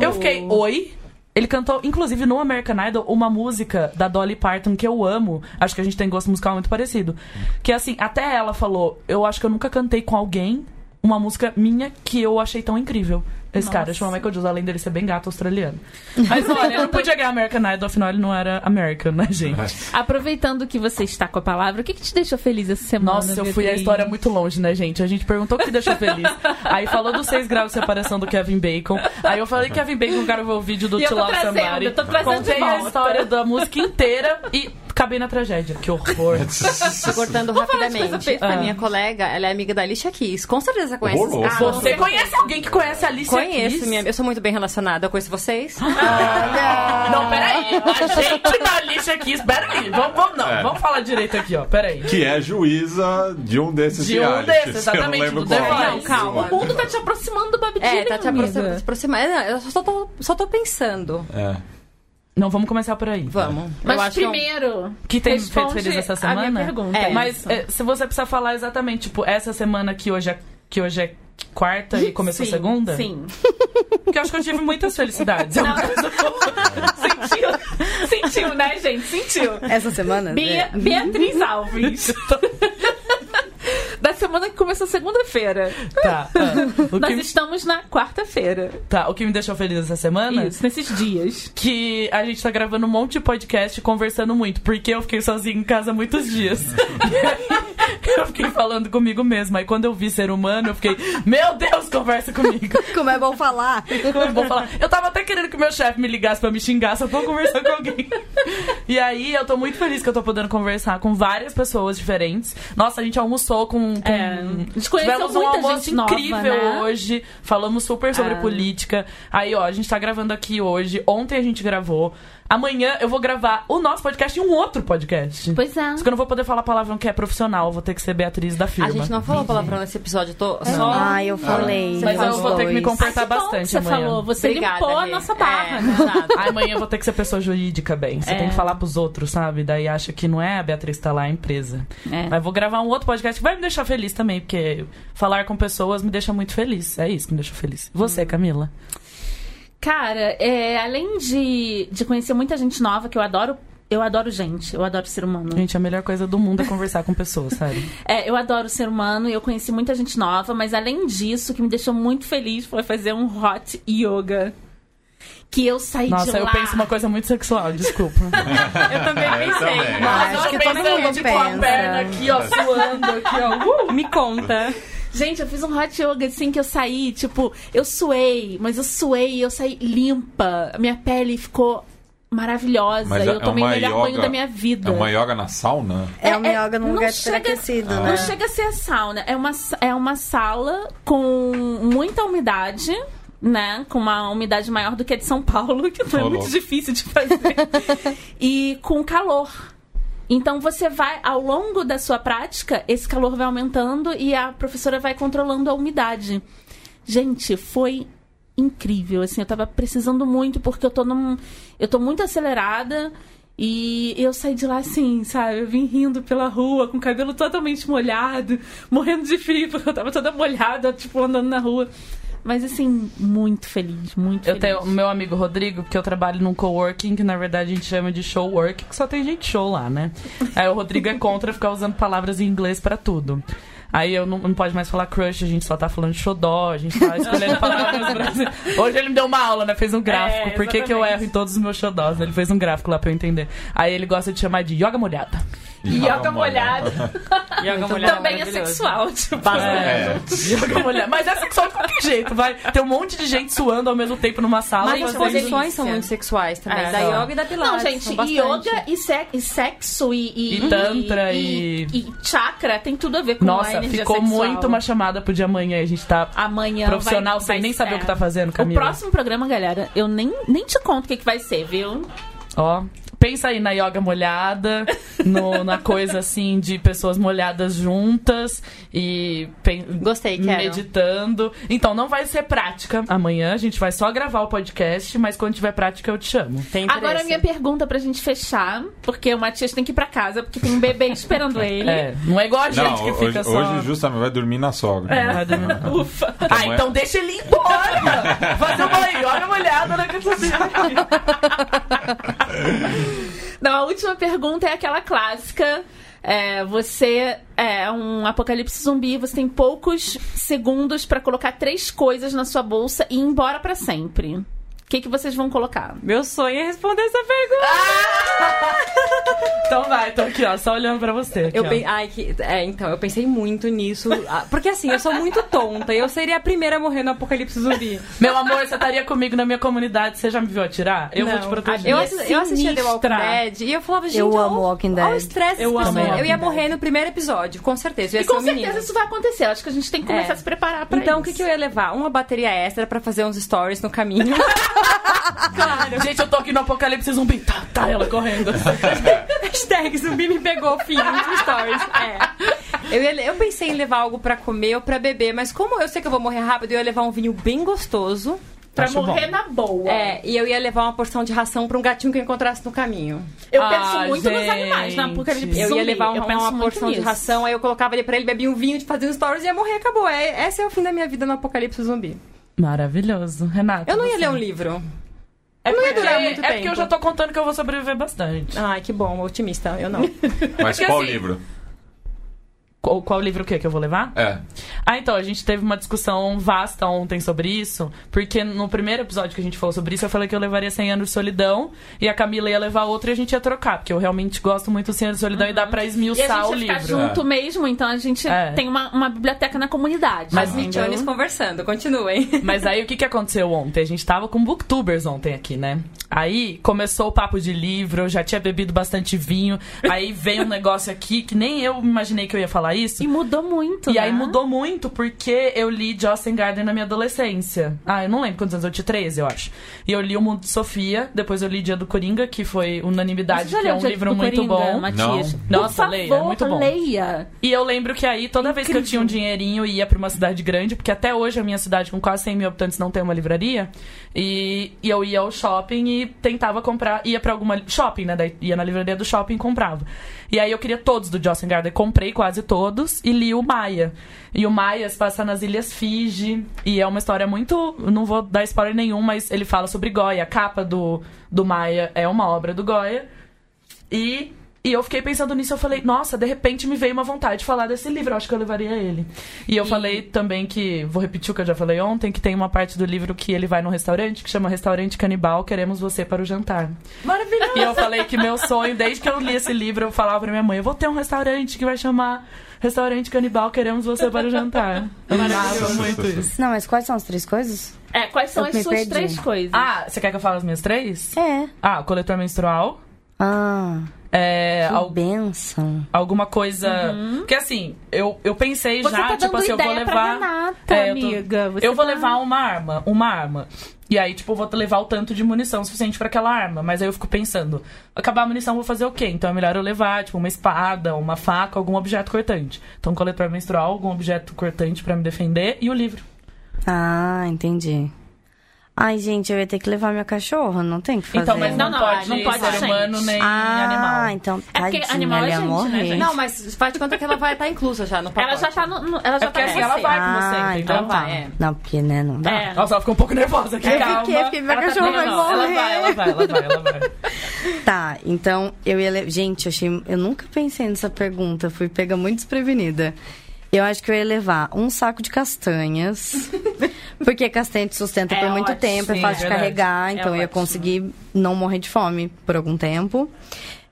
Eu fiquei, oi? Ele cantou, inclusive, no American Idol, uma música da Dolly Parton que eu amo. Acho que a gente tem gosto musical muito parecido. Que assim, até ela falou: Eu acho que eu nunca cantei com alguém uma música minha que eu achei tão incrível. Esse cara chama Michael Jones, além dele ser bem gato australiano. Mas olha, ele não podia ganhar American Idol, afinal ele não era American, né, gente? Aproveitando que você está com a palavra, o que, que te deixou feliz essa semana? Nossa, eu fui a história muito longe, né, gente? A gente perguntou o que deixou feliz. Aí falou dos 6 graus de separação do Kevin Bacon. Aí eu falei que Kevin Bacon gravou o vídeo do trazendo, Somebody. eu tô trazendo de Contei a história da música inteira e acabei na tragédia. Que horror. Cortando falar de rapidamente. A minha colega, ela é amiga da Alicia Keys. Com certeza conhece. Ah, Você conhece alguém que conhece a Alicia Conheço, Keys? minha, eu sou muito bem relacionada. Eu conheço vocês. Não, peraí. A gente da Alicia Keys. Peraí. Vamos, vamos, não. É. Vamos falar direito aqui, ó. Peraí. Que é juíza de um desses De um desses, Eu não exatamente, do. Não, calma. O mundo tá te aproximando do Babi É, tá te aproximando. É, Eu só tô, só tô pensando. É. Não, vamos começar por aí. Vamos. eu Mas é primeiro, Que tem feito feliz essa a minha semana? pergunta. É, Mas é, se você precisar falar exatamente, tipo, essa semana que hoje é, que hoje é quarta e começou Sim, segunda? Sim. Porque eu acho que eu tive muitas felicidades. Coisa Sentiu. Sentiu, né, gente? Sentiu. Essa semana? Bia- É. Beatriz Alves. da semana que começou segunda-feira. Tá. o, Nós que, estamos na quarta-feira. tá, o que me deixou feliz essa semana Isso, nesses dias. que a gente tá gravando um monte de podcast e conversando muito, porque eu fiquei sozinha em casa muitos dias. Eu fiquei falando comigo mesma. Aí quando eu vi ser humano, eu fiquei, meu Deus, conversa comigo. Como é bom falar. Como é bom falar. Eu tava até querendo que meu chefe me ligasse pra me xingar, só pra eu conversar com alguém. E aí eu tô muito feliz que eu tô podendo conversar com várias pessoas diferentes. Nossa, a gente almoçou com. Com... É, a gente conheceu Tivemos um muita almoço incrível né? hoje. Falamos super sobre É. política. Aí, ó, a gente tá gravando aqui hoje. Ontem a gente gravou. Amanhã eu vou gravar o nosso podcast e um outro podcast. Pois é. Só que eu não vou poder falar palavrão que é profissional, vou ter que ser Beatriz da A firma. gente não falou palavrão nesse episódio. Eu tô só. Ah, eu falei. Mas eu vou ter que me comportar Ah, que bom bastante que você amanhã. falou. Você Obrigada, limpou a nossa barra, É, né? exato. Aí amanhã eu vou ter que ser pessoa jurídica, bem. Você É. tem que falar pros outros, sabe? Daí acha que não é a Beatriz que tá lá, é a empresa. É. Mas vou gravar um outro podcast que vai me deixar feliz também, porque falar com pessoas me deixa muito feliz. É isso que me deixa feliz. Você, Camila? Cara, é, além de, de conhecer muita gente nova, que eu adoro, eu adoro gente, eu adoro ser humano. Gente, a melhor coisa do mundo é conversar com pessoas, sério. É, eu adoro ser humano e eu conheci muita gente nova, mas além disso, o que me deixou muito feliz foi fazer um hot yoga. Que eu saí de Nossa, lá. eu penso uma coisa muito sexual, desculpa. Eu também pensei. também. Ah, acho que todo mundo tipo, a perna aqui, ó, suando, aqui, ó. Uh! Me conta. Gente, eu fiz um hot yoga assim que eu saí, tipo, eu suei, mas eu suei e eu saí limpa. A minha pele ficou maravilhosa. Mas e é eu tomei o melhor yoga- banho da minha vida. É uma yoga na sauna? É uma É, yoga num não lugar chega- superaquecido, Não né? chega a ser a sauna. É uma, é uma sala com muita umidade. Né? Com uma umidade maior do que a de São Paulo, que não é Ô, muito louco. difícil de fazer. e com calor. Então você vai, ao longo da sua prática, esse calor vai aumentando e a professora vai controlando a umidade. Gente, foi incrível, assim, eu tava precisando muito porque eu tô num eu tô muito acelerada e eu saí de lá assim, sabe? Eu vim rindo pela rua, com o cabelo totalmente molhado, morrendo de frio, porque eu tava toda molhada, tipo, andando na rua. Mas assim, muito feliz, muito Eu feliz. tenho o meu amigo Rodrigo, que eu trabalho num coworking, que na verdade a gente chama de show work, que só tem gente show lá, né? Aí o Rodrigo é contra ficar usando palavras em inglês pra tudo. Aí eu não, não pode mais falar crush, a gente só tá falando xodó, a gente tá escolhendo palavras brasileiras. Hoje ele me deu uma aula, né? Fez um gráfico. É, Por que, que eu erro em todos os meus xodós? Ele fez um gráfico lá pra eu entender. Aí ele gosta de chamar de yoga molhada. Yoga molhada. Yoga molhada Também é sexual, tipo. Bastante. É. Yoga molhada. Mas é sexual de qualquer jeito, vai. Tem um monte de gente suando ao mesmo tempo numa sala. Mas as posições são muito sexuais também. É. da yoga e da pilates. Não, gente, yoga e, se- e sexo e, e, E tantra e, e- e chakra tem tudo a ver com Nossa, ficou sexual. muito uma chamada pro de amanhã. A gente tá Amanhã profissional vai, sem vai nem saber o que tá fazendo, O Camila. próximo programa, galera, eu nem, nem te conto o que, que vai ser, viu? Ó, pensa aí na yoga molhada, no- na coisa assim de pessoas molhadas juntas e Gostei, quero. meditando. Então não vai ser prática amanhã, a gente vai só gravar o podcast, mas quando tiver prática eu te chamo. Tem interesse. Agora, a minha pergunta pra gente fechar, porque o Matias tem que ir pra casa, porque tem um bebê esperando ele. É, não é igual a gente Não, que fica hoje, só. hoje justamente vai dormir na sogra. É. Vai dormir. Ufa. Ah, Amanhã- então deixa ele ir embora! Fazer uma yoga molhada na dele. Não, a última pergunta é aquela clássica. É, você é um apocalipse zumbi, você tem poucos segundos pra colocar três coisas na sua bolsa e ir embora pra sempre. O que, que vocês vão colocar? Meu sonho é responder essa pergunta. Então vai, tô aqui, ó, só olhando pra você. Aqui, Eu bem, ai, que, é, então, eu pensei muito nisso. ah, Porque assim, eu sou muito tonta e eu seria a primeira a morrer no apocalipse zumbi. Meu amor, você estaria comigo na minha comunidade, você já me viu atirar? Eu vou Não. te proteger. Eu, é assi- eu assistia The Walking. Dead e eu falava, gente, Eu ó, amo Walking ó o Dead. estresse Eu amo. Eu ia morrer no primeiro episódio, com certeza. Eu ia E com ser um certeza menino. isso vai acontecer. Acho que a gente tem que começar É. a se preparar pra Então, o isso. que, que eu ia levar? Uma bateria extra pra fazer uns stories no caminho. claro. Gente, eu tô aqui no apocalipse zumbi. Tá, tá, ela correndo. Hashtag zumbi me pegou, fim, nos stories. É. Eu, ia- eu pensei em levar algo pra comer ou pra beber, mas como eu sei que eu vou morrer rápido, eu ia levar um vinho bem gostoso. Pra Acho morrer bom. na boa. É, e eu ia levar uma porção de ração pra um gatinho que eu encontrasse no caminho. Eu Ah, penso muito nos gente. animais, na apocalipse Eu ia levar uma, eu uma porção de nisso. ração, aí eu colocava ali pra ele, bebia um vinho, fazia um stories e ia morrer, acabou. É, esse é o fim da minha vida no apocalipse zumbi. Maravilhoso. Renata. Eu não ia você? ler um livro. É não ia durar muito é porque eu tempo. já tô contando que eu vou sobreviver bastante. Ai, que bom, otimista. Eu não. Mas Porque qual assim- livro? Qual, qual livro o que que eu vou levar? É. Ah, então, a gente teve uma discussão vasta ontem sobre isso, porque no primeiro episódio que a gente falou sobre isso, eu falei que eu levaria 100 anos de solidão e a Camila ia levar outra e a gente ia trocar, porque eu realmente gosto muito de 100 anos de solidão e dá pra E a esmiuçar gente o ia ficar livro. junto mesmo, então a gente É. tem uma, uma biblioteca na comunidade. Mas As entendeu? Michones conversando, continuem. Mas aí o que, que aconteceu ontem? A gente tava com booktubers ontem aqui, né? Aí começou o papo de livro, eu já tinha bebido bastante vinho, aí veio um negócio aqui que nem eu imaginei que eu ia falar isso. E mudou muito, E né? aí mudou muito porque eu li Jocelyn Gardner na minha adolescência. Ah, eu não lembro quantos anos eu tinha, 13, eu acho. E eu li O Mundo de Sofia, depois eu li Dia do Coringa, que foi Unanimidade, que é um livro muito Coringa, bom. Matias? Não. Nossa, favor, leia, é muito bom. leia. E eu lembro que aí, toda vez que eu tinha um dinheirinho e ia pra uma cidade grande, porque até hoje a minha cidade com quase 100 mil habitantes não tem uma livraria, e, e eu ia ao shopping e tentava comprar, ia pra alguma shopping, né? Daí ia na livraria do shopping e comprava. E aí eu queria todos do Jocelyn Gardner, comprei quase todos e li o Maia. E o Maia se passa nas Ilhas Fiji, e é uma história muito. Não vou dar spoiler nenhum, mas ele fala sobre Goya. A capa do, do Maia é uma obra do Goya. E, e eu fiquei pensando nisso, eu falei, nossa, de repente me veio uma vontade de falar desse livro, eu acho que eu levaria ele. E eu falei também que, vou repetir o que eu já falei ontem, que tem uma parte do livro que ele vai num restaurante, que chama Restaurante Canibal, Queremos Você para o Jantar. Maravilhoso. E eu falei que meu sonho, desde que eu li esse livro, eu falava pra minha mãe, eu vou ter um restaurante que vai chamar Restaurante Canibal, Queremos Você para o Jantar. Eu amava muito isso. Não, mas quais são as três coisas? É, quais são Eu as me suas perdi. três coisas? Ah, você quer que eu fale as minhas três? É. Ah, coletor menstrual. Ah, É, que al- benção. alguma coisa. Porque assim, eu, eu pensei Você já, tá tipo assim, eu vou levar. Renata, É, eu tô- amiga. Você eu vou tá- levar uma arma, uma arma. E aí, tipo, eu vou levar o tanto de munição suficiente pra aquela arma. Mas aí eu fico pensando, acabar a munição, eu vou fazer o quê? Então é melhor eu levar, tipo, uma espada, uma faca, algum objeto cortante. Então, coletor menstrual, algum objeto cortante pra me defender e o livro. Ah, entendi. Ai, gente, eu ia ter que levar minha cachorra, não tem que fazer. Então, mas não, Não, pode, não pode ser gente. humano nem ah, animal. então, É porque tadinha, animal é ela ia gente, né, morrer. gente? Não, mas faz de conta que ela vai estar inclusa já no pacote. Ela já tá no. no- ela já É porque tá assim, ela vai com você, Ah, então tá. Vai, é. Não, porque, né, não dá. É. Nossa, ela ficou um pouco nervosa aqui, Eu calma. fiquei, fiquei, minha Ela tá- cachorra não, vai não, ela morrer. vai, ela vai, ela vai, ela vai. Tá, então eu ia. le- Gente, eu achei. Eu nunca pensei nessa pergunta, fui pega muito desprevenida. Eu acho que eu ia levar um saco de castanhas. porque castanha te sustenta É por muito ótimo, tempo, é fácil de verdade. carregar, É então eu ia conseguir não morrer de fome por algum tempo.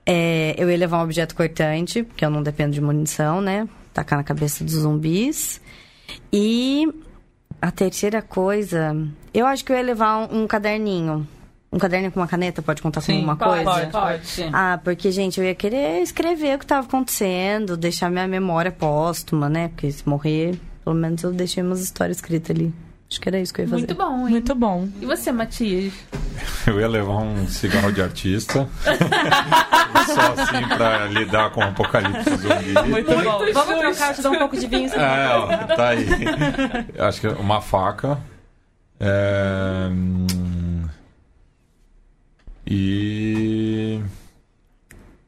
É, eu ia levar um objeto cortante, porque eu não dependo de munição, né? Tacar na cabeça dos zumbis. E a terceira coisa, eu acho que eu ia levar um, um caderninho. Um caderninho com uma caneta, pode contar Sim, com uma pode, coisa? pode. Pode. Ah, porque, gente, eu ia querer escrever o que tava acontecendo, deixar minha memória póstuma, né? Porque se morrer, pelo menos eu deixei umas histórias escritas ali. Acho que era isso que eu ia fazer. Muito bom, hein? Muito bom. E você, Matias? Eu ia levar um cigarro de artista. só assim pra lidar com o apocalipse zumbi. Muito bom. Vamos trocar, te dou um pouco de vinho. você É, ó, tá aí. Acho que uma faca. É, hum, E.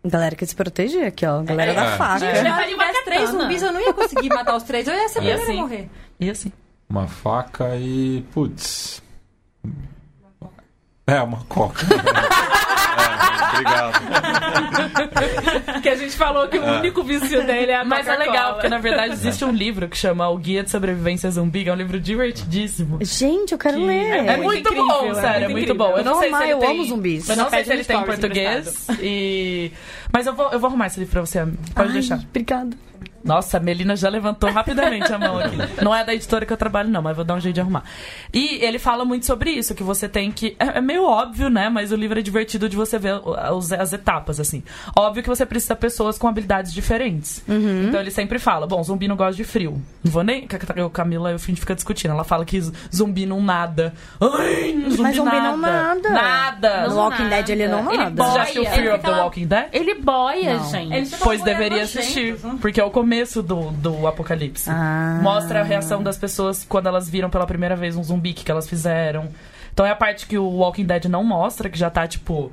Galera que se proteger aqui, ó. Galera É. da faca. Gente, se eu tivesse três zumbis, eu não ia conseguir matar os três. Eu ia ser a primeira a assim? morrer. E assim? Uma faca e. Putz. É, uma coca. É, obrigado. que a gente falou que o único vício dele é a Mas é legal, porque na verdade existe um livro que chama O Guia de Sobrevivência Zumbi, que é um livro divertidíssimo. Gente, eu quero Que ler. É, muito muito incrível, bom, é sério, é muito bom. Eu não sei se amar, ele eu tem... amo zumbis. Eu não sei se ele tem em português. E... Mas eu vou, eu vou arrumar esse livro pra você. Pode Ai, deixar. Obrigada. Nossa, a Melina já levantou rapidamente a mão aqui. Não é da editora que eu trabalho, não, mas vou dar um jeito de arrumar. E ele fala muito sobre isso, que você tem que. É, é meio óbvio, né? Mas o livro é divertido de você ver as etapas, assim. Óbvio que você precisa de pessoas com habilidades diferentes. Então ele sempre fala: bom, zumbi não gosta de frio. Não vou nem. Eu, Camila, eu fim de ficar discutindo. Ela fala que zumbi não nada. Ai, zumbi Mas zumbi nada. não nada. Nada. No Walking nada. Dead ele não Ele nada. Você já assistiu boia. Fear Ele of the fica Walking Dead? Ele boia, Não. gente. Ficam Pois deveria assistir, né? porque é o começo do, do apocalipse. Ah. Mostra a reação das pessoas quando elas viram pela primeira vez um zumbi, que, que elas fizeram. Então é a parte que o Walking Dead não mostra, que já tá, tipo,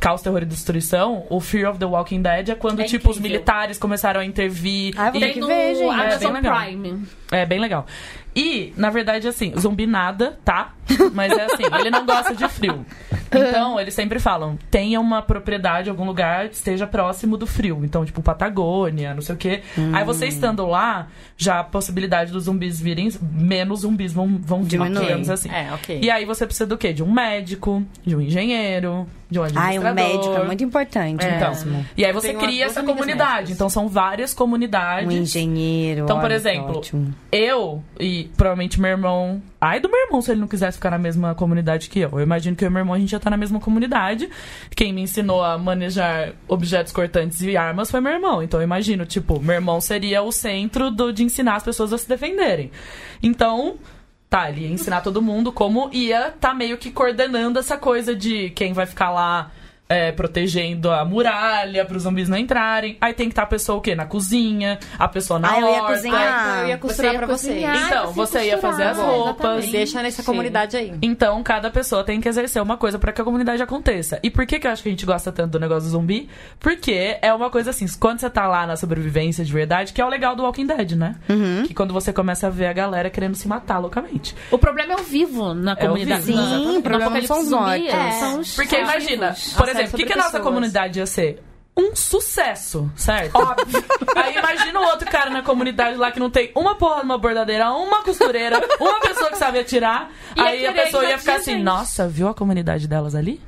caos, terror e destruição. O Fear of the Walking Dead é quando, É tipo, os militares começaram a intervir. Ah, vou e- ter que no ver, gente. É, Amazon legal. Prime. É bem legal. E, na verdade, assim, zumbi nada, tá? Mas é assim, ele não gosta de frio. Então, eles sempre falam, tenha uma propriedade, algum lugar, esteja próximo do frio. Então, tipo, Patagônia, não sei o quê. Aí você estando lá, já a possibilidade dos zumbis virem, menos zumbis vão, vão vir, Diminui. digamos assim. É, ok. E aí você precisa do quê? De um médico, de um engenheiro, de um administrador. o médico é muito importante É. mesmo. E aí você tenho cria essa comunidade. médicas. Então são várias comunidades. Um engenheiro. Então, por olha, exemplo, ótimo. Eu e provavelmente meu irmão. Ai do meu irmão se ele não quisesse ficar na mesma comunidade que eu. Eu imagino que eu e meu irmão a gente já tá na mesma comunidade. Quem me ensinou a manejar objetos cortantes e armas foi meu irmão. Então eu imagino, tipo, meu irmão seria o centro do, de ensinar as pessoas a se defenderem. Então. Tá, ele ia ensinar todo mundo como ia tá meio que coordenando essa coisa de quem vai ficar lá é, protegendo a muralha para os zumbis não entrarem. Aí tem que estar a pessoa o quê? Na cozinha, a pessoa na Ah, eu ia horta. cozinhar. Então eu ia costurar Você ia pra você. cozinhar. Então, Ah, você você ia fazer as costurar, roupas. exatamente. Deixa nessa Sim. comunidade aí. Então, cada pessoa tem que exercer uma coisa para que a comunidade aconteça. E por que, que eu acho que a gente gosta tanto do negócio do zumbi? Porque é uma coisa assim, quando você tá lá na sobrevivência de verdade, que é o legal do Walking Dead, né? Uhum. Que quando você começa a ver a galera querendo se matar loucamente. O problema é o vivo na É o comunidade. vivo, Na- exatamente. no o problema são mortos. é, são os- Porque imagina, por série exemplo, o que, que a nossa comunidade ia ser? Um sucesso, certo? Óbvio. Aí imagina o outro cara na comunidade lá que não tem uma porra numa bordadeira, uma costureira, uma pessoa que sabe atirar. Ia aí a pessoa ia ficar assim, gente. nossa, viu a comunidade delas ali?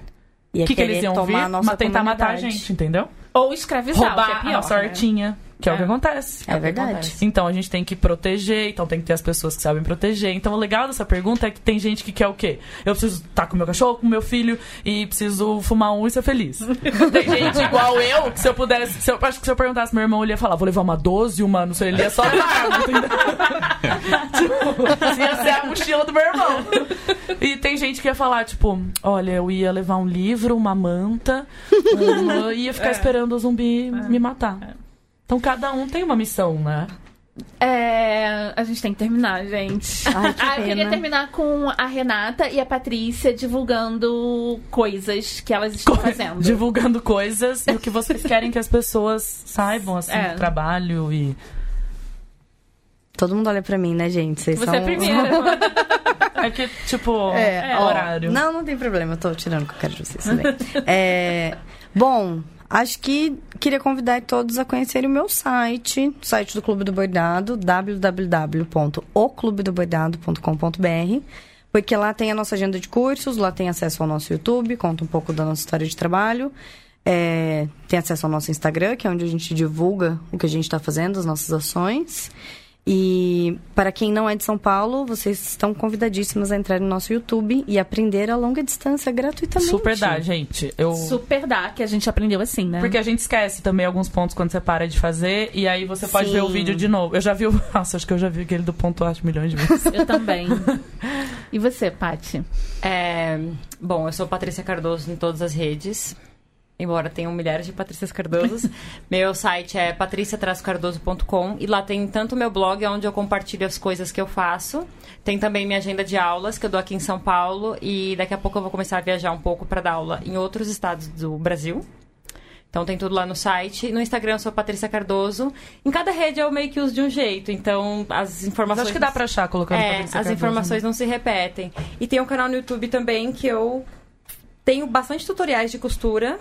O que, que eles iam tomar vir? tentar matar a gente, entendeu? Ou escravizar, Roubar o que é pior, a nossa né? hortinha, que é, o que É. acontece. É verdade. Então a gente tem que proteger, então tem que ter as pessoas que sabem proteger. Então o legal dessa pergunta é que tem gente que quer o quê? Eu preciso estar com meu cachorro, com meu filho e preciso fumar um e ser feliz. tem gente igual eu, que se eu pudesse, se eu, acho que se eu perguntasse pro meu irmão, ele ia falar, vou levar uma 12, uma, não sei, ele ia só levar tipo, ia ser a mochila do meu irmão. E tem gente que ia falar, tipo, olha, eu ia levar um livro, uma manta, uma, e ia ficar esperando o zumbi me matar. Então cada um tem uma missão, né? É, a gente tem que terminar, gente. Ai, que ah, eu queria terminar com a Renata e a Patrícia divulgando coisas que elas estão fazendo. Divulgando coisas e o que vocês querem que as pessoas saibam, assim, É. do trabalho e. Todo mundo olha pra mim, né, gente? Vocês Você são... é a primeira. É que, tipo, É, é, ó, horário. Não, não tem problema, eu tô tirando o que eu quero de vocês também. É, bom, acho que queria convidar todos a conhecerem o meu site, o site do Clube do Bordado, www.oclubedobordado.com.br, porque lá tem a nossa agenda de cursos, lá tem acesso ao nosso YouTube, conta um pouco da nossa história de trabalho. é, tem acesso ao nosso Instagram, que é onde a gente divulga o que a gente está fazendo, as nossas ações. E para quem não é de São Paulo, vocês estão convidadíssimas a entrar no nosso YouTube e aprender a longa distância gratuitamente. Super dá, gente. Eu... Super dá, que a gente aprendeu assim, né? Porque a gente esquece também alguns pontos quando você para de fazer, e aí você pode Sim. ver o vídeo de novo. Eu já vi o. Nossa, acho que eu já vi aquele do ponto acho milhões de vezes. Eu também. e você, Paty? É, bom, eu sou Patrícia Cardoso em todas as redes. Embora tenham milhares de Patrícias Cardosos. meu site é patricia-cardoso.com e lá tem tanto meu blog, onde eu compartilho as coisas que eu faço. Tem também minha agenda de aulas, que eu dou aqui em São Paulo. E daqui a pouco eu vou começar a viajar um pouco para dar aula em outros estados do Brasil. Então tem tudo lá no site. No Instagram eu sou Patrícia Cardoso. Em cada rede eu meio que uso de um jeito. Então as Mas informações. acho que dá pra achar colocando É, Patrícia as Cardoso, informações né? não se repetem. E tem um canal no YouTube também que eu tenho bastante tutoriais de costura.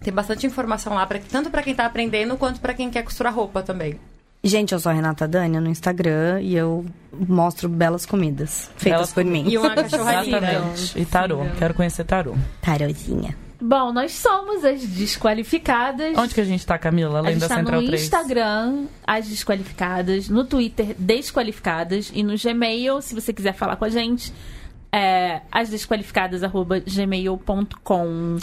Tem bastante informação lá, pra, tanto pra quem tá aprendendo quanto pra quem quer costurar roupa também. Gente, eu sou a Renata Dânia no Instagram e eu mostro belas comidas feitas Belas por mim. E uma cachorra. Exatamente. E tarô. Quero conhecer tarô. Tarozinha. Bom, nós somos as desqualificadas. Onde que a gente tá, Camila? A Além gente da tá Central no 3? Instagram, as desqualificadas, no Twitter, desqualificadas, e no Gmail, se você quiser falar com a gente, é asdesqualificadas.gmail.com.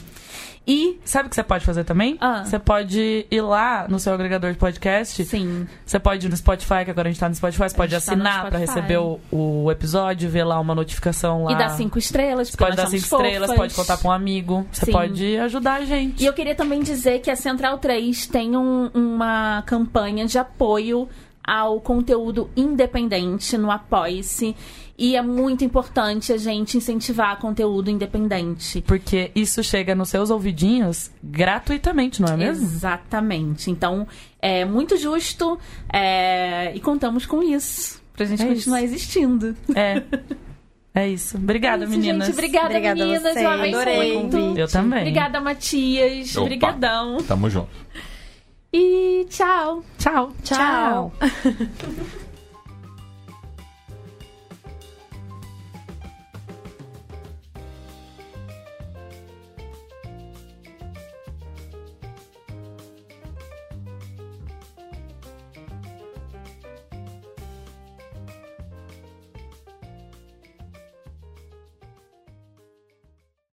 E, Sabe o que você pode fazer também? Ah. Você pode ir lá no seu agregador de podcast. sim, Você pode ir no Spotify, que agora a gente tá no Spotify. Você pode tá assinar pra Spotify. receber o, o episódio, ver lá uma notificação lá. e dar cinco estrelas, Você pode dar cinco estrelas, fofas. pode contar pra um amigo. Você Sim. pode ajudar a gente. E eu queria também dizer que a Central 3 tem um- uma campanha de apoio ao conteúdo independente no Apoie-se. E é muito importante a gente incentivar conteúdo independente. Porque isso chega nos seus ouvidinhos gratuitamente, não é mesmo? Exatamente. Então, é muito justo é, e contamos com isso. Pra gente É continuar existindo. É. É isso. Obrigada, É isso, meninas. Gente, obrigada, Obrigada meninas. Eu amei Adorei. muito. Eu também. Obrigada, Matias. Opa. Obrigadão. Tamo junto. E tchau. Tchau. Tchau.